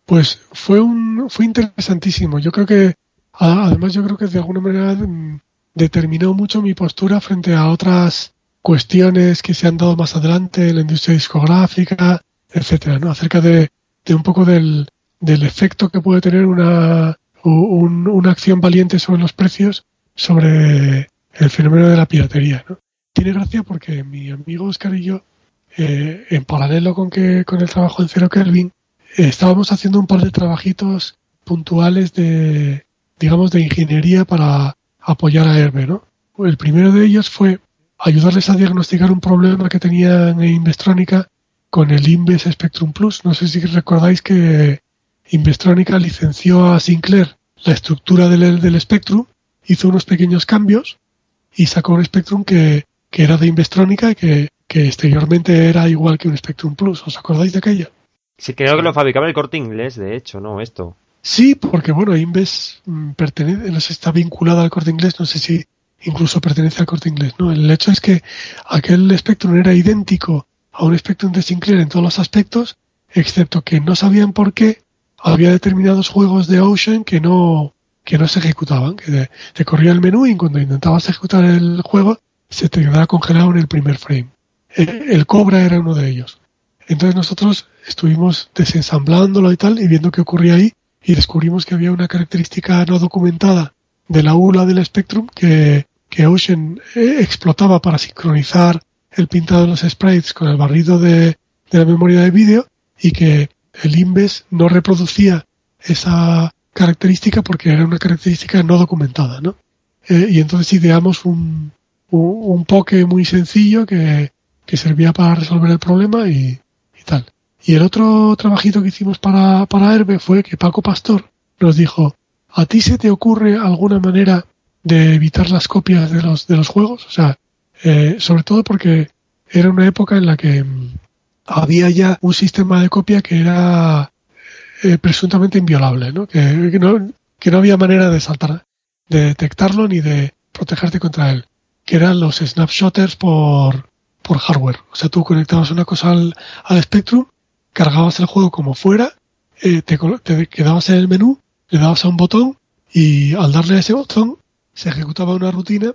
Pues fue un fue interesantísimo. Yo creo que además yo creo que de alguna manera mm, determinó mucho mi postura frente a otras cuestiones que se han dado más adelante en la industria discográfica, etcétera, ¿no? Acerca de, un poco del, del efecto que puede tener una, una acción valiente sobre los precios sobre el fenómeno de la piratería, ¿no? Tiene gracia porque mi amigo Oscar y yo, eh, en paralelo con que con el trabajo en Cero Kelvin, estábamos haciendo un par de trabajitos puntuales de, digamos, de ingeniería para apoyar a Herbe, ¿no? El primero de ellos fue ayudarles a diagnosticar un problema que tenían en Investronica con el Inves Spectrum Plus. No sé si recordáis que Investronica licenció a Sinclair la estructura del, Spectrum, hizo unos pequeños cambios y sacó un Spectrum que, que era de Investronica y que, que exteriormente era igual que un Spectrum Plus. ¿Os acordáis de aquello? Sí, creo que lo fabricaba el corte inglés, de hecho, ¿no? Esto. Sí, porque bueno, Inves mm, pertenece, no está vinculado al corte inglés, no sé si incluso pertenece al corte inglés, ¿no? El hecho es que aquel Spectrum era idéntico a un Spectrum de Sinclair en todos los aspectos, excepto que no sabían por qué había determinados juegos de Ocean que no, que no se ejecutaban, que te corría el menú y cuando intentabas ejecutar el juego se te quedaba congelado en el primer frame. el Cobra era uno de ellos. Entonces nosotros estuvimos desensamblándolo y tal y viendo qué ocurría ahí y descubrimos que había una característica no documentada de la ULA del Spectrum que, que Ocean eh, explotaba para sincronizar el pintado de los sprites con el barrido de, de la memoria de vídeo y que el Inves no reproducía esa característica porque era una característica no documentada, ¿no? Eh, y entonces ideamos un, un, un poke muy sencillo que, que servía para resolver el problema y, y el otro trabajito que hicimos para, para Herbe fue que Paco Pastor nos dijo, ¿a ti se te ocurre alguna manera de evitar las copias de los, de los juegos? O sea, eh, sobre todo porque era una época en la que mm, había ya un sistema de copia que era eh, presuntamente inviolable, ¿no? Que, ¿no? que no había manera de saltar, de detectarlo ni de protegerte contra él, que eran los snapshotters por, por hardware. O sea, tú conectabas una cosa al, al Spectrum, cargabas el juego como fuera, eh, te, quedabas en el menú, le dabas a un botón y al darle a ese botón se ejecutaba una rutina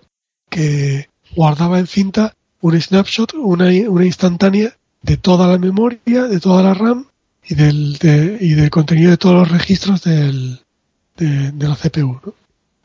que guardaba en cinta un snapshot, una, una instantánea de toda la memoria, de toda la RAM y del, y del contenido de todos los registros del, de, de la CPU. ¿no?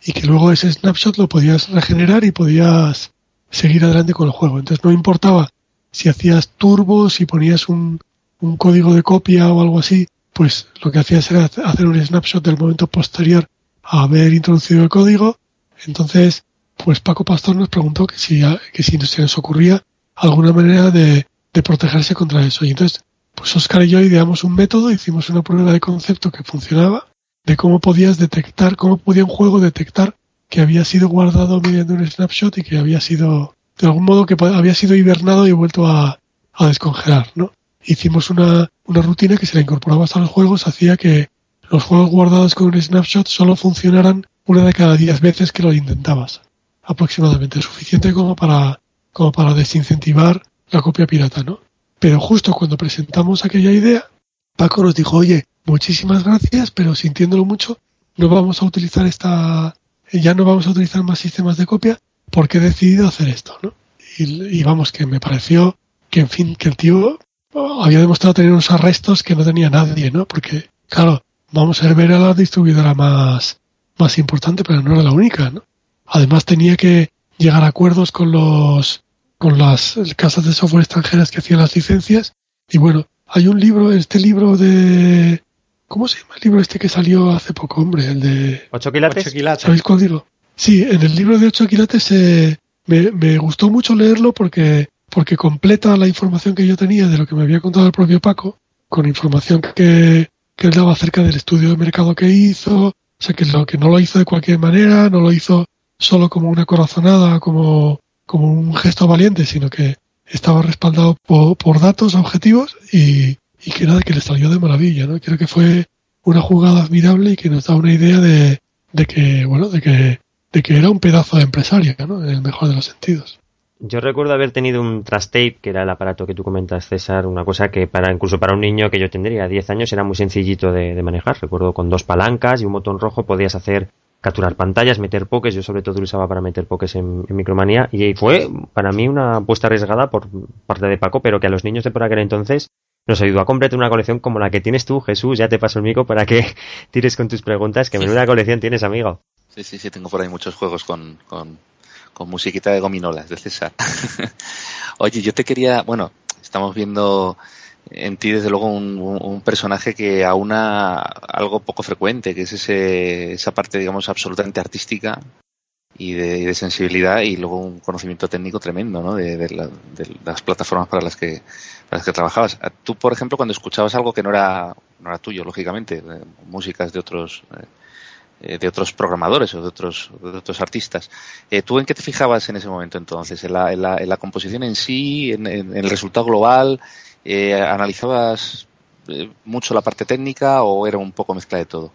Y que luego ese snapshot lo podías regenerar y podías seguir adelante con el juego. Entonces no importaba si hacías turbos, si ponías un, un código de copia o algo así, pues lo que hacías era hacer un snapshot del momento posterior a haber introducido el código. Entonces, pues Paco Pastor nos preguntó que si, que si se nos ocurría alguna manera de, de protegerse contra eso. Y entonces pues Oscar y yo ideamos un método, hicimos una prueba de concepto que funcionaba, de cómo podías detectar, cómo podía un juego detectar que había sido guardado mediante un snapshot y que había sido, de algún modo, que había sido hibernado y vuelto a, a descongelar, ¿no? Hicimos una, una rutina que se la incorporaba a los juegos, hacía que los juegos guardados con un snapshot solo funcionaran una de cada diez veces que lo intentabas. Aproximadamente, suficiente como para, como para desincentivar la copia pirata, ¿no? Pero justo cuando presentamos aquella idea, Paco nos dijo, oye, muchísimas gracias, pero sintiéndolo mucho, no vamos a utilizar esta, ya no vamos a utilizar más sistemas de copia porque he decidido hacer esto, ¿no? Y, vamos, que me pareció que, en fin, que el tío había demostrado tener unos arrestos que no tenía nadie, ¿no? Porque, claro, vamos a ver a la distribuidora más, más importante, pero no era la única, ¿no? Además tenía que llegar a acuerdos con los, con las casas de software extranjeras que hacían las licencias. Y bueno, hay un libro, este libro de... ¿Cómo se llama el libro este que salió hace poco, hombre? El de... ¿Ocho quilates? ¿Sabéis cuál digo? Sí, en el libro de Ocho quilates eh, me, me gustó mucho leerlo porque, porque completa la información que yo tenía de lo que me había contado el propio Paco, con información que, que él daba acerca del estudio de mercado que hizo, o sea, que, lo, que no lo hizo de cualquier manera, no lo hizo solo como una corazonada, como como un gesto valiente, sino que estaba respaldado por, datos objetivos y, que nada, que le salió de maravilla, ¿no? Creo que fue una jugada admirable y que nos da una idea de, que, bueno, de que, de que era un pedazo de empresario, ¿no? En el mejor de los sentidos. Yo recuerdo haber tenido un Tape, que era el aparato que tú comentas, César, una cosa que para incluso para un niño que yo tendría 10 años era muy sencillito de, de manejar. Recuerdo con dos palancas y un botón rojo podías hacer capturar pantallas, meter pokés, yo sobre todo lo usaba para meter pokés en, Micromanía y fue para mí una apuesta arriesgada por parte de Paco, pero que a los niños de por aquel entonces nos ayudó a completar una colección como la que tienes tú, Jesús, ya te paso el micro para que tires con tus preguntas, que menuda colección tienes, amigo. Sí, sí, sí, tengo por ahí muchos juegos con, con, con musiquita de gominolas de César. Oye, yo te quería, bueno, estamos viendo en ti desde luego un, personaje que aúna algo poco frecuente, que es ese, esa parte, digamos, absolutamente artística y de, sensibilidad y luego un conocimiento técnico tremendo, ¿no? De, las plataformas para las que las que trabajabas. Tú, por ejemplo, cuando escuchabas algo que no era no era tuyo, lógicamente, músicas de otros eh, de otros programadores o de otros de otros artistas, eh, ¿tú en qué te fijabas en ese momento entonces? ¿En la, en la, en la composición en sí, en el resultado global? Eh, ¿Analizabas eh, mucho la parte técnica o era un poco mezcla de todo?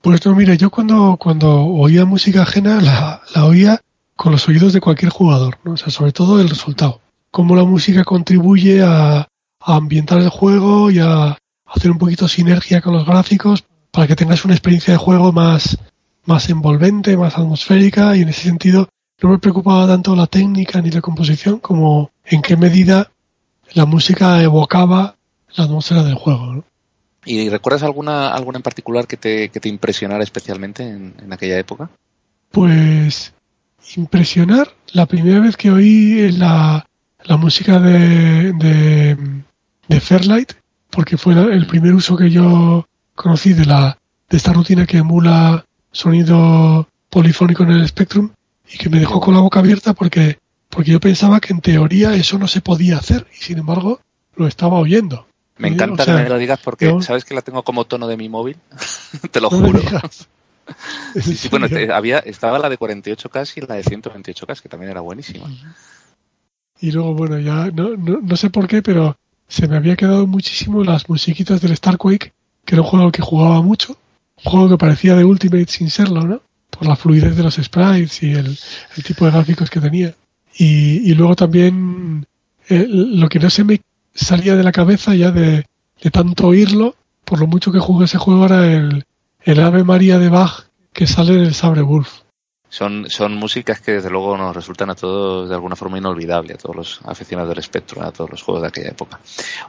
Pues no, mira, yo cuando, cuando oía música ajena la, la oía con los oídos de cualquier jugador, ¿no? o sea, sobre todo el resultado. Cómo la música contribuye a, a ambientar el juego y a hacer un poquito sinergia con los gráficos para que tengas una experiencia de juego más, más envolvente, más atmosférica y en ese sentido no me preocupaba tanto la técnica ni la composición como en qué medida la música evocaba la atmósfera del juego. ¿Y recuerdas alguna, alguna en particular que te, que te impresionara especialmente en, aquella época? Pues impresionar, la primera vez que oí la, la música de, de, de, Fairlight, porque fue el primer uso que yo conocí de, la, de esta rutina que emula sonido polifónico en el Spectrum y que me dejó con la boca abierta porque porque yo pensaba que en teoría eso no se podía hacer y sin embargo lo estaba oyendo. Me encanta que me lo digas porque sabes que la tengo como tono de mi móvil, te lo juro. sí, bueno, había, estaba la de 48K y la de 128K, que también era buenísima. Y luego, bueno, ya no, no, no, sé por qué, pero se me había quedado muchísimo las musiquitas del Starquake, que era un juego que jugaba mucho, un juego que parecía de Ultimate sin serlo, ¿no? Por la fluidez de los sprites y el, tipo de gráficos que tenía. Y, luego también eh, lo que no se me salía de la cabeza ya de, tanto oírlo, por lo mucho que jugué ese juego, era el, el Ave María de Bach que sale del Sabre Wolf. Son, son músicas que desde luego nos resultan a todos de alguna forma inolvidable, a todos los aficionados del espectro, a todos los juegos de aquella época.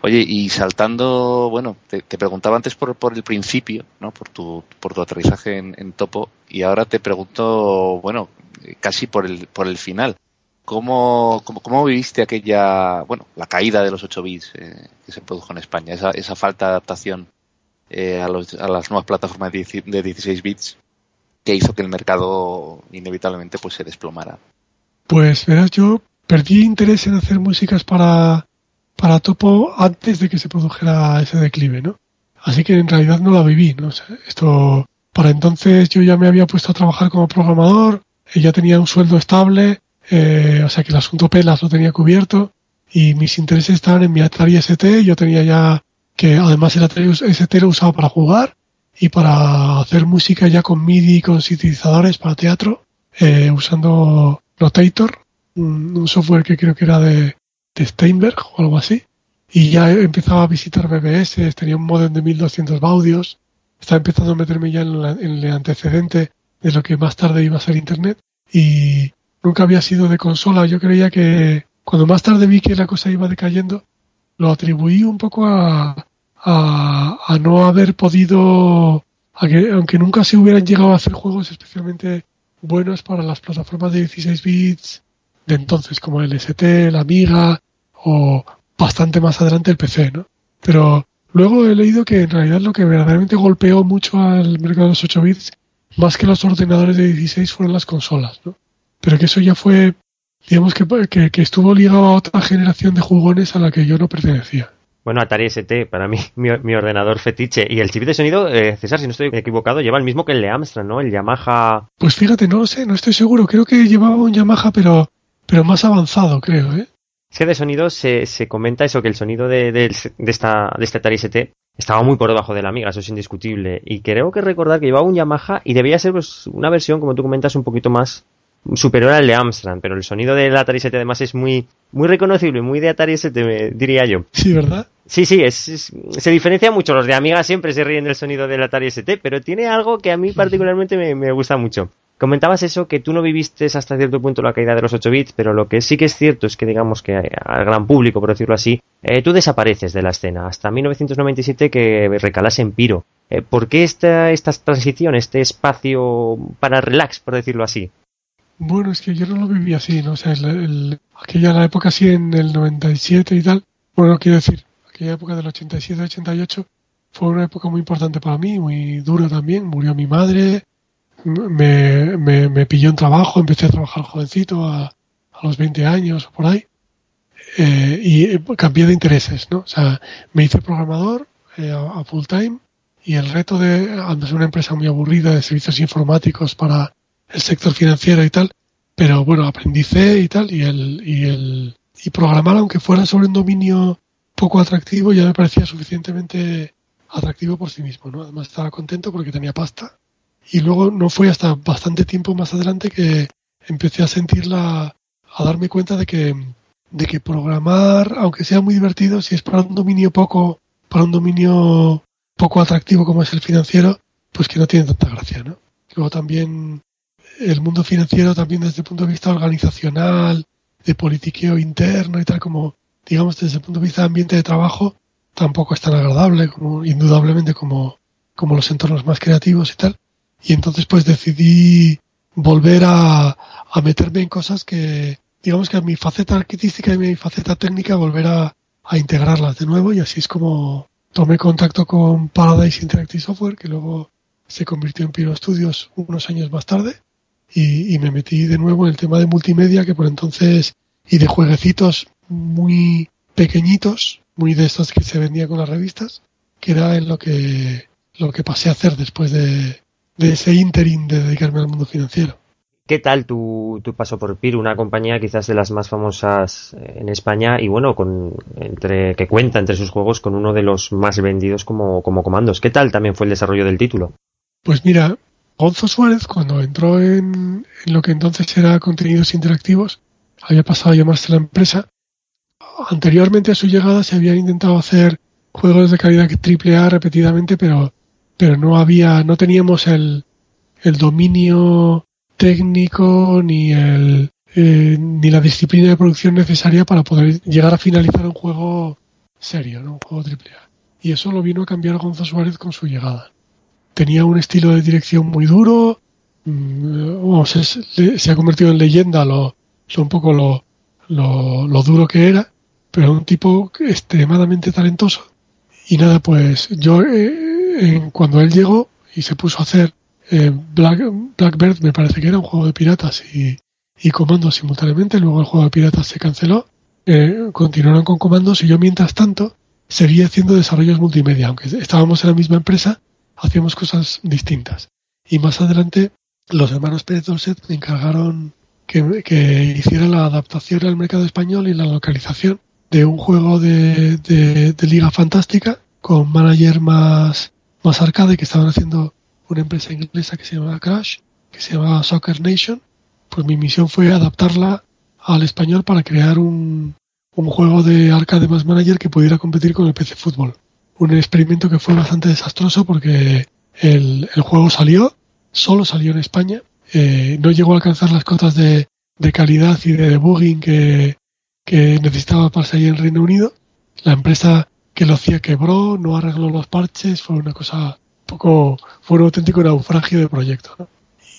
Oye, y saltando, bueno, te, preguntaba antes por, por el principio, ¿no? Por tu, por tu aterrizaje en, en Topo, y ahora te pregunto, bueno, casi por el, por el final. ¿Cómo, cómo, viviste aquella, bueno, la caída de los 8 bits eh, que se produjo en España, esa, esa falta de adaptación eh, a, los, a, las nuevas plataformas de 16 bits que hizo que el mercado inevitablemente pues se desplomara? Pues verás, yo perdí interés en hacer músicas para, para Topo antes de que se produjera ese declive, ¿no? Así que en realidad no la viví, ¿no? esto, para entonces yo ya me había puesto a trabajar como programador, ya tenía un sueldo estable, eh, o sea que el asunto pelas lo tenía cubierto y mis intereses estaban en mi Atari ST, yo tenía ya que además el Atari ST lo usaba para jugar y para hacer música ya con MIDI con sintetizadores para teatro, eh, usando Notator, un, software que creo que era de, Steinberg o algo así. Y ya empezaba a visitar BBS, tenía un modem de 1200 baudios, estaba empezando a meterme ya en, en, el antecedente de lo que más tarde iba a ser Internet. Y nunca había sido de consola. Yo creía que cuando más tarde vi que la cosa iba decayendo, lo atribuí un poco a, a, no haber podido, a que, aunque nunca se hubieran llegado a hacer juegos especialmente buenos para las plataformas de 16 bits de entonces, como el ST, la Amiga o bastante más adelante el PC, ¿no? Pero luego he leído que en realidad lo que verdaderamente golpeó mucho al mercado de los 8 bits, más que los ordenadores de 16, fueron las consolas, ¿no? Pero que eso ya fue, digamos que, que, que estuvo ligado a otra generación de jugones a la que yo no pertenecía. Bueno, Atari ST, para mí, mi, ordenador fetiche. Y el chip de sonido, eh, César, si no estoy equivocado, lleva el mismo que el de Amstrad, ¿no? El Yamaha. Pues fíjate, no lo sé, no estoy seguro. Creo que llevaba un Yamaha, pero, pero más avanzado, creo, ¿eh? Es que de sonido se, se comenta eso, que el sonido de, de, esta, de este Atari ST estaba muy por debajo de la Amiga, eso es indiscutible. Y creo que recordar que llevaba un Yamaha y debía ser pues, una versión, como tú comentas, un poquito más superior al de Amstrad, pero el sonido del Atari ST además es muy, muy reconocible, muy de Atari ST, diría yo. Sí, ¿verdad? Sí, sí, es, se diferencia mucho. Los de Amiga siempre se ríen del sonido del Atari ST, pero tiene algo que a mí particularmente me, gusta mucho. Comentabas eso, que tú no viviste hasta cierto punto la caída de los 8 bits, pero lo que sí que es cierto es que digamos que al gran público, por decirlo así, eh, tú desapareces de la escena hasta 1997 que recalas en Piro. Eh, ¿Por qué esta, esta transición, este espacio para relax, por decirlo así? Bueno, es que yo no lo viví así, ¿no? O sea, el, aquella la época así en el 97 y tal. Bueno, quiero decir, aquella época del 87-88 fue una época muy importante para mí, muy dura también. Murió mi madre, me, me, pilló en trabajo, empecé a trabajar jovencito a, a los 20 años o por ahí. Eh, y cambié de intereses, ¿no? O sea, me hice programador eh, a, a, full time y el reto de, antes una empresa muy aburrida de servicios informáticos para el sector financiero y tal, pero bueno, aprendí C y tal, y el, y el, y programar, aunque fuera sobre un dominio poco atractivo, ya me parecía suficientemente atractivo por sí mismo, ¿no? Además estaba contento porque tenía pasta. Y luego no fue hasta bastante tiempo más adelante que empecé a sentirla, a darme cuenta de que, de que programar, aunque sea muy divertido, si es para un dominio poco, para un dominio poco atractivo como es el financiero, pues que no tiene tanta gracia, ¿no? Luego también el mundo financiero también desde el punto de vista organizacional, de politiqueo interno y tal, como digamos desde el punto de vista de ambiente de trabajo, tampoco es tan agradable como indudablemente como, como los entornos más creativos y tal. Y entonces pues decidí volver a, meterme en cosas que, digamos que a mi faceta artística y mi faceta técnica volver a, a integrarlas de nuevo y así es como tomé contacto con Paradise Interactive Software, que luego se convirtió en Piro Studios unos años más tarde y, me metí de nuevo en el tema de multimedia que por entonces y de jueguecitos muy pequeñitos, muy de estos que se vendían con las revistas, que era en lo que lo que pasé a hacer después de, ese interim de dedicarme al mundo financiero. ¿Qué tal tu, tu, paso por PIR, una compañía quizás de las más famosas eh, en España y bueno, con, entre, que cuenta entre sus juegos con uno de los más vendidos como, como comandos? ¿Qué tal también fue el desarrollo del título? Pues mira, Gonzo Suárez, cuando entró en, lo que entonces era contenidos interactivos, había pasado a llamarse la empresa. Anteriormente a su llegada se habían intentado hacer juegos de calidad triple A repetidamente, pero, pero no había, no teníamos el, el dominio técnico ni el, eh, ni la disciplina de producción necesaria para poder llegar a finalizar un juego serio, ¿no? un juego triple A. Y eso lo vino a cambiar Gonzo Suárez con su llegada tenía un estilo de dirección muy duro, mm, se, ha convertido en leyenda lo, un poco lo, lo, duro que era, pero un tipo extremadamente talentoso. Y nada, pues yo eh, cuando él llegó y se puso a hacer eh, Black, Blackbird, me parece que era un juego de piratas y, y comandos simultáneamente, luego el juego de piratas se canceló eh, continuaron con comandos y yo mientras tanto seguía haciendo desarrollos multimedia, aunque estábamos en la misma empresa, hacíamos cosas distintas. Y más adelante los hermanos Pérez Dolcet me encargaron que, hiciera la adaptación al mercado español y la localización de un juego de, de, Liga Fantástica con manager más, más arcade que estaban haciendo una empresa inglesa que se llamaba Crash, que se llamaba Soccer Nation. Pues mi misión fue adaptarla al español para crear un, un juego de arcade más manager que pudiera competir con el PC Fútbol. Un experimento que fue bastante desastroso porque el, el juego salió, solo salió en España, eh, no llegó a alcanzar las cotas de, de calidad y de debugging que, que necesitaba para salir en Reino Unido. La empresa que lo hacía quebró, no arregló los parches, fue una cosa poco, fue un auténtico naufragio de proyecto.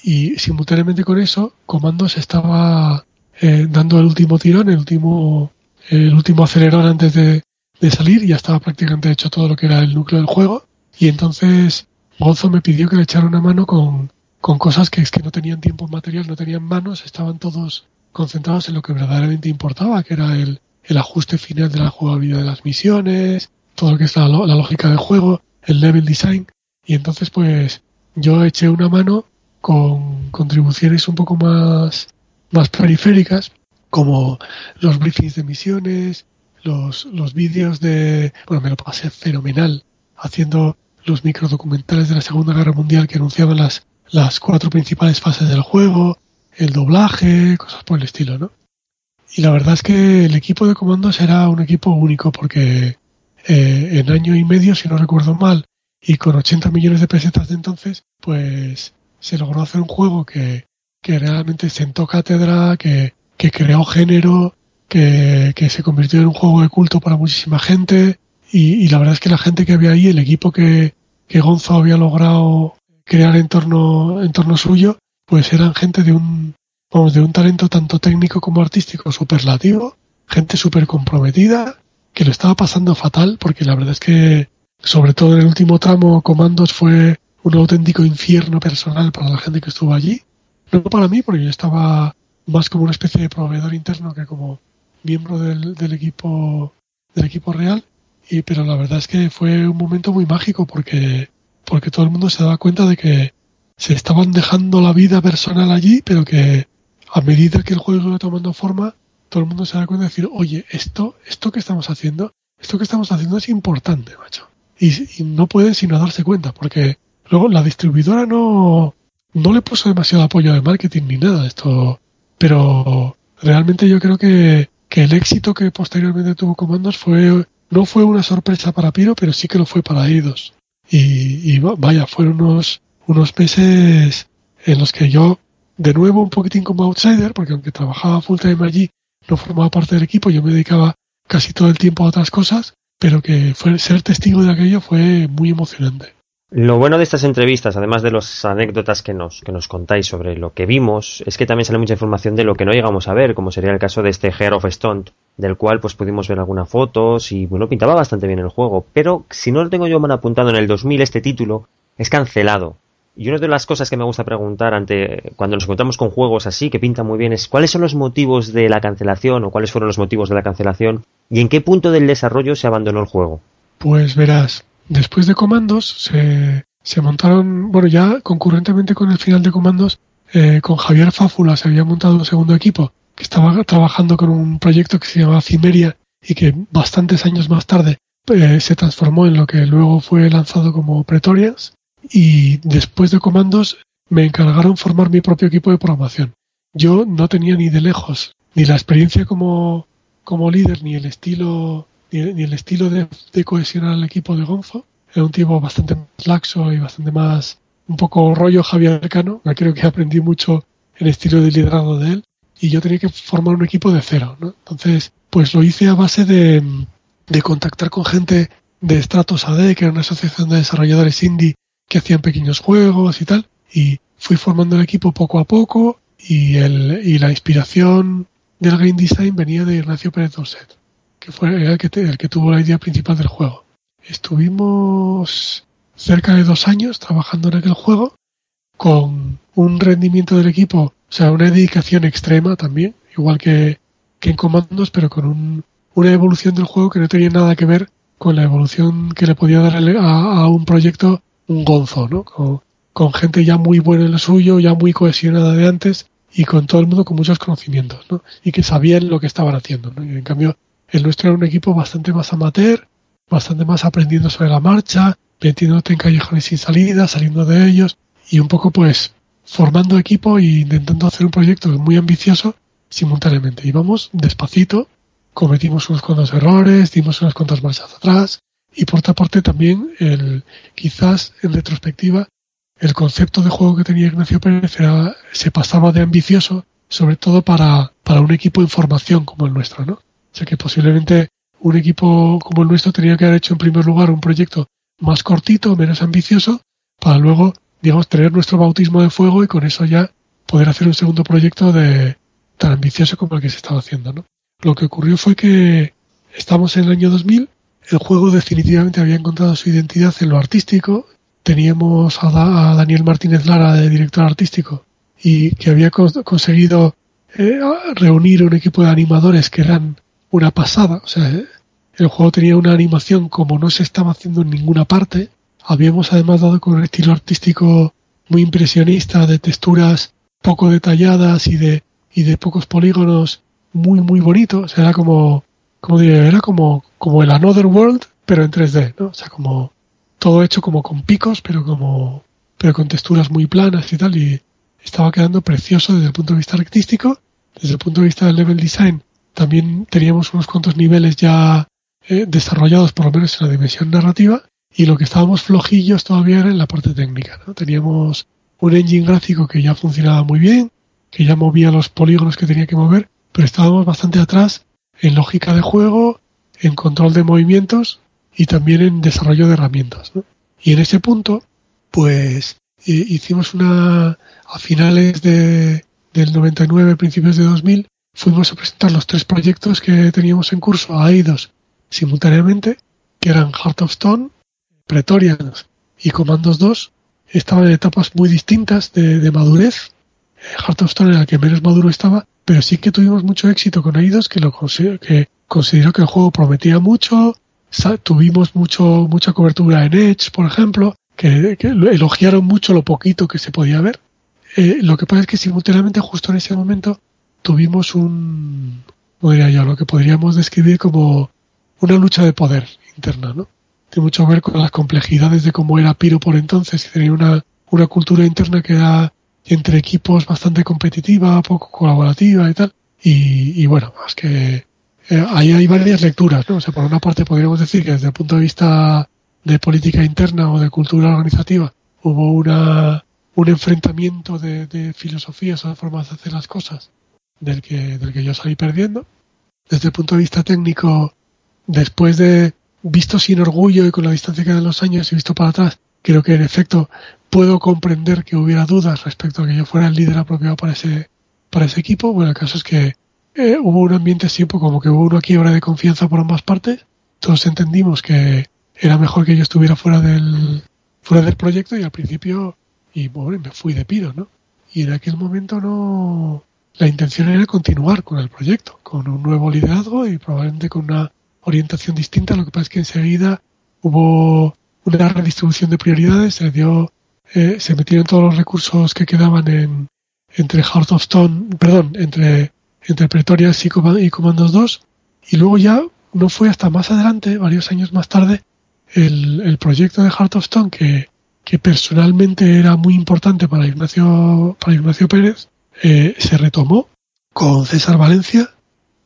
Y simultáneamente con eso, Comandos estaba eh, dando el último tirón, el último, el último acelerón antes de, de salir, ya estaba prácticamente hecho todo lo que era el núcleo del juego. Y entonces Gonzo me pidió que le echara una mano con, con cosas que es que no tenían tiempo material, no tenían manos, estaban todos concentrados en lo que verdaderamente importaba, que era el, el ajuste final de la jugabilidad de las misiones, todo lo que es la, la lógica del juego, el level design. Y entonces pues yo eché una mano con contribuciones un poco más, más periféricas, como los briefings de misiones, los, los vídeos de, bueno, me lo pasé fenomenal haciendo los microdocumentales de la Segunda Guerra Mundial que anunciaban las, las cuatro principales fases del juego, el doblaje, cosas por el estilo, ¿no? Y la verdad es que el equipo de comandos era un equipo único porque eh, en año y medio, si no recuerdo mal, y con 80 millones de pesetas de entonces, pues se logró hacer un juego que, que realmente sentó cátedra, que, que creó género, que, se convirtió en un juego de culto para muchísima gente. Y, y, la verdad es que la gente que había ahí, el equipo que, que Gonzo había logrado crear en torno, en torno suyo, pues eran gente de un, vamos, de un talento tanto técnico como artístico superlativo, gente súper comprometida, que lo estaba pasando fatal, porque la verdad es que, sobre todo en el último tramo, Comandos fue un auténtico infierno personal para la gente que estuvo allí. No para mí, porque yo estaba más como una especie de proveedor interno que como miembro del, del equipo del equipo real. Y, pero la verdad es que fue un momento muy mágico porque, porque todo el mundo se daba cuenta de que se estaban dejando la vida personal allí, pero que a medida que el juego iba tomando forma, todo el mundo se da cuenta de decir, oye, esto, esto que estamos haciendo, esto que estamos haciendo es importante, macho. Y, y no pueden sino darse cuenta, porque luego la distribuidora no, no le puso demasiado apoyo de marketing ni nada esto, pero realmente yo creo que, que el éxito que posteriormente tuvo Comandos fue, no fue una sorpresa para Piro, pero sí que lo fue para Eidos. Y, y vaya, fueron unos, unos meses en los que yo, de nuevo un poquitín como outsider, porque aunque trabajaba full time allí, no formaba parte del equipo, yo me dedicaba casi todo el tiempo a otras cosas, pero que fue, ser testigo de aquello fue muy emocionante. Lo bueno de estas entrevistas, además de las anécdotas que nos, que nos contáis sobre lo que vimos, es que también sale mucha información de lo que no llegamos a ver, como sería el caso de este Hair of Stone, del cual pues pudimos ver algunas fotos y bueno, pintaba bastante bien el juego. Pero si no lo tengo yo mal apuntado en el 2000, este título es cancelado. Y una de las cosas que me gusta preguntar ante cuando nos encontramos con juegos así que pintan muy bien es cuáles son los motivos de la cancelación o cuáles fueron los motivos de la cancelación y en qué punto del desarrollo se abandonó el juego. Pues verás, después de Comandos se, se montaron, bueno ya concurrentemente con el final de Comandos, eh, con Javier Fáfula se había montado un segundo equipo que estaba trabajando con un proyecto que se llamaba Cimeria y que bastantes años más tarde eh, se transformó en lo que luego fue lanzado como Pretorians y después de comandos me encargaron formar mi propio equipo de programación. Yo no tenía ni de lejos ni la experiencia como, como líder, ni el estilo, ni, el estilo de, cohesionar al equipo de Gonzo. Era un tipo bastante más laxo y bastante más, un poco rollo Javier Cano. Creo que aprendí mucho el estilo de liderazgo de él. Y yo tenía que formar un equipo de cero, ¿no? Entonces, pues lo hice a base de, de contactar con gente de Stratos AD, que era una asociación de desarrolladores indie que hacían pequeños juegos y tal. Y fui formando el equipo poco a poco y, el, y la inspiración del game design venía de Ignacio Pérez Dorset, que fue el que, el que tuvo la idea principal del juego. Estuvimos cerca de dos años trabajando en aquel juego con un rendimiento del equipo, o sea, una dedicación extrema también, igual que, que en comandos, pero con un, una evolución del juego que no tenía nada que ver con la evolución que le podía dar a, un proyecto un gonzo, ¿no? Con, con, gente ya muy buena en lo suyo, ya muy cohesionada de antes y con todo el mundo con muchos conocimientos, ¿no? Y que sabían lo que estaban haciendo, ¿no? Y en cambio, el nuestro era un equipo bastante más amateur, bastante más aprendiendo sobre la marcha, metiéndote en callejones sin salida, saliendo de ellos y un poco pues formando equipo e intentando hacer un proyecto muy ambicioso simultáneamente. Íbamos despacito, cometimos unos cuantos errores, dimos unas cuantas marchas atrás y por otra parte también el, quizás en retrospectiva el concepto de juego que tenía Ignacio Pérez era, se pasaba de ambicioso sobre todo para, para un equipo en formación como el nuestro, ¿no? O sea que posiblemente un equipo como el nuestro tenía que haber hecho en primer lugar un proyecto más cortito, menos ambicioso, para luego, digamos, tener nuestro bautismo de fuego y con eso ya poder hacer un segundo proyecto de tan ambicioso como el que se estaba haciendo, ¿no? Lo que ocurrió fue que estamos en el año 2000, el juego definitivamente había encontrado su identidad en lo artístico, teníamos a, Daniel Martínez Lara de director artístico y que había conseguido eh, reunir un equipo de animadores que eran una pasada, o sea, el juego tenía una animación como no se estaba haciendo en ninguna parte, habíamos además dado con un estilo artístico muy impresionista de texturas poco detalladas y de y de pocos polígonos muy muy bonitos era como como diría era como como el Another World pero en 3D no o sea como todo hecho como con picos pero como pero con texturas muy planas y tal y estaba quedando precioso desde el punto de vista artístico desde el punto de vista del level design también teníamos unos cuantos niveles ya eh, desarrollados por lo menos en la dimensión narrativa y lo que estábamos flojillos todavía era en la parte técnica ¿no? teníamos un engine gráfico que ya funcionaba muy bien que ya movía los polígonos que tenía que mover, pero estábamos bastante atrás en lógica de juego, en control de movimientos y también en desarrollo de herramientas. Y en ese punto, pues hicimos una, a finales de, del 99, principios de 2000, fuimos a presentar los tres proyectos que teníamos en curso a AIDOS simultáneamente, que eran Heart of Stone, Pretorians y Commandos 2. Estaban en etapas muy distintas de, de madurez Heart of Stone era el que menos maduro estaba, pero sí que tuvimos mucho éxito con Aidos, que lo que consideró que el juego prometía mucho, tuvimos mucho mucha cobertura en Edge, por ejemplo, que, elogiaron mucho lo poquito que se podía ver. Eh, lo que pasa es que simultáneamente justo en ese momento tuvimos un, podría yo, lo que podríamos describir como una lucha de poder interna, ¿no? Tiene mucho que ver con las complejidades de cómo era Piro por entonces, y tenía una, una cultura interna que era entre equipos bastante competitiva, poco colaborativa y tal. Y, bueno, es que eh, ahí hay varias lecturas, ¿no? O sea, por una parte podríamos decir que desde el punto de vista de política interna o de cultura organizativa hubo una, un enfrentamiento de filosofías o de formas de hacer las cosas del que, del que yo salí perdiendo. Desde el punto de vista técnico, después de visto sin orgullo y con la distancia que dan los años y visto para atrás, creo que en efecto puedo comprender que hubiera dudas respecto a que yo fuera el líder apropiado para ese, para ese equipo. Bueno, el caso es que eh, hubo un ambiente pues como que hubo una quiebra de confianza por ambas partes. Todos entendimos que era mejor que yo estuviera fuera del, fuera del proyecto y al principio, y bueno, me fui de piro, ¿no? Y en aquel momento no, la intención era continuar con el proyecto, con un nuevo liderazgo y probablemente con una orientación distinta. Lo que pasa es que enseguida hubo una redistribución de prioridades, se dio eh, se metieron todos los recursos que quedaban en, entre Heart of Stone, perdón, entre, entre Pretorias y, y Commandos 2. Y luego ya no fue hasta más adelante, varios años más tarde, el, el proyecto de Heart of Stone, que, que personalmente era muy importante para Ignacio, para Ignacio Pérez, eh, se retomó con César Valencia.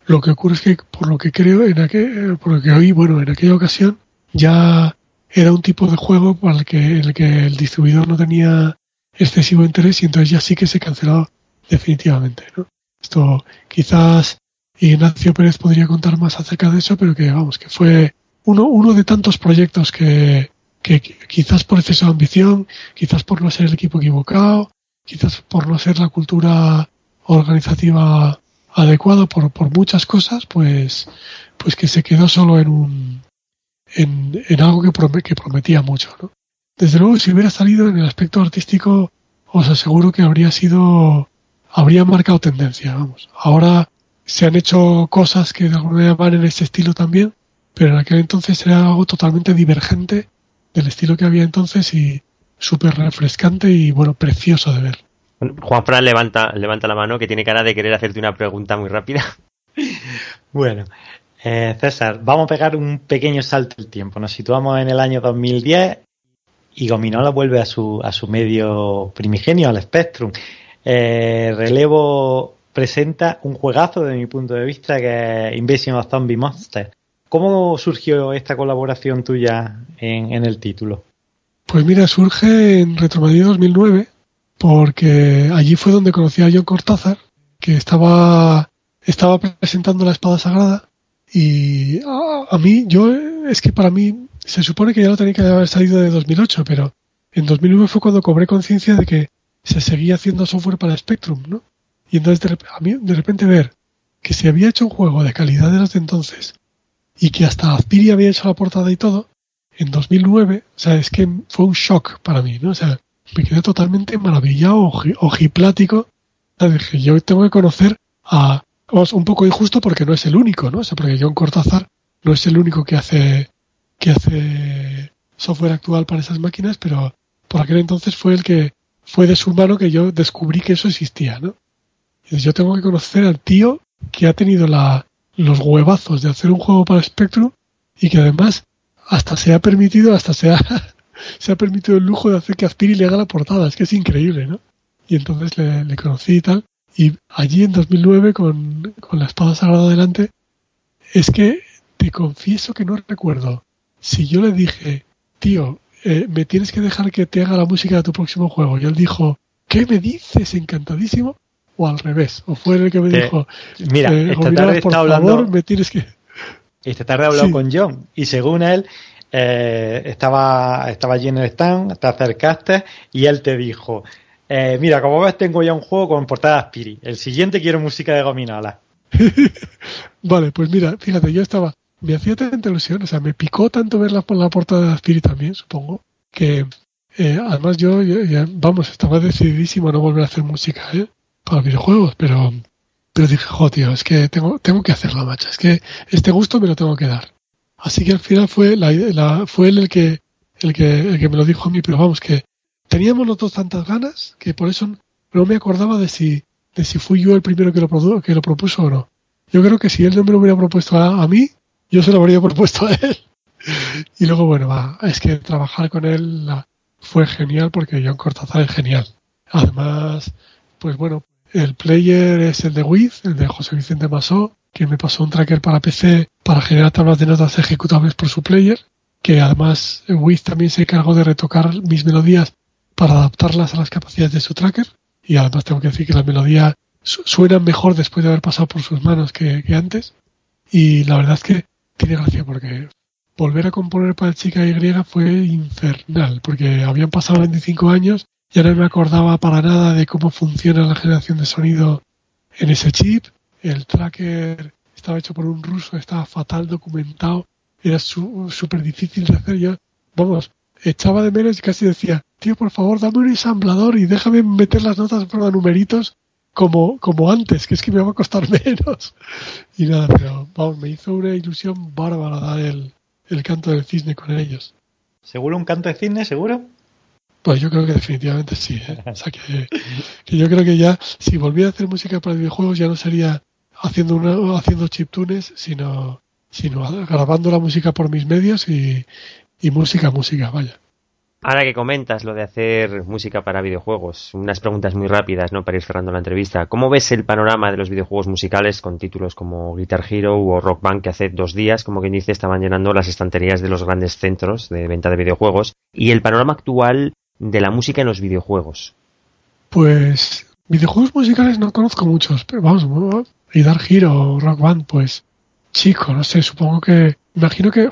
Lo que ocurre es que, por lo que creo, en aquel, por lo que oí, bueno, en aquella ocasión ya era un tipo de juego para el que, en el que el distribuidor no tenía excesivo interés y entonces ya sí que se canceló definitivamente. ¿no? Esto quizás Ignacio Pérez podría contar más acerca de eso, pero que vamos, que fue uno, uno de tantos proyectos que, que quizás por exceso de ambición, quizás por no ser el equipo equivocado, quizás por no ser la cultura organizativa adecuada, por, por muchas cosas, pues, pues que se quedó solo en un, en, en algo que, que prometía mucho. ¿no? Desde luego, si hubiera salido en el aspecto artístico, os aseguro que habría sido, habría marcado tendencia. Vamos. Ahora se han hecho cosas que de alguna manera van en ese estilo también, pero en aquel entonces era algo totalmente divergente del estilo que había entonces y súper refrescante y bueno, precioso de ver. Juan Fran levanta, levanta la mano que tiene cara de querer hacerte una pregunta muy rápida. bueno, eh, César, vamos a pegar un pequeño salto del tiempo. Nos situamos en el año 2010 y Gominola vuelve a su, a su medio primigenio, al Spectrum. Eh, relevo presenta un juegazo de mi punto de vista que es Invasion of Zombie Monsters. ¿Cómo surgió esta colaboración tuya en, en el título? Pues mira, surge en Retromadrid 2009 porque allí fue donde conocí a John Cortázar, que estaba, estaba presentando la espada sagrada y a, mí, yo, es que para mí se supone que ya lo tenía que haber salido de 2008, pero en 2009 fue cuando cobré conciencia de que se seguía haciendo software para Spectrum, ¿no? Y entonces a mí de repente ver que se había hecho un juego de calidad de los de entonces y que hasta Azpiri había hecho la portada y todo, en 2009, o sea, es que fue un shock para mí, ¿no? O sea, me quedé totalmente maravillado, ojiplático. Dije, yo tengo que conocer a, vamos, un poco injusto porque no es el único, ¿no? O sea, porque John Cortázar no es el único que hace, que hace software actual para esas máquinas, pero por aquel entonces fue el que fue de su mano que yo descubrí que eso existía, ¿no? Y yo tengo que conocer al tío que ha tenido la, los huevazos de hacer un juego para Spectrum y que además hasta se ha permitido, hasta se ha, se ha permitido el lujo de hacer que Aspiri le haga la portada. Es que es increíble, ¿no? Y entonces le, conocí y tal. Y allí en 2009, con, con la espada sagrada delante, es que te confieso que no recuerdo si yo le dije, tío, eh, me tienes que dejar que te haga la música de tu próximo juego. Y él dijo, ¿qué me dices? Encantadísimo. O al revés. O fue el que me dijo, mira, eh, esta tarde por favor, hablando, me tienes que... Esta tarde he hablado con John y según él, eh, estaba, estaba allí en el stand, te acercaste y él te dijo, eh, mira, como ves tengo ya un juego con portada Aspiri, el siguiente quiero música de Gominola. vale, pues mira, fíjate, yo estaba, me hacía tanta ilusión, o sea, me picó tanto ver la, la portada de Aspiri también, supongo, que eh, además yo, vamos, estaba decididísimo a no volver a hacer música, ¿eh? Para videojuegos, pero, pero dije, jo, tío, es que tengo, tengo que hacerla, macho, es que este gusto me lo tengo que dar. Así que al final fue, la, fue él el que, el, que, el que me lo dijo a mí, pero vamos, que teníamos los dos tantas ganas que por eso no me acordaba de si, de si fui yo el primero que lo, que lo propuso o no. Yo creo que si él no me lo hubiera propuesto a, mí, yo se lo habría propuesto a él. y luego, bueno, va, es que trabajar con él fue genial porque John Cortázar es genial. Además, pues bueno, el player es el de Wiz, el de José Vicente Masó, que me pasó un tracker para PC para generar tablas de notas ejecutables por su player, que además Wiz también se encargó de retocar mis melodías para adaptarlas a las capacidades de su tracker. Y además tengo que decir que las melodías suenan mejor después de haber pasado por sus manos que, antes. Y la verdad es que tiene gracia porque volver a componer para Chica Y fue infernal, porque habían pasado 25 años, ya no me acordaba para nada de cómo funciona la generación de sonido en ese chip, el tracker estaba hecho por un ruso, estaba fatal documentado, era súper difícil de hacer. Yo, vamos, echaba de menos y casi decía, tío, por favor, dame un ensamblador y déjame meter las notas en forma de numeritos como, como antes, que es que me va a costar menos. Y nada, pero vamos, me hizo una ilusión bárbara dar el, el canto del cisne con ellos. ¿Seguro un canto de cisne, seguro? Pues yo creo que definitivamente sí. ¿eh? O sea que, que, yo creo que ya, si volviera a hacer música para videojuegos, ya no sería haciendo una, haciendo chiptunes, sino, sino grabando la música por mis medios y, y música, música, vaya. Ahora que comentas lo de hacer música para videojuegos, unas preguntas muy rápidas, ¿no? Para ir cerrando la entrevista. ¿Cómo ves el panorama de los videojuegos musicales con títulos como Guitar Hero o Rock Band que hace dos días, como quien dice, estaban llenando las estanterías de los grandes centros de venta de videojuegos? Y el panorama actual de la música en los videojuegos. Pues videojuegos musicales no conozco muchos, pero vamos, y Dar Hero Rock Band, pues chico, no sé, supongo que, imagino que,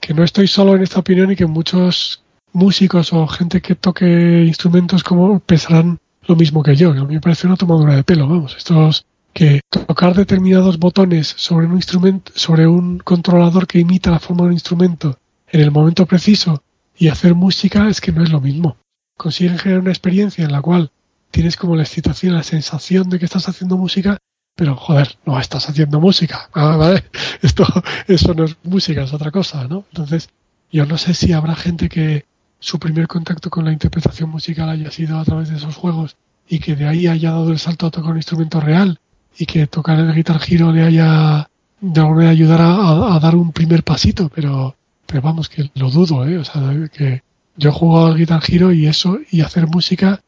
que no estoy solo en esta opinión y que muchos músicos o gente que toque instrumentos como pensarán lo mismo que yo, que a mí me parece una tomadura de pelo, vamos, estos que tocar determinados botones sobre un instrumento, sobre un controlador que imita la forma de un instrumento en el momento preciso y hacer música es que no es lo mismo. Consiguen generar una experiencia en la cual tienes como la excitación, la sensación de que estás haciendo música pero joder, no estás haciendo música. Ah, ¿vale? Esto, eso no es música, es otra cosa, ¿no? Entonces, yo no sé si habrá gente que su primer contacto con la interpretación musical haya sido a través de esos juegos y que de ahí haya dado el salto a tocar un instrumento real y que tocar el Guitar Hero le haya de alguna manera ayudar a, dar un primer pasito, pero, pero vamos, que lo dudo, ¿eh? O sea, que yo he jugado al Guitar Hero y eso, y hacer música,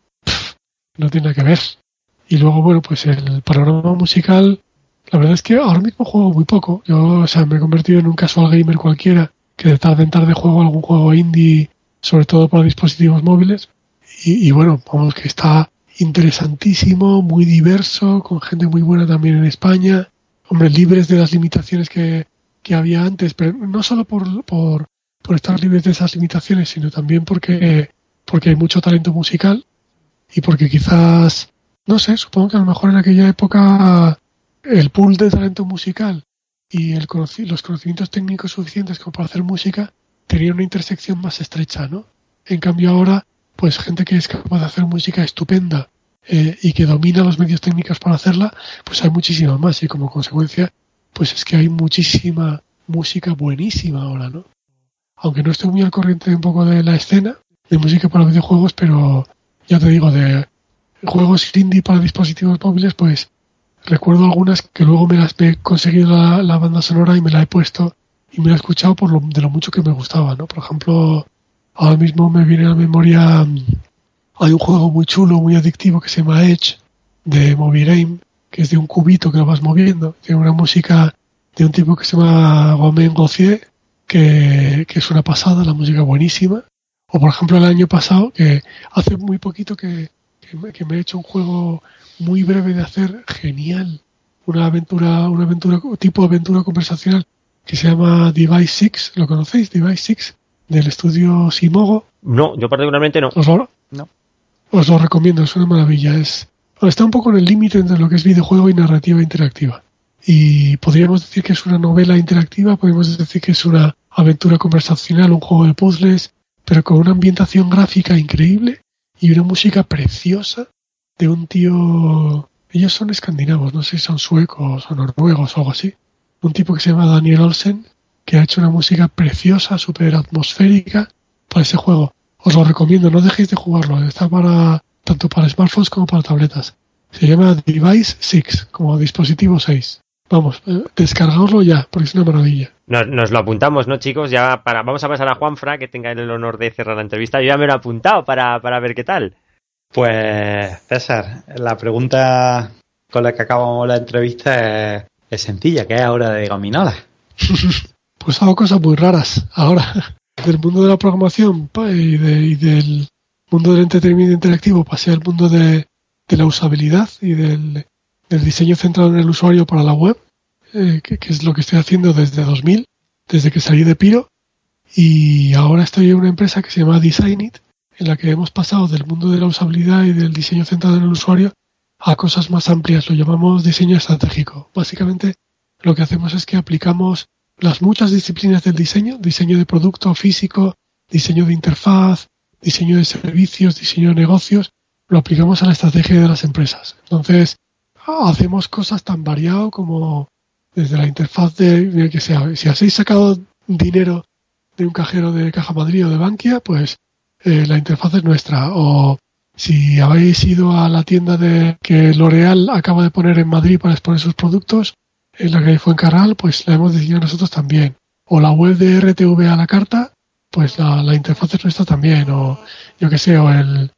no tiene nada que ver. Y luego, bueno, pues el panorama musical, la verdad es que ahora mismo juego muy poco. Yo, o sea, me he convertido en un casual gamer cualquiera que de tarde en tarde juego algún juego indie, sobre todo para dispositivos móviles. Y, y bueno, vamos que está interesantísimo, muy diverso, con gente muy buena también en España. Hombre, libres de las limitaciones que, que había antes, pero no solo por, por, estar libres de esas limitaciones, sino también porque, porque hay mucho talento musical y porque quizás no sé, supongo que a lo mejor en aquella época el pool de talento musical y el los conocimientos técnicos suficientes como para hacer música tenían una intersección más estrecha, ¿no? En cambio ahora, pues gente que es capaz de hacer música estupenda eh, y que domina los medios técnicos para hacerla, pues hay muchísima más y como consecuencia, pues es que hay muchísima música buenísima ahora, ¿no? Aunque no estoy muy al corriente un poco de la escena de música para videojuegos, pero ya te digo, de juegos indie para dispositivos móviles, pues recuerdo algunas que luego me las he conseguido la, banda sonora y me la he puesto y me la he escuchado por lo, de lo mucho que me gustaba, ¿no? Por ejemplo, ahora mismo me viene a la memoria, mm, hay un juego muy chulo, muy adictivo que se llama Edge, de Game que es de un cubito que lo vas moviendo, tiene una música de un tipo que se llama Romain Gauthier, que, que es una pasada, la música buenísima. O por ejemplo el año pasado, que hace muy poquito que, que me, he hecho un juego muy breve de hacer, genial. Una aventura, una aventura, tipo aventura conversacional que se llama Device 6. ¿Lo conocéis? Device 6 del estudio Simogo. No, yo particularmente no. ¿Os lo, no. Os lo recomiendo, es una maravilla. Es, está un poco en el límite entre lo que es videojuego y narrativa interactiva. Y podríamos decir que es una novela interactiva, podríamos decir que es una aventura conversacional, un juego de puzzles, pero con una ambientación gráfica increíble y una música preciosa de un tío. Ellos son escandinavos, no sé si son suecos o noruegos o algo así. Un tipo que se llama Daniel Olsen, que ha hecho una música preciosa, súper atmosférica para ese juego. Os lo recomiendo, no dejéis de jugarlo. Está para tanto para smartphones como para tabletas. Se llama Device 6, como dispositivo 6. Vamos, eh, ya, porque es una maravilla. Nos, lo apuntamos, ¿no, chicos? Ya para, vamos a pasar a Juanfra, que tenga el honor de cerrar la entrevista. Yo ya me lo he apuntado para, para ver qué tal. Pues, César, la pregunta con la que acabamos la entrevista es, sencilla, ¿qué es ahora de gominolas? pues hago cosas muy raras ahora. Del mundo de la programación y, del mundo del entretenimiento interactivo pasé al mundo de, la usabilidad y del, diseño centrado en el usuario para la web, eh, que, es lo que estoy haciendo desde 2000, desde que salí de Piro. Y ahora estoy en una empresa que se llama Designit, en la que hemos pasado del mundo de la usabilidad y del diseño centrado en el usuario a cosas más amplias. Lo llamamos diseño estratégico. Básicamente lo que hacemos es que aplicamos las muchas disciplinas del diseño, diseño de producto físico, diseño de interfaz, diseño de servicios, diseño de negocios, lo aplicamos a la estrategia de las empresas. Entonces, hacemos cosas tan variado como desde la interfaz de, que sea, si habéis sacado dinero de un cajero de Caja Madrid o de Bankia, pues eh, la interfaz es nuestra. O si habéis ido a la tienda de que L'Oreal acaba de poner en Madrid para exponer sus productos, en la que fue en Carral, pues la hemos decidido nosotros también. O la web de RTV a la carta, pues la, la interfaz es nuestra también. O yo que sé, o, el,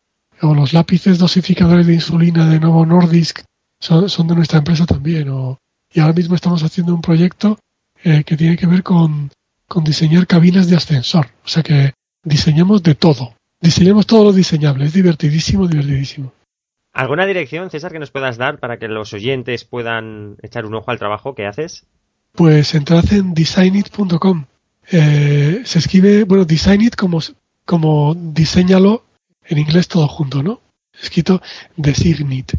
o los lápices dosificadores de insulina de Novo Nordisk son, de nuestra empresa también. O, y ahora mismo estamos haciendo un proyecto eh, que tiene que ver con, con diseñar cabinas de ascensor. O sea que diseñamos de todo. Diseñamos todo lo diseñable. Es divertidísimo, divertidísimo. ¿Alguna dirección, César, que nos puedas dar para que los oyentes puedan echar un ojo al trabajo que haces? Pues entrad en designit.com. Eh, se escribe, bueno, designit como, como diseñalo en inglés todo junto, ¿no? Escrito designit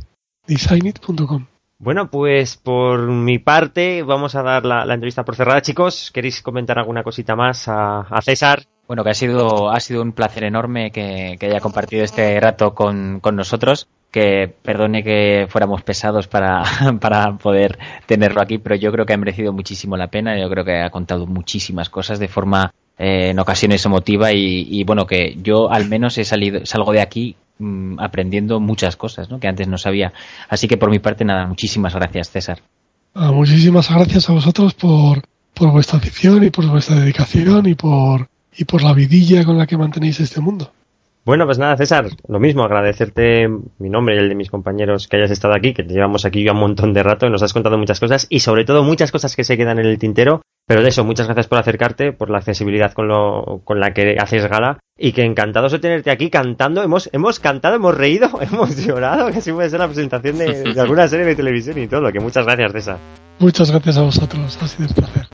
designit.com. Bueno, pues por mi parte vamos a dar la, entrevista por cerrada, chicos. ¿Queréis comentar alguna cosita más a, César? Bueno, que ha sido, ha sido un placer enorme que, haya compartido este rato con, nosotros. Que perdone que fuéramos pesados para, para poder tenerlo aquí, pero yo creo que ha merecido muchísimo la pena. Yo creo que ha contado muchísimas cosas de forma eh, en ocasiones emotiva y, bueno, que yo al menos he salido, salgo de aquí mm, aprendiendo muchas cosas ¿no? que antes no sabía. Así que por mi parte, nada, muchísimas gracias, César. Ah, muchísimas gracias a vosotros por, por vuestra afición y por vuestra dedicación y por, y por la vidilla con la que mantenéis este mundo. Bueno, pues nada, César, lo mismo, agradecerte mi nombre y el de mis compañeros que hayas estado aquí, que te llevamos aquí ya un montón de rato y nos has contado muchas cosas y sobre todo muchas cosas que se quedan en el tintero. Pero de eso, muchas gracias por acercarte, por la accesibilidad con, lo, con la que haces gala y que encantados de tenerte aquí cantando. Hemos, hemos cantado, hemos reído, hemos llorado, que así puede ser la presentación de, alguna serie de televisión y todo. Que muchas gracias, César. Muchas gracias a vosotros, ha sido un placer.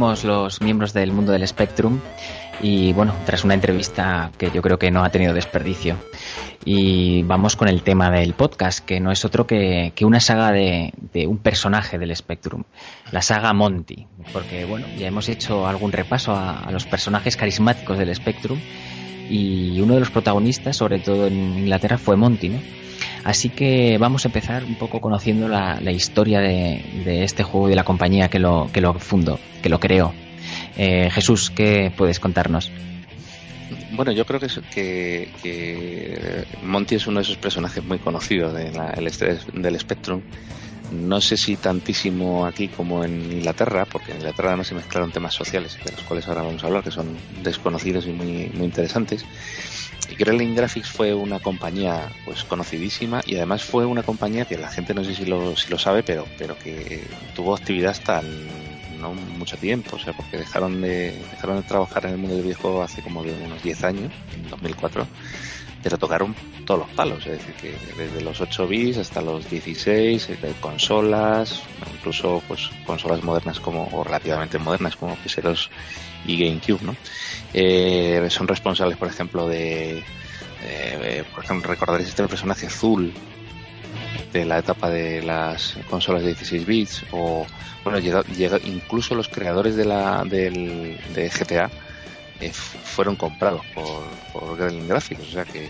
Los miembros del mundo del Spectrum y bueno, tras una entrevista que yo creo que no ha tenido desperdicio. Y vamos con el tema del podcast, que no es otro que, una saga de, un personaje del Spectrum, la saga Monty, porque bueno, ya hemos hecho algún repaso a, a los personajes carismáticos del Spectrum y uno de los protagonistas, sobre todo en Inglaterra, fue Monty, ¿no? Así que vamos a empezar un poco conociendo la, historia de, este juego y de la compañía que lo, que lo fundó, que lo creó. Eh, Jesús, ¿qué puedes contarnos? Bueno, yo creo que, Monty es uno de esos personajes muy conocidos de del Spectrum. No sé si tantísimo aquí como en Inglaterra, porque en Inglaterra además se mezclaron temas sociales, de los cuales ahora vamos a hablar, que son desconocidos y muy, muy interesantes. Y Gremlin Graphics fue una compañía pues conocidísima y además fue una compañía que la gente no sé si lo, sabe, pero, pero que tuvo actividad hasta no mucho tiempo, o sea, porque dejaron de, dejaron de trabajar en el mundo del videojuego hace como de unos 10 años, en 2004, pero tocaron todos los palos, es decir, que desde los 8 bits hasta los 16, eh, consolas, incluso pues consolas modernas como, o relativamente modernas como PS2 y GameCube, ¿no? Eh, son responsables, por ejemplo, de, eh, por ejemplo, recordaréis este personaje azul de la etapa de las consolas de 16 bits o bueno llega, incluso los creadores de la del, de GTA eh, fueron comprados por, por Graphics o sea que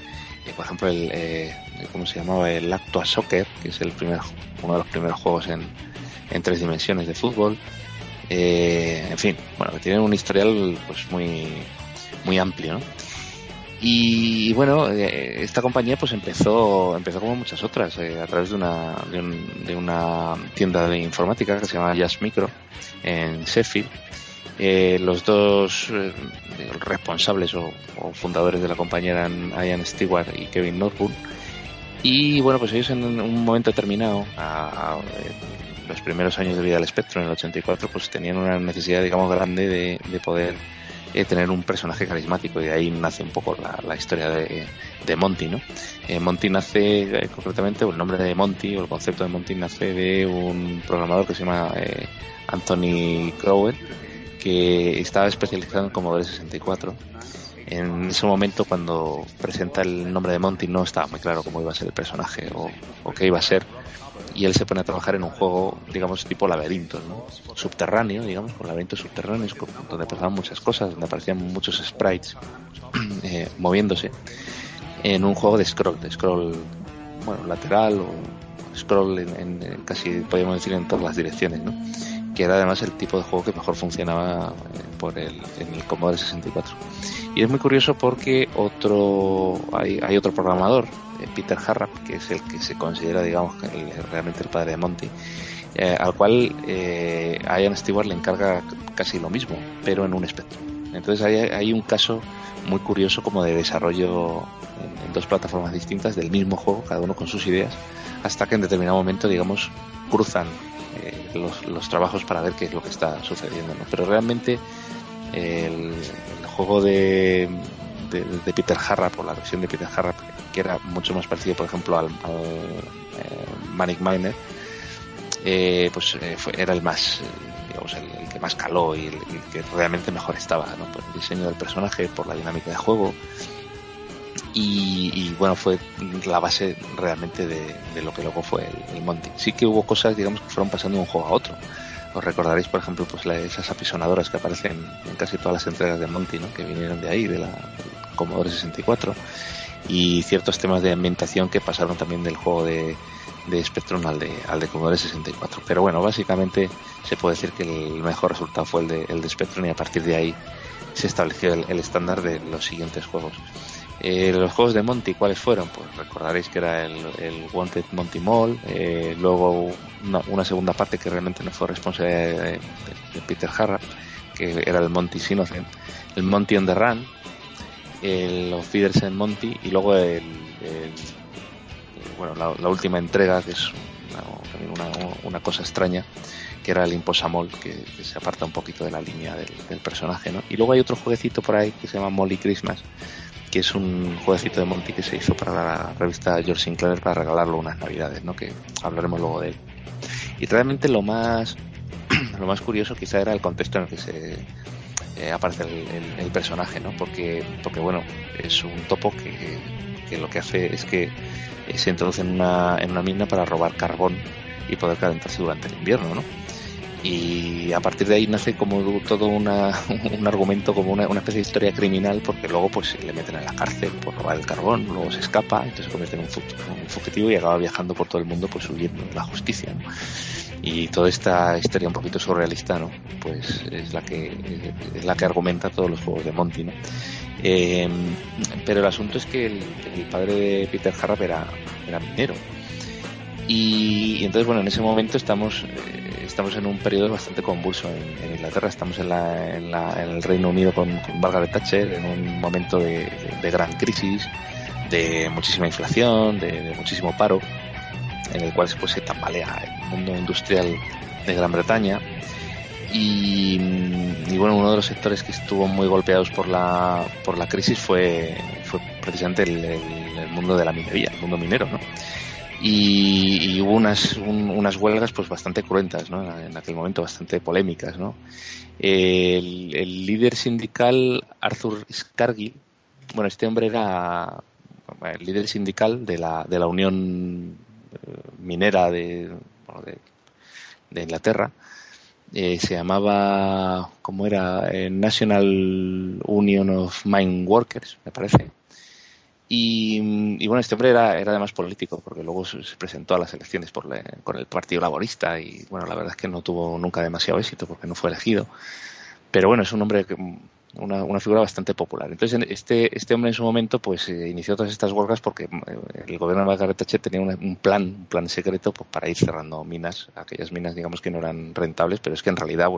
por ejemplo el cómo se llamaba el Actua Soccer que es el primer uno de los primeros juegos en, en tres dimensiones de fútbol eh, en fin, bueno, que tienen un historial pues muy, muy amplio, ¿no? Y bueno, eh, esta compañía pues empezó, empezó como muchas otras, eh, a través de una, de, una tienda de informática que se llama Jazz Micro en Sheffield. Los dos responsables o, fundadores de la compañía eran Ian Stewart y Kevin Norwood. Y bueno, pues ellos en un momento determinado, a, los primeros años de vida del espectro, en el 84, pues tenían una necesidad, digamos, grande de, poder eh, tener un personaje carismático y ahí nace un poco la, historia de, Monty, ¿no? Eh, Monty nace eh, concretamente, o el nombre de Monty, o el concepto de Monty nace de un programador que se llama Anthony Crowell, que estaba especializado en Commodore 64. En ese momento, cuando presenta el nombre de Monty, no estaba muy claro cómo iba a ser el personaje o, o qué iba a ser y él se pone a trabajar en un juego, digamos, tipo laberintos, ¿no? Subterráneo, digamos, con laberintos subterráneos, donde pasaban muchas cosas, donde aparecían muchos sprites eh, moviéndose, en un juego de scroll, de scroll, bueno, lateral o scroll en, casi, podríamos decir, en todas las direcciones, ¿no? Que era además el tipo de juego que mejor funcionaba eh, por el, en el Commodore 64. Y es muy curioso porque otro hay, hay otro programador, eh, Peter Harrap, que es el que se considera, digamos, realmente el padre de Monty, eh, al cual eh, Ian Stewart le encarga casi lo mismo, pero en un espectro. Entonces hay, hay un caso muy curioso como de desarrollo en, dos plataformas distintas del mismo juego, cada uno con sus ideas, hasta que en determinado momento, digamos, cruzan los, los, trabajos para ver qué es lo que está sucediendo. ¿no? Pero realmente el, juego de, Peter Harrap, o la versión de Peter Harrap, que era mucho más parecido, por ejemplo, al, eh, Manic Miner, eh, pues eh, fue, era el más, eh, digamos, el, que más caló y el, el, que realmente mejor estaba, ¿no? Por el diseño del personaje, por la dinámica de juego. Y, bueno, fue la base realmente de, lo que luego fue el, Monty. Sí que hubo cosas, digamos, que fueron pasando de un juego a otro. Os recordaréis, por ejemplo, pues esas apisonadoras que aparecen en casi todas las entregas de Monty, ¿no? que vinieron de ahí, de la Commodore 64, y ciertos temas de ambientación que pasaron también del juego de, Spectrum al de, al de Commodore 64. Pero bueno, básicamente se puede decir que el mejor resultado fue el de, el Spectrum y a partir de ahí se estableció el estándar de los siguientes juegos. Eh, los juegos de Monty, ¿cuáles fueron? Pues recordaréis que era el, el Wanted Monty Mall, eh, luego una, una, segunda parte que realmente no fue responsabilidad de, Peter Harra, que era el Monty Innocent, el Monty on the Run, el, Feeders en Monty y luego el, bueno, la, la, última entrega, que es una, una, una, cosa extraña, que era el Imposamol, que, que, se aparta un poquito de la línea del, del, personaje, ¿no? Y luego hay otro jueguecito por ahí que se llama Molly Christmas, que es un jueguecito de Monty que se hizo para la revista George Sinclair para regalarlo unas navidades, ¿no? Que hablaremos luego de él. Y realmente lo más lo más curioso quizá era el contexto en el que se eh, aparece el, el, personaje, ¿no? Porque, porque bueno, es un topo que, que lo que hace es que se introduce en una, en una mina para robar carbón y poder calentarse durante el invierno, ¿no? Y a partir de ahí nace como todo una, un argumento como una, especie de historia criminal porque luego pues le meten en la cárcel por robar el carbón luego se escapa entonces se convierte en un, fugitivo y acaba viajando por todo el mundo pues huyendo de la justicia ¿no? y toda esta historia un poquito surrealista no pues es la que es la que argumenta todos los juegos de Monty no eh, pero el asunto es que el, padre de Peter Harrap era minero y, entonces bueno en ese momento estamos eh, estamos en un periodo bastante convulso en, Inglaterra. Estamos en, la, en, la, en, el Reino Unido con, con Margaret Thatcher en un momento de, de, gran crisis de muchísima inflación de, muchísimo paro en el cual pues, se tambalea el mundo industrial de Gran Bretaña. Y, y, bueno uno de los sectores que estuvo muy golpeados por la por la crisis fue fue precisamente el mundo de la minería el mundo minero no y, hubo unas, un, unas huelgas pues bastante cruentas, ¿no? En aquel momento bastante polémicas, ¿no? El, el líder sindical Arthur Scargill, bueno, este hombre era el líder sindical de la, de la Unión eh, Minera de, bueno, de, de Inglaterra, eh, se llamaba, ¿cómo era? Eh, National Union of Mine Workers, me parece y, bueno, este hombre era, era además político, porque luego se presentó a las elecciones por le, con el Partido Laborista y bueno, la verdad es que no tuvo nunca demasiado éxito porque no fue elegido. Pero bueno, es un hombre que, una, una figura bastante popular. Entonces, este, este hombre en su momento pues eh, inició todas estas huelgas porque eh, el gobierno de Margaret Thatcher tenía un, plan, un plan secreto pues, para ir cerrando minas, aquellas minas digamos que no eran rentables, pero es que en realidad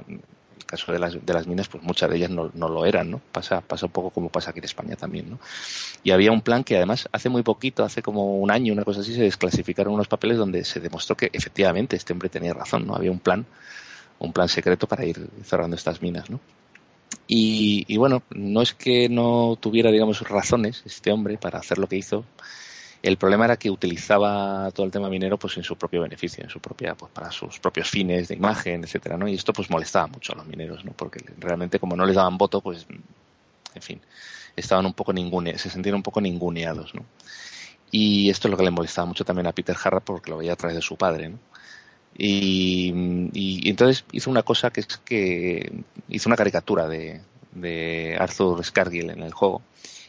caso de las, de las minas, pues muchas de ellas no, no lo eran, ¿no? Pasa, pasa un poco como pasa aquí en España también, ¿no? Y había un plan que además hace muy poquito, hace como un año, una cosa así, se desclasificaron unos papeles donde se demostró que efectivamente este hombre tenía razón, ¿no? Había un plan, un plan secreto para ir cerrando estas minas, ¿no? Y, y bueno, no es que no tuviera, digamos, razones este hombre para hacer lo que hizo, el problema era que utilizaba todo el tema minero pues en su propio beneficio, en su propia, pues para sus propios fines de imagen, etcétera, ¿no? Y esto pues molestaba mucho a los mineros, ¿no? Porque realmente como no les daban voto, pues, en fin, estaban un poco ningune, se sentían un poco ninguneados, ¿no? Y esto es lo que le molestaba mucho también a Peter Harrap porque lo veía a través de su padre, ¿no? Y, y, entonces hizo una cosa que es que hizo una caricatura de, de Arthur Scargill en el juego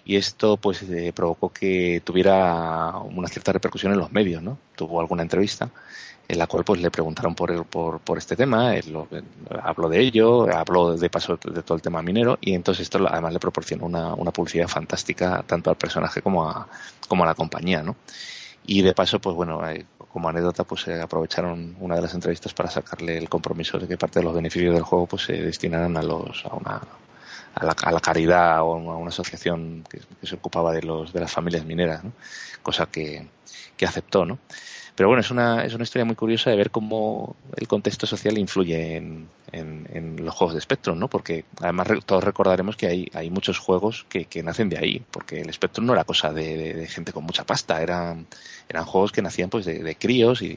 y esto pues eh, provocó que tuviera una cierta repercusión en los medios, ¿no? Tuvo alguna entrevista en la cual pues le preguntaron por, por, por este tema, él habló de ello, habló de paso de todo el tema minero y entonces esto además le proporcionó una, una publicidad fantástica tanto al personaje como a, como a la compañía, ¿no? Y de paso, pues bueno, eh, como anécdota, pues se aprovecharon una de las entrevistas para sacarle el compromiso de que parte de los beneficios del juego pues se destinaran a los a una a la, a la caridad o a una asociación que, se ocupaba de los de las familias mineras, cosa que, que aceptó, ¿no? Pero bueno, es una, es una historia muy curiosa de ver cómo el contexto social influye en, en, los juegos de Spectrum, ¿no? Porque además todos recordaremos que hay, hay muchos juegos que, que nacen de ahí, porque el Spectrum no era cosa de, de, de gente con mucha pasta, eran, eran juegos que nacían pues de, de críos y,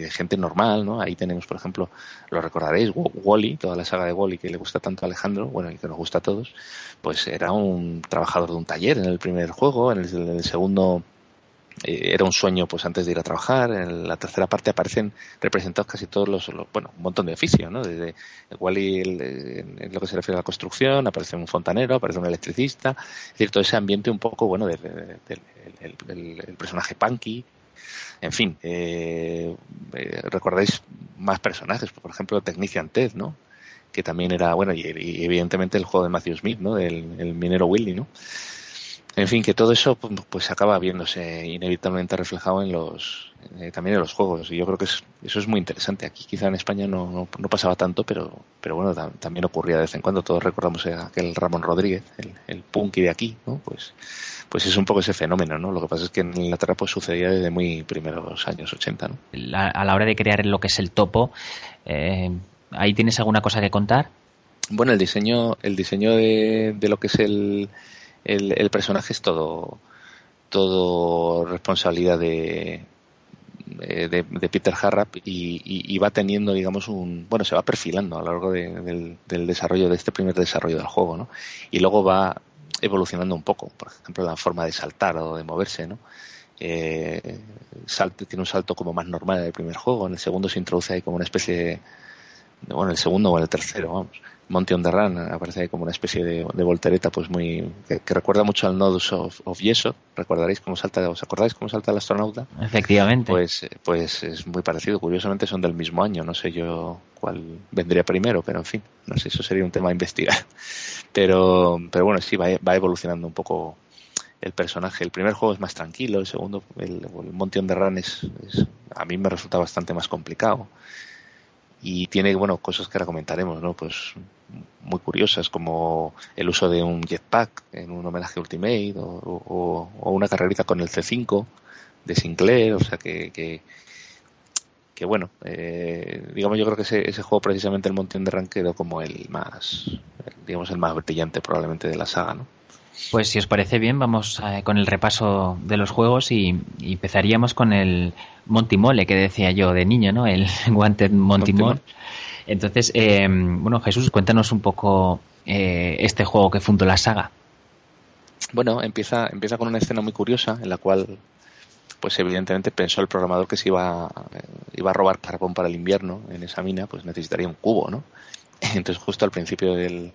de gente normal, ¿no? Ahí tenemos, por ejemplo, lo recordaréis, Wally, toda la saga de Wally que le gusta tanto a Alejandro, bueno, y que nos gusta a todos, pues era un trabajador de un taller en el primer juego, en el segundo eh, era un sueño pues antes de ir a trabajar. En la tercera parte aparecen representados casi todos los, bueno, un montón de oficios, ¿no? Desde igual el, en lo que se refiere a la construcción, aparece un fontanero, aparece un electricista, es decir, todo ese ambiente un poco, bueno, del, del el, el, el, personaje punky, en fin, eh, eh, recordáis más personajes, por ejemplo, Technician Ted, ¿no? Que también era, bueno, y, evidentemente el juego de Matthew Smith, ¿no? El, el minero Willy, ¿no? En fin, que todo eso pues, pues acaba viéndose inevitablemente reflejado en los eh, también en los juegos y yo creo que es, eso es muy interesante. Aquí quizá en España no, no, no pasaba tanto, pero pero bueno, tam, también ocurría de vez en cuando. Todos recordamos a aquel Ramón Rodríguez, el, el punky de aquí, ¿no? Pues pues es un poco ese fenómeno, ¿no? Lo que pasa es que en Inglaterra pues sucedía desde muy primeros años 80, ¿no? La, a la hora de crear lo que es el topo, eh, ¿ahí tienes alguna cosa que contar? Bueno, el diseño el diseño de, de lo que es el el, personaje es todo todo responsabilidad de, de, de Peter Harrap y, va teniendo, digamos, un. Bueno, se va perfilando a lo largo de, del, desarrollo, de este primer desarrollo del juego, ¿no? Y luego va evolucionando un poco, por ejemplo, la forma de saltar o de moverse, ¿no? Eh, salto, tiene un salto como más normal en el primer juego, en el segundo se introduce ahí como una especie de. Bueno, en el segundo o en el tercero, vamos Monty on the Run aparece ahí como una especie de, de voltereta pues muy que, que, recuerda mucho al Nodus of, of Yeso. Recordaréis cómo salta os acordáis cómo salta el astronauta efectivamente. Pues pues es muy parecido. Curiosamente son del mismo año. No sé yo cuál vendría primero pero en fin no sé eso sería un tema a investigar. Pero pero bueno sí va, va evolucionando un poco el personaje. El primer juego es más tranquilo el segundo el, el Monty on the Run es, es a mí me resulta bastante más complicado y tiene bueno cosas que ahora comentaremos no pues muy curiosas como el uso de un jetpack en un homenaje Ultimate o, una carrerita con el C5 de Sinclair o sea que, que, que bueno eh, digamos yo creo que ese, ese juego precisamente el Mountain de Rank quedó como el más digamos el más brillante probablemente de la saga no pues si os parece bien, vamos eh, con el repaso de los juegos y, y, empezaríamos con el Montimole que decía yo de niño, ¿no? El Wanted Montimole. Entonces, eh, bueno, Jesús, cuéntanos un poco eh, este juego que fundó la saga. Bueno, empieza, empieza con una escena muy curiosa en la cual, pues evidentemente pensó el programador que si iba, eh, iba a robar carbón para el invierno en esa mina, pues necesitaría un cubo, ¿no? Entonces, justo al principio del,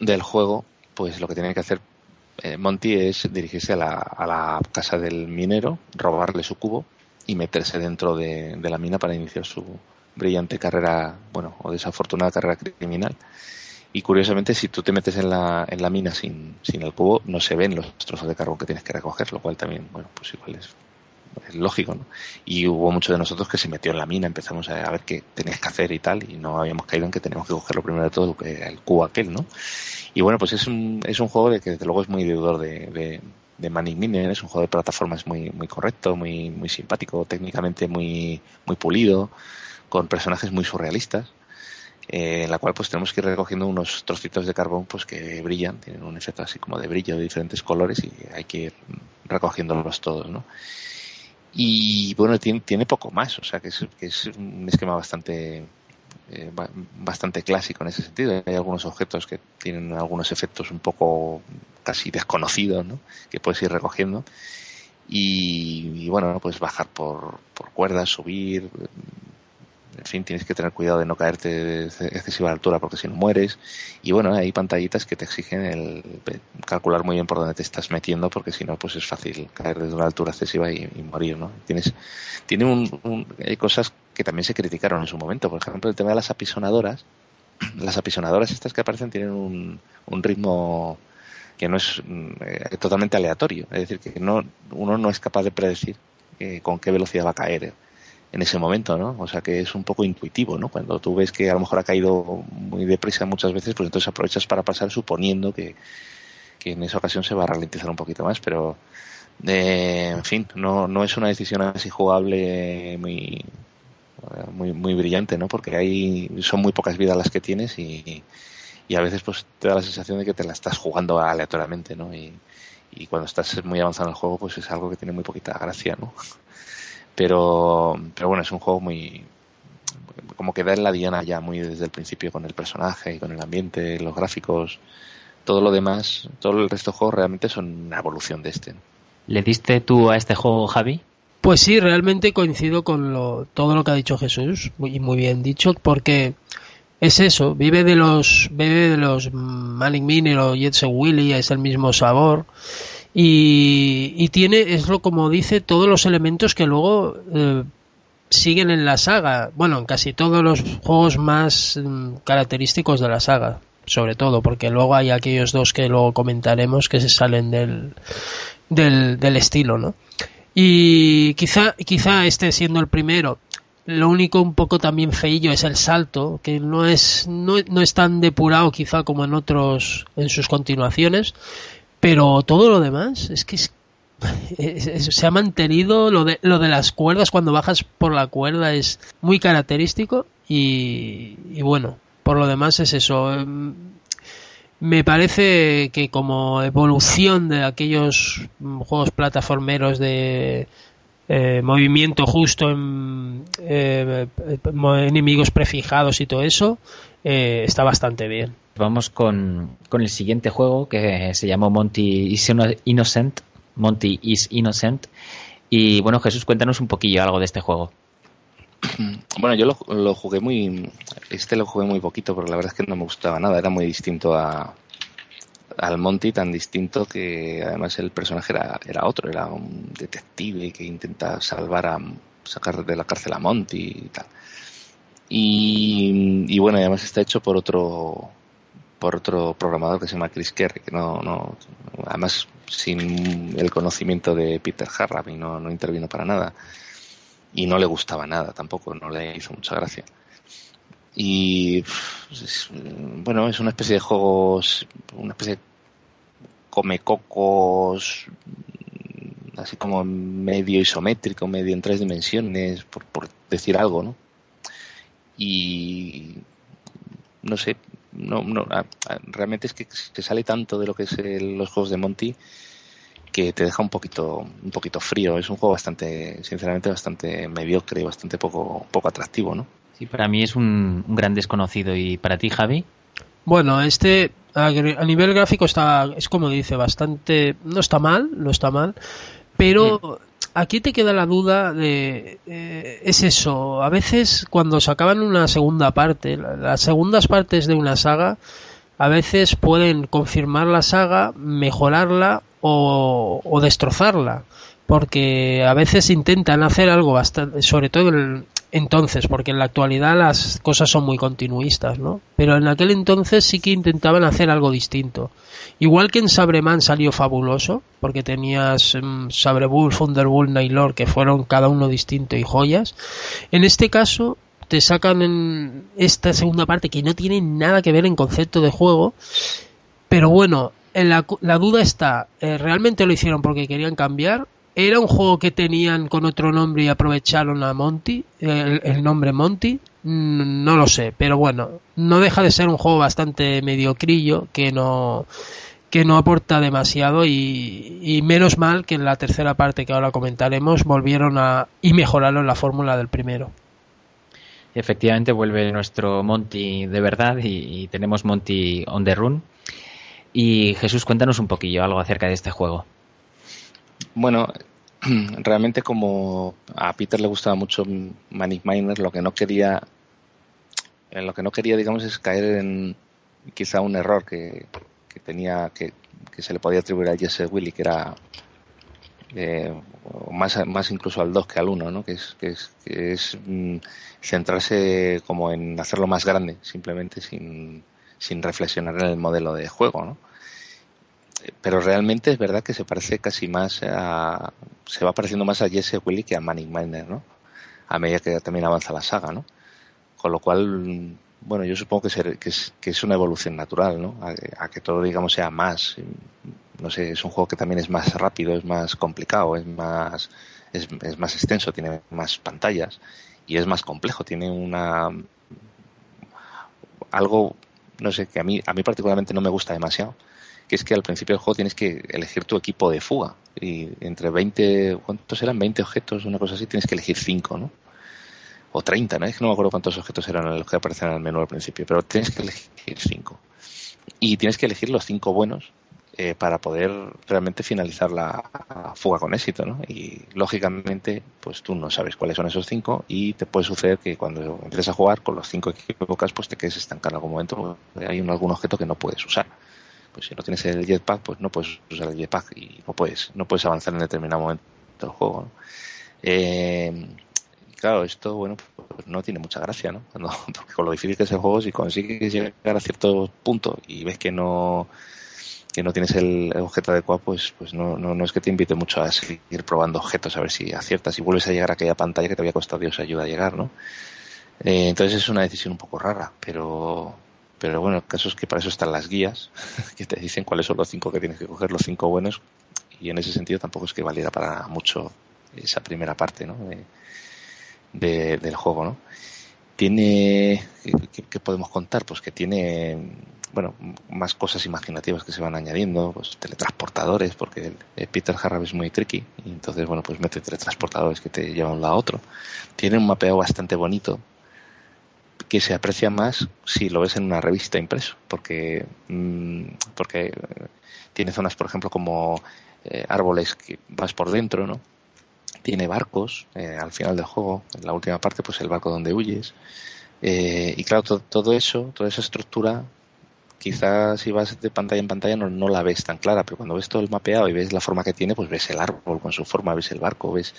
del juego, pues lo que tiene que hacer eh, Monty es dirigirse a la, a la, casa del minero, robarle su cubo y meterse dentro de, de, la mina para iniciar su brillante carrera, bueno, o desafortunada carrera criminal. Y curiosamente, si tú te metes en la, en la mina sin, sin el cubo, no se ven los trozos de carbón que tienes que recoger, lo cual también, bueno, pues igual es es lógico, ¿no? Y hubo muchos de nosotros que se metió en la mina, empezamos a, ver qué tenías que hacer y tal, y no habíamos caído en que teníamos que coger lo primero de todo, el cubo aquel, ¿no? Y bueno, pues es un, es un juego de que desde luego es muy deudor de, de, de Manning Miner, es un juego de plataformas muy, muy correcto, muy, muy simpático, técnicamente muy, muy pulido, con personajes muy surrealistas. Eh, en la cual pues tenemos que ir recogiendo unos trocitos de carbón pues que brillan, tienen un efecto así como de brillo de diferentes colores y hay que ir recogiéndolos todos, ¿no? Y bueno, tiene, tiene poco más, o sea que es, que es un esquema bastante eh, bastante clásico en ese sentido. Hay algunos objetos que tienen algunos efectos un poco casi desconocidos, ¿no? Que puedes ir recogiendo. Y, y bueno, puedes bajar por, por cuerdas, subir, en fin, tienes que tener cuidado de no caerte de excesiva altura porque si no mueres. Y bueno, hay pantallitas que te exigen el calcular muy bien por dónde te estás metiendo porque si no, pues es fácil caer desde una altura excesiva y, morir, ¿no? Tienes, tiene un, hay cosas que también se criticaron en su momento. Por ejemplo, el tema de las apisonadoras. Las apisonadoras estas que aparecen tienen un, un ritmo que no es eh, totalmente aleatorio. Es decir, que no, uno no es capaz de predecir eh, con qué velocidad va a caer en ese momento, ¿no? O sea que es un poco intuitivo, ¿no? Cuando tú ves que a lo mejor ha caído muy deprisa muchas veces, pues entonces aprovechas para pasar suponiendo que, en esa ocasión se va a ralentizar un poquito más, pero eh, en fin, no, no es una decisión así jugable muy, muy, muy brillante, ¿no? Porque hay, son muy pocas vidas las que tienes y, y a veces pues te da la sensación de que te la estás jugando aleatoriamente, ¿no? Y, y cuando estás muy avanzado en el juego, pues es algo que tiene muy poquita gracia, ¿no? Pero, pero bueno, es un juego muy, como que da en la diana ya muy desde el principio con el personaje, con el ambiente, los gráficos, todo lo demás, todo el resto de juegos realmente son una evolución de este. ¿Le diste tú a este juego, Javi? Pues sí, realmente coincido con lo, todo lo que ha dicho Jesús, y muy bien dicho, porque es eso, vive de los, vive de los Manic Mini o Jetson Willy, es el mismo sabor y, tiene, es lo como dice, todos los elementos que luego eh, siguen en la saga. Bueno, en casi todos los juegos más mm, característicos de la saga, sobre todo, porque luego hay aquellos dos que luego comentaremos que se salen del, del, estilo, ¿no? Y quizá, quizá este siendo el primero, lo único un poco también feillo es el salto, que no es, no, no es tan depurado quizá como en otros, en sus continuaciones, pero todo lo demás es que se ha mantenido lo de, lo de las cuerdas cuando bajas por la cuerda es muy característico y, bueno por lo demás es eso. Em, me parece que como evolución de aquellos juegos plataformeros de eh, movimiento justo en eh, enemigos prefijados y todo eso eh, está bastante bien Vamos con, el siguiente juego que se llamó Monty is Innocent. Monty is Innocent. Y bueno, Jesús, cuéntanos un poquillo algo de este juego. Bueno, yo lo, jugué muy. Este lo jugué muy poquito, porque la verdad es que no me gustaba nada. Era muy distinto a, al Monty, tan distinto que además el personaje era, era otro. Era un detective que intenta salvar a. sacar de la cárcel a Monty y tal. Y bueno, además está hecho por otro por otro programador que se llama Chris Kerry, que no, no además sin el conocimiento de Peter Harrab y no, no intervino para nada. Y no le gustaba nada tampoco, no le hizo mucha gracia. Y bueno, es una especie de juegos, una especie de come cocos, así como medio isométrico, medio en tres dimensiones, por, por decir algo, ¿no? Y no sé, no, no, realmente es que se sale tanto de lo que es los juegos de Monty que te deja un poquito, un poquito frío. Es un juego bastante, sinceramente, bastante mediocre y bastante poco, poco atractivo, ¿no? Sí, para mí es un, gran desconocido. ¿Y para ti, Javi? Bueno, este a, nivel gráfico está, es como dice, bastante, no está mal, no está mal, pero aquí te queda la duda de eh, es eso a veces cuando se acaban una segunda parte las segundas partes de una saga a veces pueden confirmar la saga mejorarla o, o destrozarla porque a veces intentan hacer algo bastante sobre todo el, entonces, porque en la actualidad las cosas son muy continuistas, ¿no? Pero en aquel entonces sí que intentaban hacer algo distinto. Igual que en Sabreman salió fabuloso, porque tenías um, Sabrebull, Thunderbolt, Nailor, que fueron cada uno distinto y joyas. En este caso, te sacan en esta segunda parte que no tiene nada que ver en concepto de juego, pero bueno, la, la duda está, eh, ¿realmente lo hicieron porque querían cambiar ¿Era un juego que tenían con otro nombre y aprovecharon a Monty, el, nombre Monty? No lo sé, pero bueno, no deja de ser un juego bastante mediocrillo que no que no aporta demasiado y, menos mal que en la tercera parte que ahora comentaremos volvieron a y mejoraron la fórmula del primero. Efectivamente vuelve nuestro Monty de verdad y, y tenemos Monty on the run. Y Jesús, cuéntanos un poquillo algo acerca de este juego. Bueno, realmente como a Peter le gustaba mucho Manic Miner, lo que no quería, en lo que no quería, digamos, es caer en quizá un error que, tenía, que, se le podía atribuir a Jesse Willy, que era eh, más, más incluso al 2 que al 1, ¿no? que es, que es, que es mm, centrarse como en hacerlo más grande, simplemente sin, sin reflexionar en el modelo de juego. ¿no? Pero realmente es verdad que se parece casi más a, se va pareciendo más a Jesse Willy que a Manning Miner, ¿no? A medida que también avanza la saga, ¿no? Con lo cual, bueno, yo supongo que, es, que es, una evolución natural, ¿no? A, que todo, digamos, sea más, no sé, es un juego que también es más rápido, es más complicado, es más, es, es más extenso, tiene más pantallas y es más complejo, tiene una, algo, no sé, que a mí, a mí particularmente no me gusta demasiado, que es que al principio del juego tienes que elegir tu equipo de fuga. Y entre 20, ¿cuántos eran? 20 objetos, una cosa así, tienes que elegir 5, ¿no? O 30, ¿no? Es que no me acuerdo cuántos objetos eran los que aparecen en el menú al principio, pero tienes que elegir 5. Y tienes que elegir los 5 buenos eh, para poder realmente finalizar la fuga con éxito, ¿no? Y lógicamente, pues tú no sabes cuáles son esos 5 y te puede suceder que cuando empieces a jugar con los 5 equipos, pues te quedes estancado en algún momento. Hay algún objeto que no puedes usar pues si no tienes el jetpack, pues no puedes usar el jetpack y no puedes, no puedes avanzar en determinado momento del juego. Eh, claro, esto, bueno, pues no tiene mucha gracia, ¿no? porque con lo difícil que es el juego, si consigues llegar a cierto punto y ves que no que no tienes el, objeto adecuado, pues, pues no, no, no, es que te invite mucho a seguir probando objetos, a ver si aciertas y vuelves a llegar a aquella pantalla que te había costado Dios ayuda a llegar, ¿no? Eh, entonces es una decisión un poco rara, pero, pero bueno, el caso es que para eso están las guías, que te dicen cuáles son los cinco que tienes que coger, los cinco buenos, y en ese sentido tampoco es que valiera para mucho esa primera parte ¿no? de, del juego. ¿no? Tiene, ¿qué, podemos contar? Pues que tiene bueno, más cosas imaginativas que se van añadiendo, pues teletransportadores, porque Peter Harrab es muy tricky, y entonces, bueno, pues mete teletransportadores que te llevan de un lado a otro. Tiene un mapeo bastante bonito, que se aprecia más si lo ves en una revista impreso, porque, mm, porque tiene zonas, por ejemplo, como eh, árboles que vas por dentro, ¿no? Tiene barcos eh, al final del juego, en la última parte, pues el barco donde huyes. Eh, y claro, todo eso, toda esa estructura, quizás si vas de pantalla en pantalla no, no la ves tan clara, pero cuando ves todo el mapeado y ves la forma que tiene, pues ves el árbol con su forma, ves el barco, ves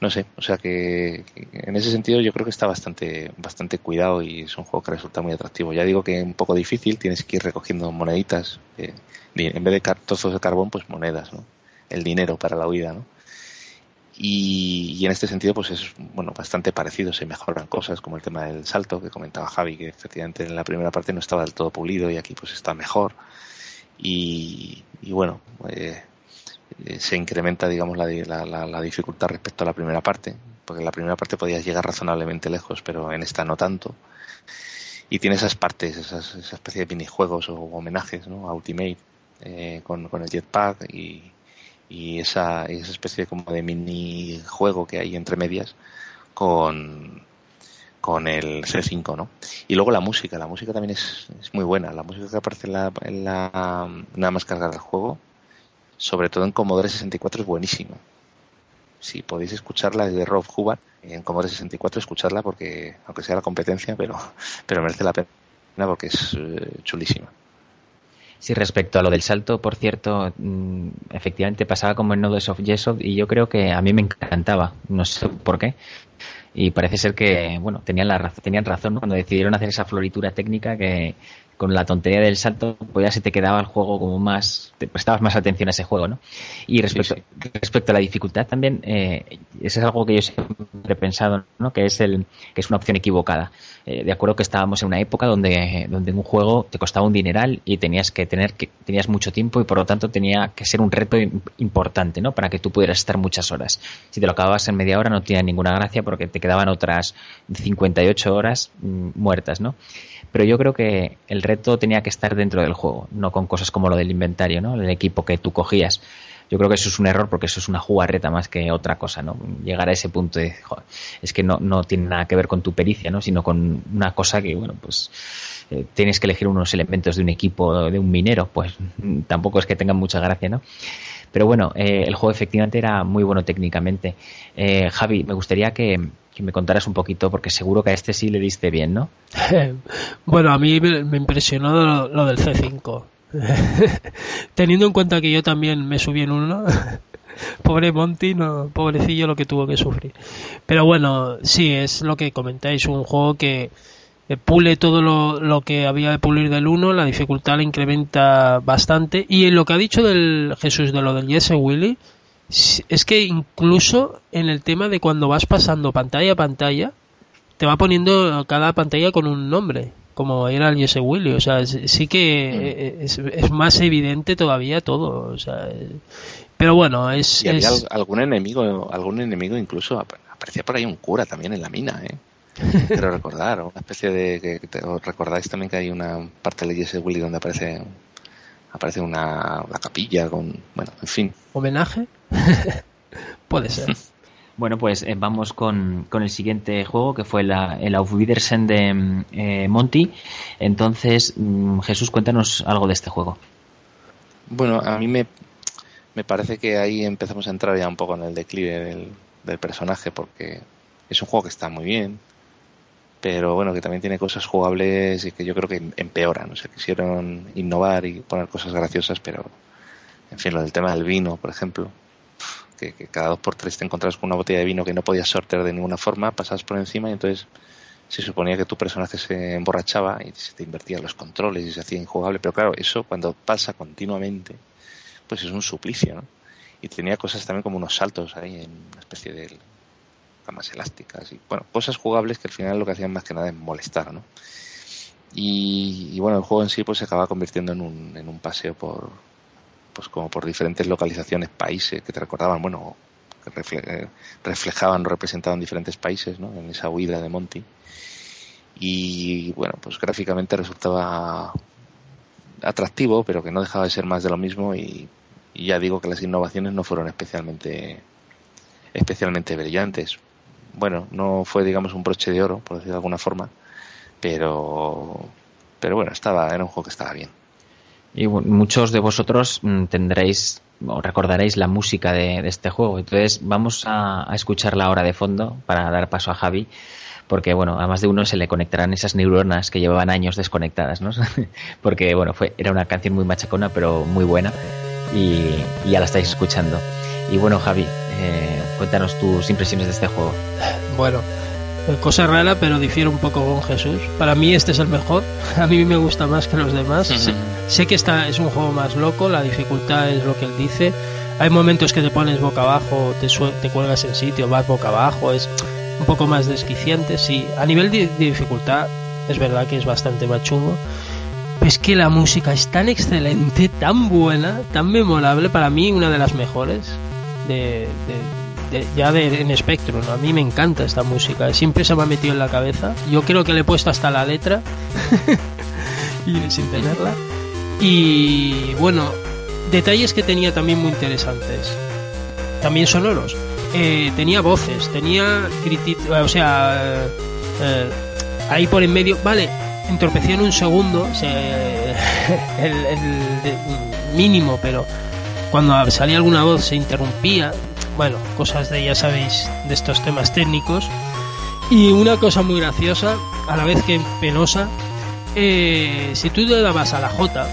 no sé, o sea que, en ese sentido yo creo que está bastante, bastante cuidado y es un juego que resulta muy atractivo. Ya digo que es un poco difícil, tienes que ir recogiendo moneditas, eh, en vez de trozos de carbón, pues monedas, ¿no? El dinero para la huida, ¿no? Y, en este sentido, pues es bueno bastante parecido, se mejoran cosas como el tema del salto que comentaba Javi, que efectivamente en la primera parte no estaba del todo pulido y aquí pues está mejor. Y, y bueno, eh, eh, se incrementa, digamos, la, la, dificultad respecto a la primera parte, porque en la primera parte podías llegar razonablemente lejos, pero en esta no tanto. Y tiene esas partes, esas, esa especie de minijuegos o homenajes ¿no? a Ultimate eh, con, el jetpack y, y esa, esa especie como de minijuego que hay entre medias con, con el C5, ¿no? Y luego la música, la música también es, es muy buena. La música que aparece en la, en la nada más cargar el juego sobre todo en Commodore 64 es buenísima. Si podéis escucharla es de Rob Hubbard en Commodore 64 escucharla porque aunque sea la competencia, pero pero merece la pena porque es eh, chulísima. Sí, respecto a lo del salto, por cierto, mm, efectivamente pasaba como en Nodes of Yesod y yo creo que a mí me encantaba, no sé por qué. Y parece ser que, bueno, tenían, la, tenían razón cuando decidieron hacer esa floritura técnica que, con la tontería del salto, pues ya se te quedaba el juego como más, te prestabas más atención a ese juego, ¿no? Y respecto, respecto a la dificultad también, eh, eso es algo que yo siempre he pensado, ¿no? Que es el, que es una opción equivocada. Eh, de acuerdo que estábamos en una época donde, donde un juego te costaba un dineral y tenías que tener que, tenías mucho tiempo y por lo tanto tenía que ser un reto importante, ¿no? Para que tú pudieras estar muchas horas. Si te lo acababas en media hora no tenía ninguna gracia porque te quedaban otras 58 horas mm, muertas, ¿no? Pero yo creo que el reto tenía que estar dentro del juego, no con cosas como lo del inventario, ¿no? El equipo que tú cogías. yo creo que eso es un error porque eso es una jugarreta más que otra cosa, ¿no? Llegar a ese punto de, es que no, no tiene nada que ver con tu pericia, ¿no? Sino con una cosa que, bueno, pues eh, tienes que elegir unos elementos de un equipo, de un minero, pues tampoco es que tengan mucha gracia, ¿no? Pero bueno, eh, el juego efectivamente era muy bueno técnicamente. Eh, Javi, me gustaría que, me contaras un poquito, porque seguro que a este sí le diste bien, ¿no? bueno, a mí me, impresionó lo, del C5. Teniendo en cuenta que yo también me subí en uno, pobre Monty, no, pobrecillo lo que tuvo que sufrir. Pero bueno, sí, es lo que comentáis, un juego que pule todo lo, que había de pulir del 1, la dificultad la incrementa bastante. Y en lo que ha dicho del Jesús de lo del Jesse Willy, es que incluso en el tema de cuando vas pasando pantalla a pantalla, te va poniendo cada pantalla con un nombre, como era el Jesse Willy. O sea, sí que mm. es, más evidente todavía todo. O sea, pero bueno, es. Y había algún enemigo, algún enemigo incluso aparecía por ahí un cura también en la mina, ¿eh? Quiero recordar, una especie de. Que, recordáis también que hay una parte de Jesse Willy donde aparece aparece una, capilla con. Bueno, en fin. ¿Homenaje? Puede ser. Bueno, pues eh, vamos con, con, el siguiente juego que fue la, el Auf Wiedersehen de eh, Monty. Entonces, mm, Jesús, cuéntanos algo de este juego. Bueno, a mí me, me parece que ahí empezamos a entrar ya un poco en el declive del, del personaje porque es un juego que está muy bien, pero bueno, que también tiene cosas jugables y que yo creo que empeoran. O sea, quisieron innovar y poner cosas graciosas, pero en fin, lo del tema del vino, por ejemplo, que, cada dos por tres te encontrabas con una botella de vino que no podías sortear de ninguna forma, pasabas por encima y entonces se suponía que tu personaje se emborrachaba y se te invertían los controles y se hacía injugable, pero claro, eso cuando pasa continuamente, pues es un suplicio, ¿no? Y tenía cosas también como unos saltos ahí en una especie de más elásticas y bueno, cosas jugables que al final lo que hacían más que nada es molestar, ¿no? Y, bueno, el juego en sí pues se acaba convirtiendo en un, en un paseo por pues como por diferentes localizaciones, países que te recordaban, bueno, que reflejaban o representaban diferentes países, ¿no? En esa huida de Monty. Y bueno, pues gráficamente resultaba atractivo, pero que no dejaba de ser más de lo mismo y, y ya digo que las innovaciones no fueron especialmente especialmente brillantes bueno, no fue, digamos, un broche de oro, por decirlo de alguna forma, pero, pero bueno, estaba, era un juego que estaba bien. Y muchos de vosotros mm, tendréis o recordaréis la música de, este juego. Entonces vamos a, a, escucharla ahora de fondo para dar paso a Javi, porque bueno, a más de uno se le conectarán esas neuronas que llevaban años desconectadas, ¿no? porque bueno, fue, era una canción muy machacona, pero muy buena y, y ya la estáis escuchando. Y bueno, Javi, eh, cuéntanos tus impresiones de este juego. Bueno, cosa rara, pero difiere un poco con Jesús. Para mí este es el mejor. A mí me gusta más que los demás. sé, que esta es un juego más loco, la dificultad es lo que él dice. Hay momentos que te pones boca abajo, te, te cuelgas en sitio, vas boca abajo, es un poco más desquiciante. Sí, a nivel de, dificultad es verdad que es bastante más chungo. es que la música es tan excelente, tan buena, tan memorable, para mí una de las mejores de, ya de, en Spectrum. A mí me encanta esta música, siempre se me ha metido en la cabeza. Yo creo que le he puesto hasta la letra y sin tenerla. Y bueno, detalles que tenía también muy interesantes, también sonoros. Eh, tenía voces, tenía o sea, eh, ahí por en medio, vale, entorpeció en un segundo, el mínimo, pero cuando salía alguna voz se interrumpía, bueno, cosas de, ya sabéis, de estos temas técnicos. Y una cosa muy graciosa, a la vez que penosa, eh, si tú le dabas a la J,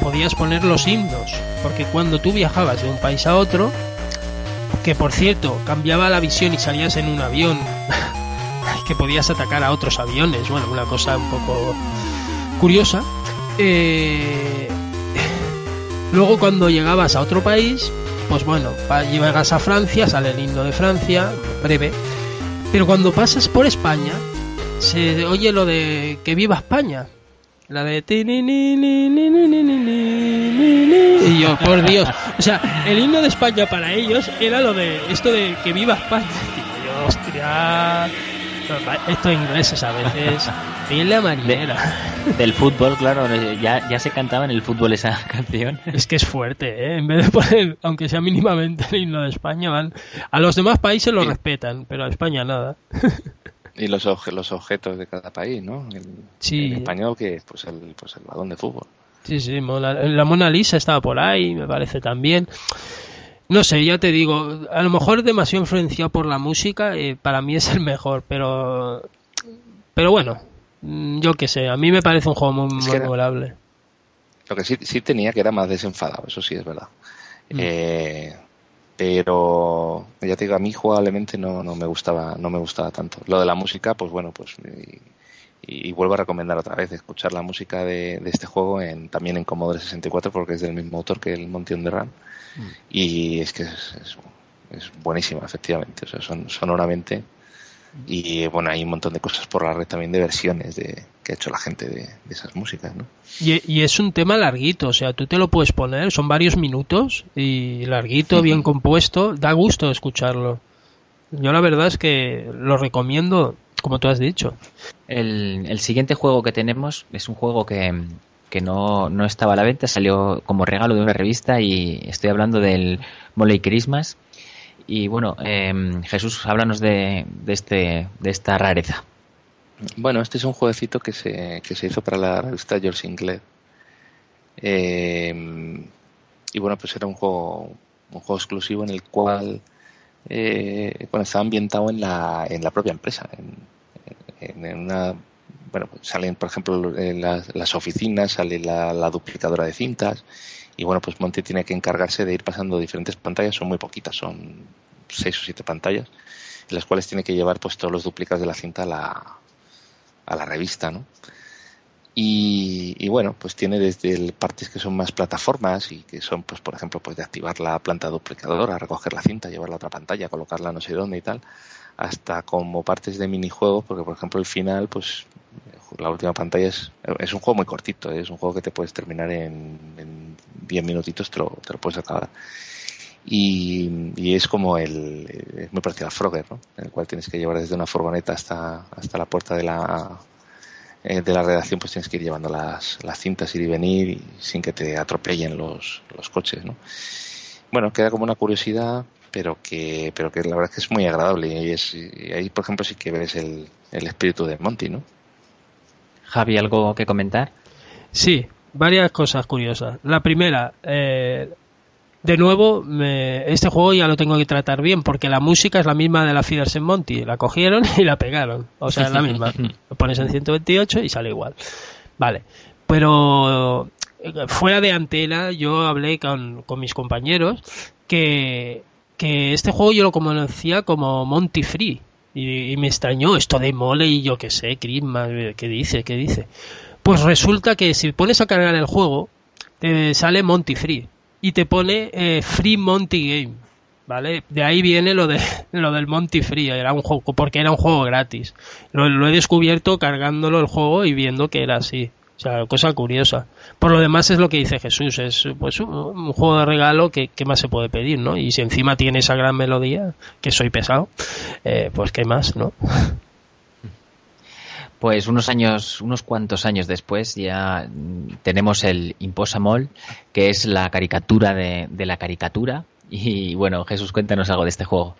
podías poner los himnos, porque cuando tú viajabas de un país a otro, que por cierto, cambiaba la visión y salías en un avión, que podías atacar a otros aviones, bueno, una cosa un poco curiosa, eh, Luego cuando llegabas a otro país, pues bueno, llegas a Francia, sale el himno de Francia, breve. Pero cuando pasas por España, se oye lo de que viva España. La de... Y yo, por Dios. O sea, el himno de España para ellos era lo de esto de que viva España. Y yo, hostia. Estos ingleses a veces, bien la marinera. del fútbol, claro, ya, ya se cantaba en el fútbol esa canción. Es que es fuerte, ¿eh? En vez de poner, aunque sea mínimamente el himno de España, van. A los demás países lo respetan, pero a España nada. Y los, los objetos de cada país, ¿no? El, sí. español, que pues el, pues el balón de fútbol. Sí, sí, la Mona Lisa estaba por ahí, me parece también. No sé, ya te digo, a lo mejor demasiado influenciado por la música, eh, para mí es el mejor, pero pero bueno, mm, yo qué sé, a mí me parece un juego muy, memorable. Lo que sí, sí tenía que era más desenfadado, eso sí es verdad. Mm. Eh, pero ya te digo, a mí jugablemente no, no me gustaba, no me gustaba tanto. Lo de la música, pues bueno, pues y, vuelvo a recomendar otra vez escuchar la música de, este juego en, también en Commodore 64 porque es del mismo autor que el Monty on the Run mm. y es que es, es, buenísima efectivamente o sea son sonoramente y bueno hay un montón de cosas por la red también de versiones de que ha hecho la gente de, esas músicas ¿no? y, es un tema larguito o sea tú te lo puedes poner son varios minutos y larguito bien compuesto da gusto escucharlo yo la verdad es que lo recomiendo como tú has dicho. El, siguiente juego que tenemos es un juego que, no, no, estaba a la venta, salió como regalo de una revista y estoy hablando del Moley Christmas. Y bueno, em, Jesús, háblanos de, de, este, de esta rareza. Bueno, este es un jueguecito que se, que se hizo para la revista George Sinclair. Em, y bueno, pues era un juego, un juego exclusivo en el cual eh, bueno, estaba ambientado en la, en la propia empresa, en una bueno, pues salen, por ejemplo, en las, oficinas, sale la, duplicadora de cintas y bueno, pues Monty tiene que encargarse de ir pasando diferentes pantallas, son muy poquitas, son seis o siete pantallas, en las cuales tiene que llevar pues todos los duplicados de la cinta a la, a la revista, ¿no? Y, bueno, pues tiene desde partes que son más plataformas y que son, pues por ejemplo, pues de activar la planta duplicadora, recoger la cinta, llevarla a otra pantalla, colocarla no sé dónde y tal, hasta como partes de minijuegos, porque por ejemplo el final, pues la última pantalla es, es un juego muy cortito, ¿eh? es un juego que te puedes terminar en 10 minutitos, te lo, te lo puedes acabar. Y, y, es como el, es muy parecido a Frogger, ¿no? En el cual tienes que llevar desde una furgoneta hasta, hasta la puerta de la, eh, de la redacción, pues tienes que ir llevando las, las cintas, ir y venir sin que te atropellen los, los coches, ¿no? Bueno, queda como una curiosidad pero que, pero que la verdad es que es muy agradable y, es, ahí, por ejemplo, sí que ves el, el espíritu de Monty, ¿no? Javi, ¿algo que comentar? Sí, varias cosas curiosas. La primera, eh, de nuevo, este juego ya lo tengo que tratar bien porque la música es la misma de la Feeders en Monty. La cogieron y la pegaron. O sea, es la misma. lo pones en 128 y sale igual. Vale. Pero eh, fuera de antena, yo hablé con, con mis compañeros que que este juego yo lo conocía como Monty Free. Y, me extrañó esto de mole y yo qué sé, Christmas, ¿qué dice? ¿Qué dice? Pues resulta que si pones a cargar el juego, te sale Monty Free. Y te pone eh, Free Monty Game. ¿Vale? De ahí viene lo de lo del Monty Free, era un juego, porque era un juego gratis. Lo he descubierto cargándolo el juego y viendo que era así. O sea, cosa curiosa. Por lo demás es lo que dice Jesús, es pues un, juego de regalo que, más se puede pedir, ¿no? Y si encima tiene esa gran melodía, que soy pesado, eh, pues qué más, ¿no? Pues unos años, unos cuantos años después ya tenemos el Imposamol, que es la caricatura de, la caricatura. Y bueno, Jesús, cuéntanos algo de este juego.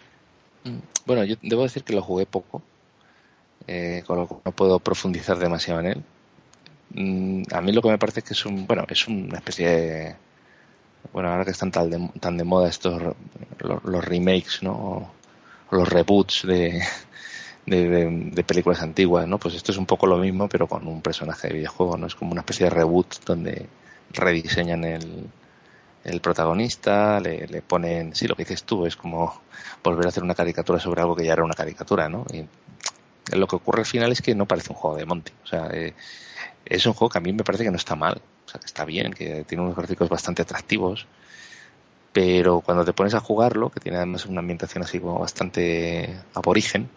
Bueno, yo debo decir que lo jugué poco, eh, con lo que no puedo profundizar demasiado en él Mm, a mí lo que me parece es que es un, bueno, es una especie de, bueno, ahora que están tan de, tan de moda estos, los, remakes, ¿no? O los reboots de, de, películas antiguas, ¿no? Pues esto es un poco lo mismo, pero con un personaje de videojuego, ¿no? Es como una especie de reboot donde rediseñan el, el protagonista, le, le ponen, sí, lo que dices tú, es como volver a hacer una caricatura sobre algo que ya era una caricatura, ¿no? Y lo que ocurre al final es que no parece un juego de Monty, o sea, eh, es un juego que a mí me parece que no está mal, o sea, que está bien, que tiene unos gráficos bastante atractivos, pero cuando te pones a jugarlo, que tiene además una ambientación así como bastante aborigen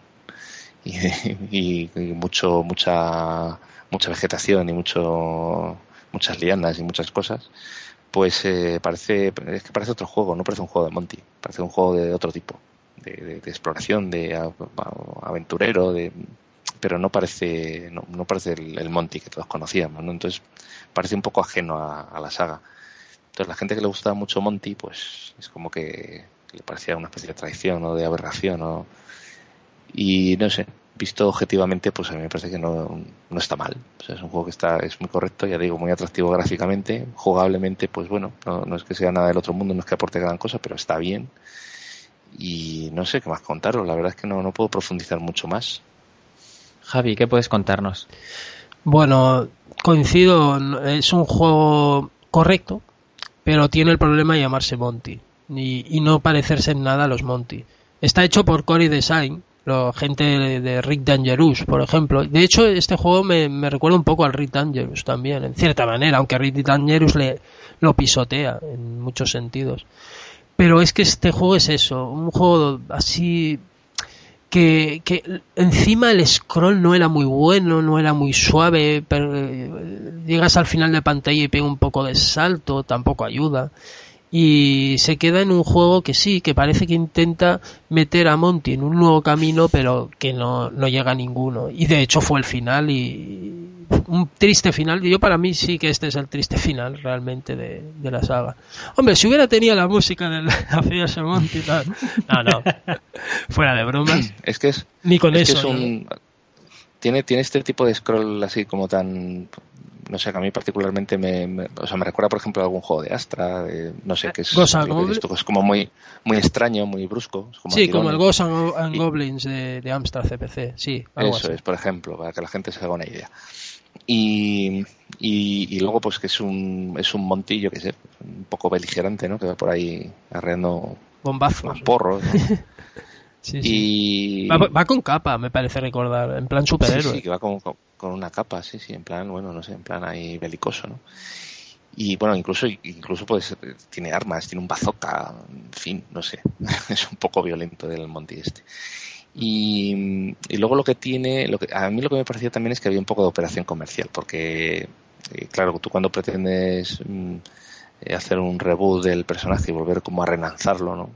y, mucho mucha mucha vegetación y mucho muchas lianas y muchas cosas, pues eh, parece es que parece otro juego, no parece un juego de Monty, parece un juego de otro tipo. de, exploración, de aventurero, de pero no parece no, parece el, Monty que todos conocíamos, ¿no? Entonces parece un poco ajeno a, la saga. Entonces la gente que le gustaba mucho Monty, pues es como que le parecía una especie de traición o de aberración o y no sé, visto objetivamente, pues a mí me parece que no, no está mal. O sea, es un juego que está, es muy correcto, ya digo, muy atractivo gráficamente, jugablemente, pues bueno, no, no es que sea nada del otro mundo, no es que aporte gran cosa, pero está bien. Y no sé qué más contaros, la verdad es que no, no puedo profundizar mucho más. Javi, ¿qué puedes contarnos? Bueno, coincido, es un juego correcto, pero tiene el problema de llamarse Monty y, no parecerse en nada a los Monty. Está hecho por Cory Design, la gente de Rick Dangerous, por ejemplo. De hecho, este juego me, recuerda un poco al Rick Dangerous también, en cierta manera, aunque Rick Dangerous le, lo pisotea en muchos sentidos. Pero es que este juego es eso, un juego así que, que encima el scroll no era muy bueno, no era muy suave, pero eh, llegas al final de pantalla y pega un poco de salto, tampoco ayuda y se queda en un juego que sí, que parece que intenta meter a Monty en un nuevo camino, pero que no, no llega a ninguno. Y de hecho fue el final y un triste final. Yo para mí sí que este es el triste final realmente de, la saga. Hombre, si hubiera tenido la música de la Monty, no, no, fuera de bromas. Es que es, ni con eso. es un, tiene, tiene este tipo de scroll así como tan no sé, que a mí particularmente me, o sea, me recuerda, por ejemplo, a algún juego de Astra, no sé, que es, es como muy, muy extraño, muy brusco. sí, como el Ghost and, Goblins de, de, Amstrad CPC, sí. eso es, por ejemplo, para que la gente se haga una idea. Y, y, luego, pues que es un, es un montillo, que sé, un poco beligerante, ¿no? Que va por ahí arreando bombazos. Porros. Y... Va, con capa, me parece recordar, en plan superhéroe. Sí, que va con, con, una capa, sí, sí, en plan, bueno, no sé, en plan ahí belicoso, ¿no? Y bueno, incluso, incluso pues tiene armas, tiene un bazooka, en fin, no sé, es un poco violento del Monty este. Y, luego lo que tiene, lo que, a mí lo que me parecía también es que había un poco de operación comercial, porque, eh, claro, tú cuando pretendes mm, hacer un reboot del personaje y volver como a relanzarlo, ¿no?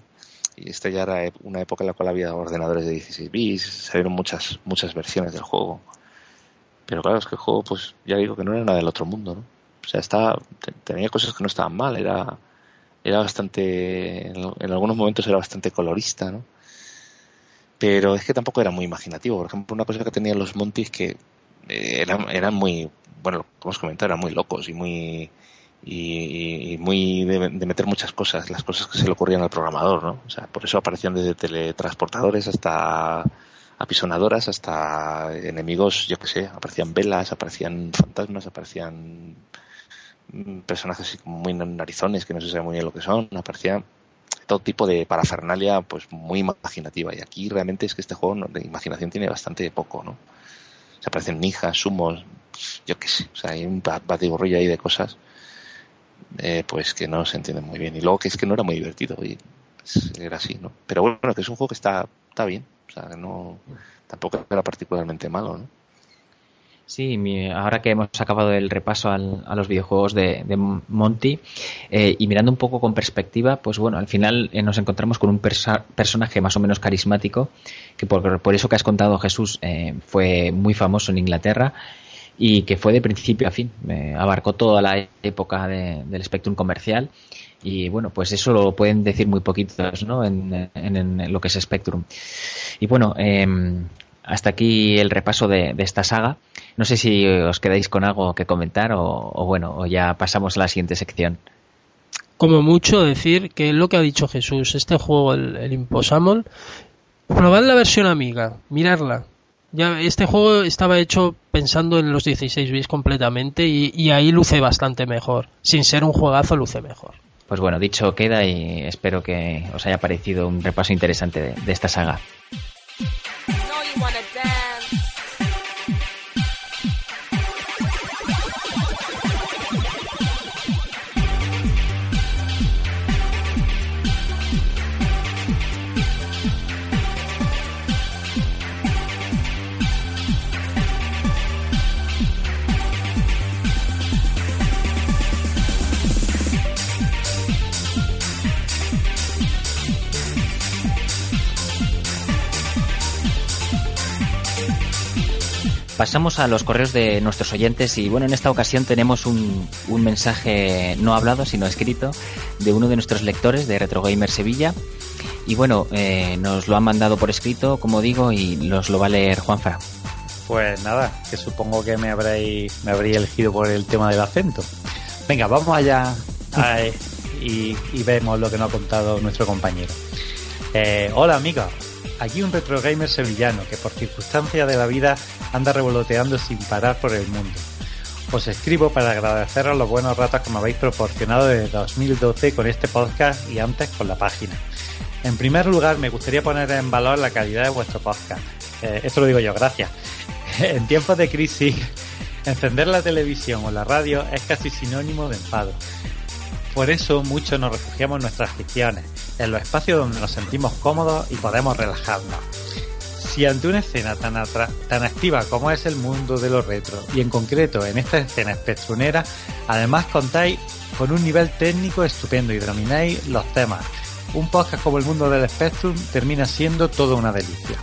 y esta ya era una época en la cual había ordenadores de 16 bits, salieron muchas, muchas versiones del juego. Pero claro, es que el juego, pues ya digo que no era nada del otro mundo, ¿no? O sea, estaba, tenía cosas que no estaban mal, era, era bastante, en, algunos momentos era bastante colorista, ¿no? Pero es que tampoco era muy imaginativo. Por ejemplo, una cosa que tenían los Montis que eh, eran, eran muy, bueno, como os comentado, eran muy locos y muy, y, muy de, meter muchas cosas, las cosas que se le ocurrían al programador, ¿no? O sea, por eso aparecían desde teletransportadores hasta apisonadoras, hasta enemigos, yo que sé, aparecían velas, aparecían fantasmas, aparecían mm, personajes muy narizones que no se sabe muy bien lo que son, aparecían todo tipo de parafernalia pues muy imaginativa y aquí realmente es que este juego de imaginación tiene bastante poco, ¿no? Se aparecen nijas, sumos, yo qué sé, o sea, hay un batiburrillo ahí de cosas eh, pues que no se entiende muy bien. Y luego que es que no era muy divertido y era así, ¿no? Pero bueno, que es un juego que está, está bien, o sea, no, tampoco era particularmente malo, ¿no? Sí, ahora que hemos acabado el repaso a los videojuegos de, Monty eh, y mirando un poco con perspectiva, pues bueno, al final eh, nos encontramos con un personaje más o menos carismático, que por, por eso que has contado Jesús fue muy famoso en Inglaterra y que fue de principio a fin, abarcó toda la época del Spectrum comercial y bueno, pues eso lo pueden decir muy poquitos ¿no? en, lo que es Spectrum. Y bueno, em, hasta aquí el repaso de, esta saga. No sé si os quedáis con algo que comentar o, bueno, o ya pasamos a la siguiente sección. Como mucho decir que lo que ha dicho Jesús, este juego, el, el Imposamol, probad la versión amiga, mirarla, ya, este juego estaba hecho pensando en los 16 bits completamente y, ahí luce bastante mejor. Sin ser un juegazo, luce mejor. Pues bueno, dicho queda y espero que os haya parecido un repaso interesante de esta saga. Pasamos a los correos de nuestros oyentes y bueno, en esta ocasión tenemos un, un mensaje no hablado, sino escrito de uno de nuestros lectores de Retro Gamer Sevilla. Y bueno, eh, nos lo han mandado por escrito, como digo, y nos lo va a leer Juanfra. Pues nada, que supongo que me habréis, me habréis elegido por el tema del acento. Venga, vamos allá y, y, vemos lo que nos ha contado nuestro compañero. Eh, hola amiga, aquí un retro gamer sevillano que por circunstancias de la vida anda revoloteando sin parar por el mundo. Os escribo para agradeceros los buenos ratos que me habéis proporcionado desde 2012 con este podcast y antes con la página. En primer lugar, me gustaría poner en valor la calidad de vuestro podcast. Eh, esto lo digo yo, gracias. en tiempos de crisis, encender la televisión o la radio es casi sinónimo de enfado. Por eso muchos nos refugiamos en nuestras ficciones, en los espacios donde nos sentimos cómodos y podemos relajarnos. Si ante una escena tan, activa como es el mundo de los retro, y en concreto en esta escena espectrunera, además contáis con un nivel técnico estupendo y domináis los temas, un podcast como el mundo del Spectrum termina siendo toda una delicia.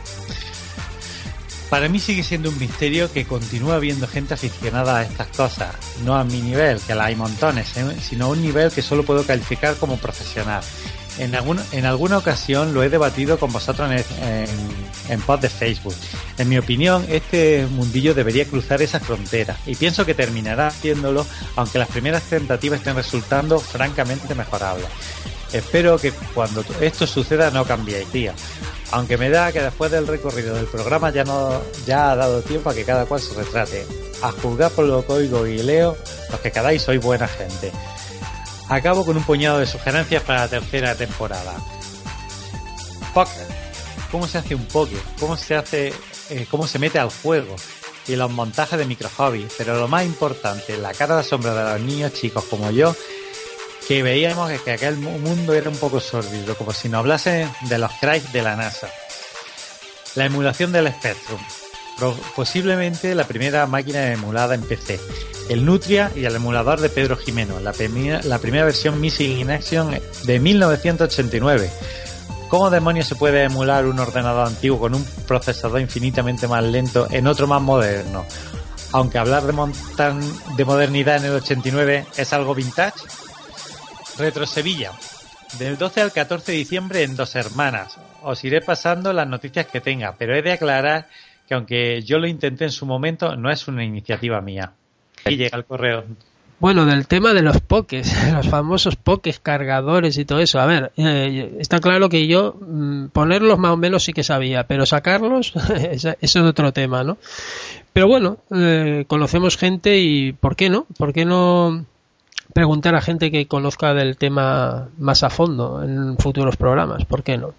Para mí sigue siendo un misterio que continúa habiendo gente aficionada a estas cosas, no a mi nivel, que la hay montones, ¿eh? sino a un nivel que solo puedo calificar como profesional. En, en alguna ocasión lo he debatido con vosotros en, en, post de Facebook. En mi opinión, este mundillo debería cruzar esa frontera y pienso que terminará haciéndolo, aunque las primeras tentativas estén resultando francamente mejorables. Espero que cuando esto suceda no cambiéis, tía. Aunque me da que después del recorrido del programa ya no ya ha dado tiempo a que cada cual se retrate. A juzgar por lo que oigo y leo, los que quedáis sois buena gente. Acabo con un puñado de sugerencias para la tercera temporada. Poker. ¿Cómo se hace un poker? ¿Cómo se hace, eh, cómo se mete al juego? Y los montajes de microhobby. Pero lo más importante, la cara de asombro de los niños chicos como yo, que veíamos que aquel mundo era un poco sórdido, como si nos hablase de los cracks de la NASA. La emulación del Spectrum. Posiblemente la primera máquina emulada en PC el Nutria y el emulador de Pedro Jimeno, la, primera versión Missing in Action de 1989. ¿Cómo demonios se puede emular un ordenador antiguo con un procesador infinitamente más lento en otro más moderno? Aunque hablar de, de modernidad en el 89 es algo vintage. Retro Sevilla. Del 12 al 14 de diciembre en Dos Hermanas. Os iré pasando las noticias que tenga, pero he de aclarar que aunque yo lo intenté en su momento, no es una iniciativa mía. Y llega el correo. Bueno, del tema de los pokés, los famosos pokés cargadores y todo eso. A ver, eh, está claro que yo mm, ponerlos más o menos sí que sabía, pero sacarlos, eso es otro tema, ¿no? Pero bueno, eh, conocemos gente y ¿por qué no? ¿Por qué no preguntar a gente que conozca del tema más a fondo en futuros programas? ¿Por qué no?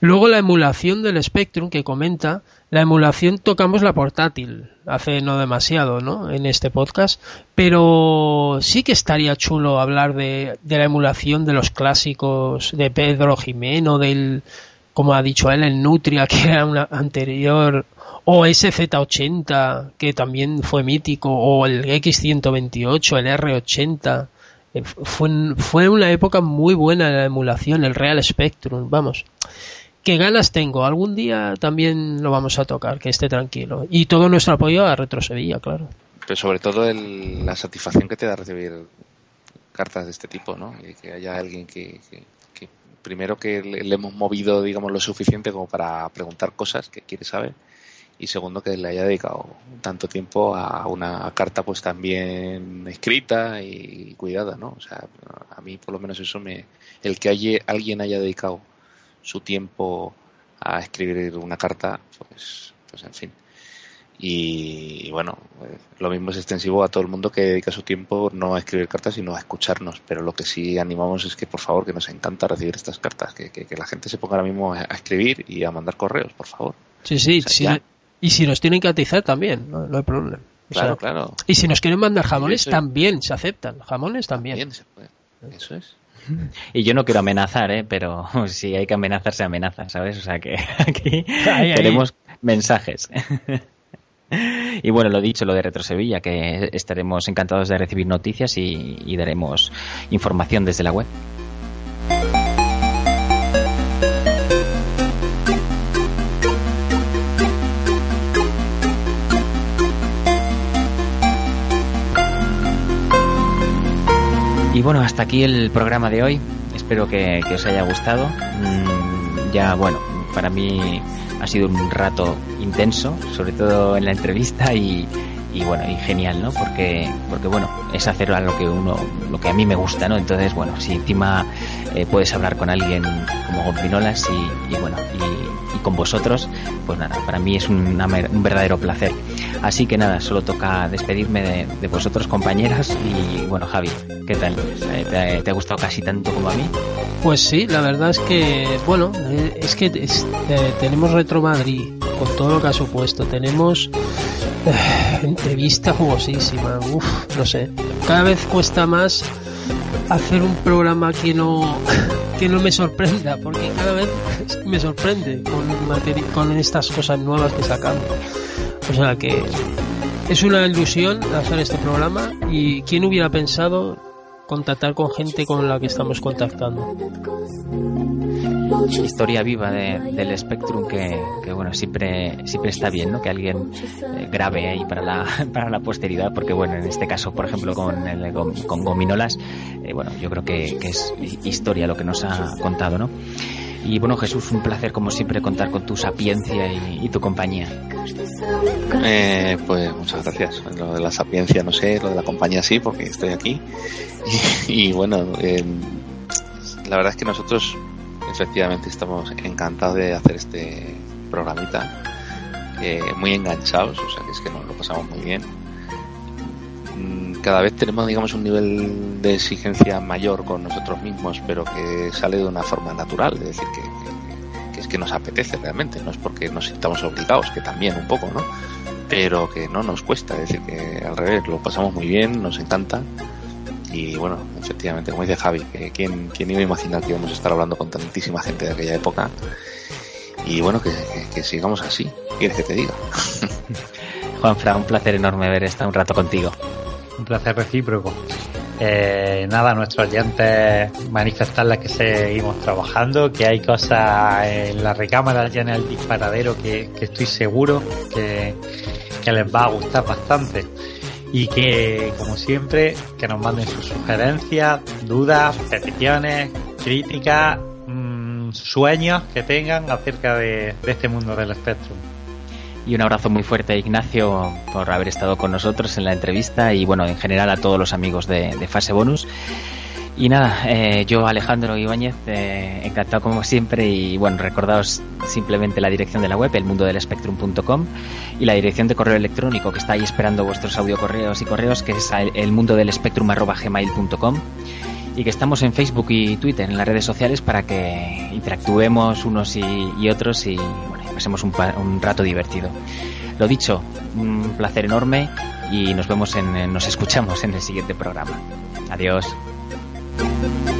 Luego la emulación del Spectrum que comenta, la emulación tocamos la portátil hace no demasiado, ¿no? En este podcast, pero sí que estaría chulo hablar de, la emulación de los clásicos de Pedro Jimeno, del, como ha dicho él, el Nutria, que era una anterior, o SZ80, que también fue mítico, o el X128, el R80. Eh, fue, fue una época muy buena la emulación, el Real Spectrum, vamos qué ganas tengo. Algún día también lo vamos a tocar, que esté tranquilo. Y todo nuestro apoyo a Retro claro. Pero sobre todo la satisfacción que te da recibir cartas de este tipo, ¿no? Y que haya alguien que, primero que le, hemos movido, digamos, lo suficiente como para preguntar cosas que quiere saber y segundo que le haya dedicado tanto tiempo a una carta pues también escrita y cuidada, ¿no? O sea, a mí por lo menos eso me el que alguien haya dedicado su tiempo a escribir una carta, pues, pues en fin. Y, bueno, eh, lo mismo es extensivo a todo el mundo que dedica su tiempo no a escribir cartas, sino a escucharnos. Pero lo que sí animamos es que, por favor, que nos encanta recibir estas cartas, que, que, la gente se ponga ahora mismo a, escribir y a mandar correos, por favor. Sí, sí, y si nos tienen que atizar también, no, hay problema. Claro, claro. Y si nos quieren mandar jamones, también se aceptan. Jamones también. también se puede. Eso es. Y yo no quiero amenazar, ¿eh? pero si hay que amenazar, se amenaza, ¿sabes? O sea que aquí tenemos mensajes. y bueno, lo dicho, lo de Retro Sevilla, que estaremos encantados de recibir noticias y, daremos información desde la web. Y bueno, hasta aquí el programa de hoy. Espero que, os haya gustado. Mm, ya, bueno, para mí ha sido un rato intenso, sobre todo en la entrevista y, bueno y genial no porque porque bueno es hacer a lo que uno lo que a mí me gusta no entonces bueno si encima eh, puedes hablar con alguien como Gominolas y, y bueno y, con vosotros pues nada para mí es un, un verdadero placer. Así que nada solo toca despedirme de, vosotros compañeras y bueno Javi qué tal eh, ¿Te, ha gustado casi tanto como a mí pues sí la verdad es que bueno eh, es que tenemos Retro Madrid con todo lo que ha supuesto. Tenemos entrevista jugosísima, uff, no sé. Cada vez cuesta más hacer un programa que no que no me sorprenda, porque cada vez me sorprende con, estas cosas nuevas que sacamos. O sea que es una ilusión hacer este programa y quién hubiera pensado contactar con gente con la que estamos contactando historia viva de, del Spectrum que, bueno siempre siempre está bien ¿no? que alguien eh, grabe ahí para la para la posteridad porque bueno en este caso por ejemplo con el, con, Gominolas eh, bueno yo creo que, es historia lo que nos ha contado no y bueno Jesús un placer como siempre contar con tu sapiencia y, tu compañía. Eh, pues muchas gracias. Lo de la sapiencia no sé lo de la compañía sí porque estoy aquí. Y, bueno la verdad es que nosotros efectivamente estamos encantados de hacer este programita. muy enganchados, o sea que es que nos lo pasamos muy bien. Mm, cada vez tenemos, digamos, un nivel de exigencia mayor con nosotros mismos, pero que sale de una forma natural, es decir, que, es que nos apetece realmente, no es porque nos sintamos obligados, que también un poco, ¿no? Pero que no nos cuesta, es decir, que al revés, lo pasamos muy bien, nos encanta y bueno, efectivamente, como dice Javi, que ¿quién, iba a imaginar que íbamos a estar hablando con tantísima gente de aquella época? Y bueno, que, sigamos así. ¿Quieres que te diga? Juanfra, un placer enorme haber estado un rato contigo. Un placer recíproco. Eh, nada, nuestros oyentes manifestarles que seguimos trabajando, que hay cosas en la recámara ya en el disparadero que, estoy seguro que, que les va a gustar bastante y que, como siempre, que nos manden sus sugerencias, dudas, peticiones, críticas, mm, sueños que tengan acerca de, este mundo del Spectrum. Y un abrazo muy fuerte a Ignacio por haber estado con nosotros en la entrevista y bueno, en general a todos los amigos de, de Fase Bonus. Y nada, eh, yo Alejandro Ibáñez, eh, encantado como siempre y bueno, recordaos simplemente la dirección de la web, elmundodelespectrum.com y la dirección de correo electrónico que está ahí esperando vuestros audio correos y correos que es elmundodelespectrum.gmail.com y que estamos en Facebook y Twitter, en las redes sociales para que interactuemos unos y, otros y bueno, pasemos un, un, rato divertido. Lo dicho, un placer enorme y nos vemos en, nos escuchamos en el siguiente programa. Adiós. thank you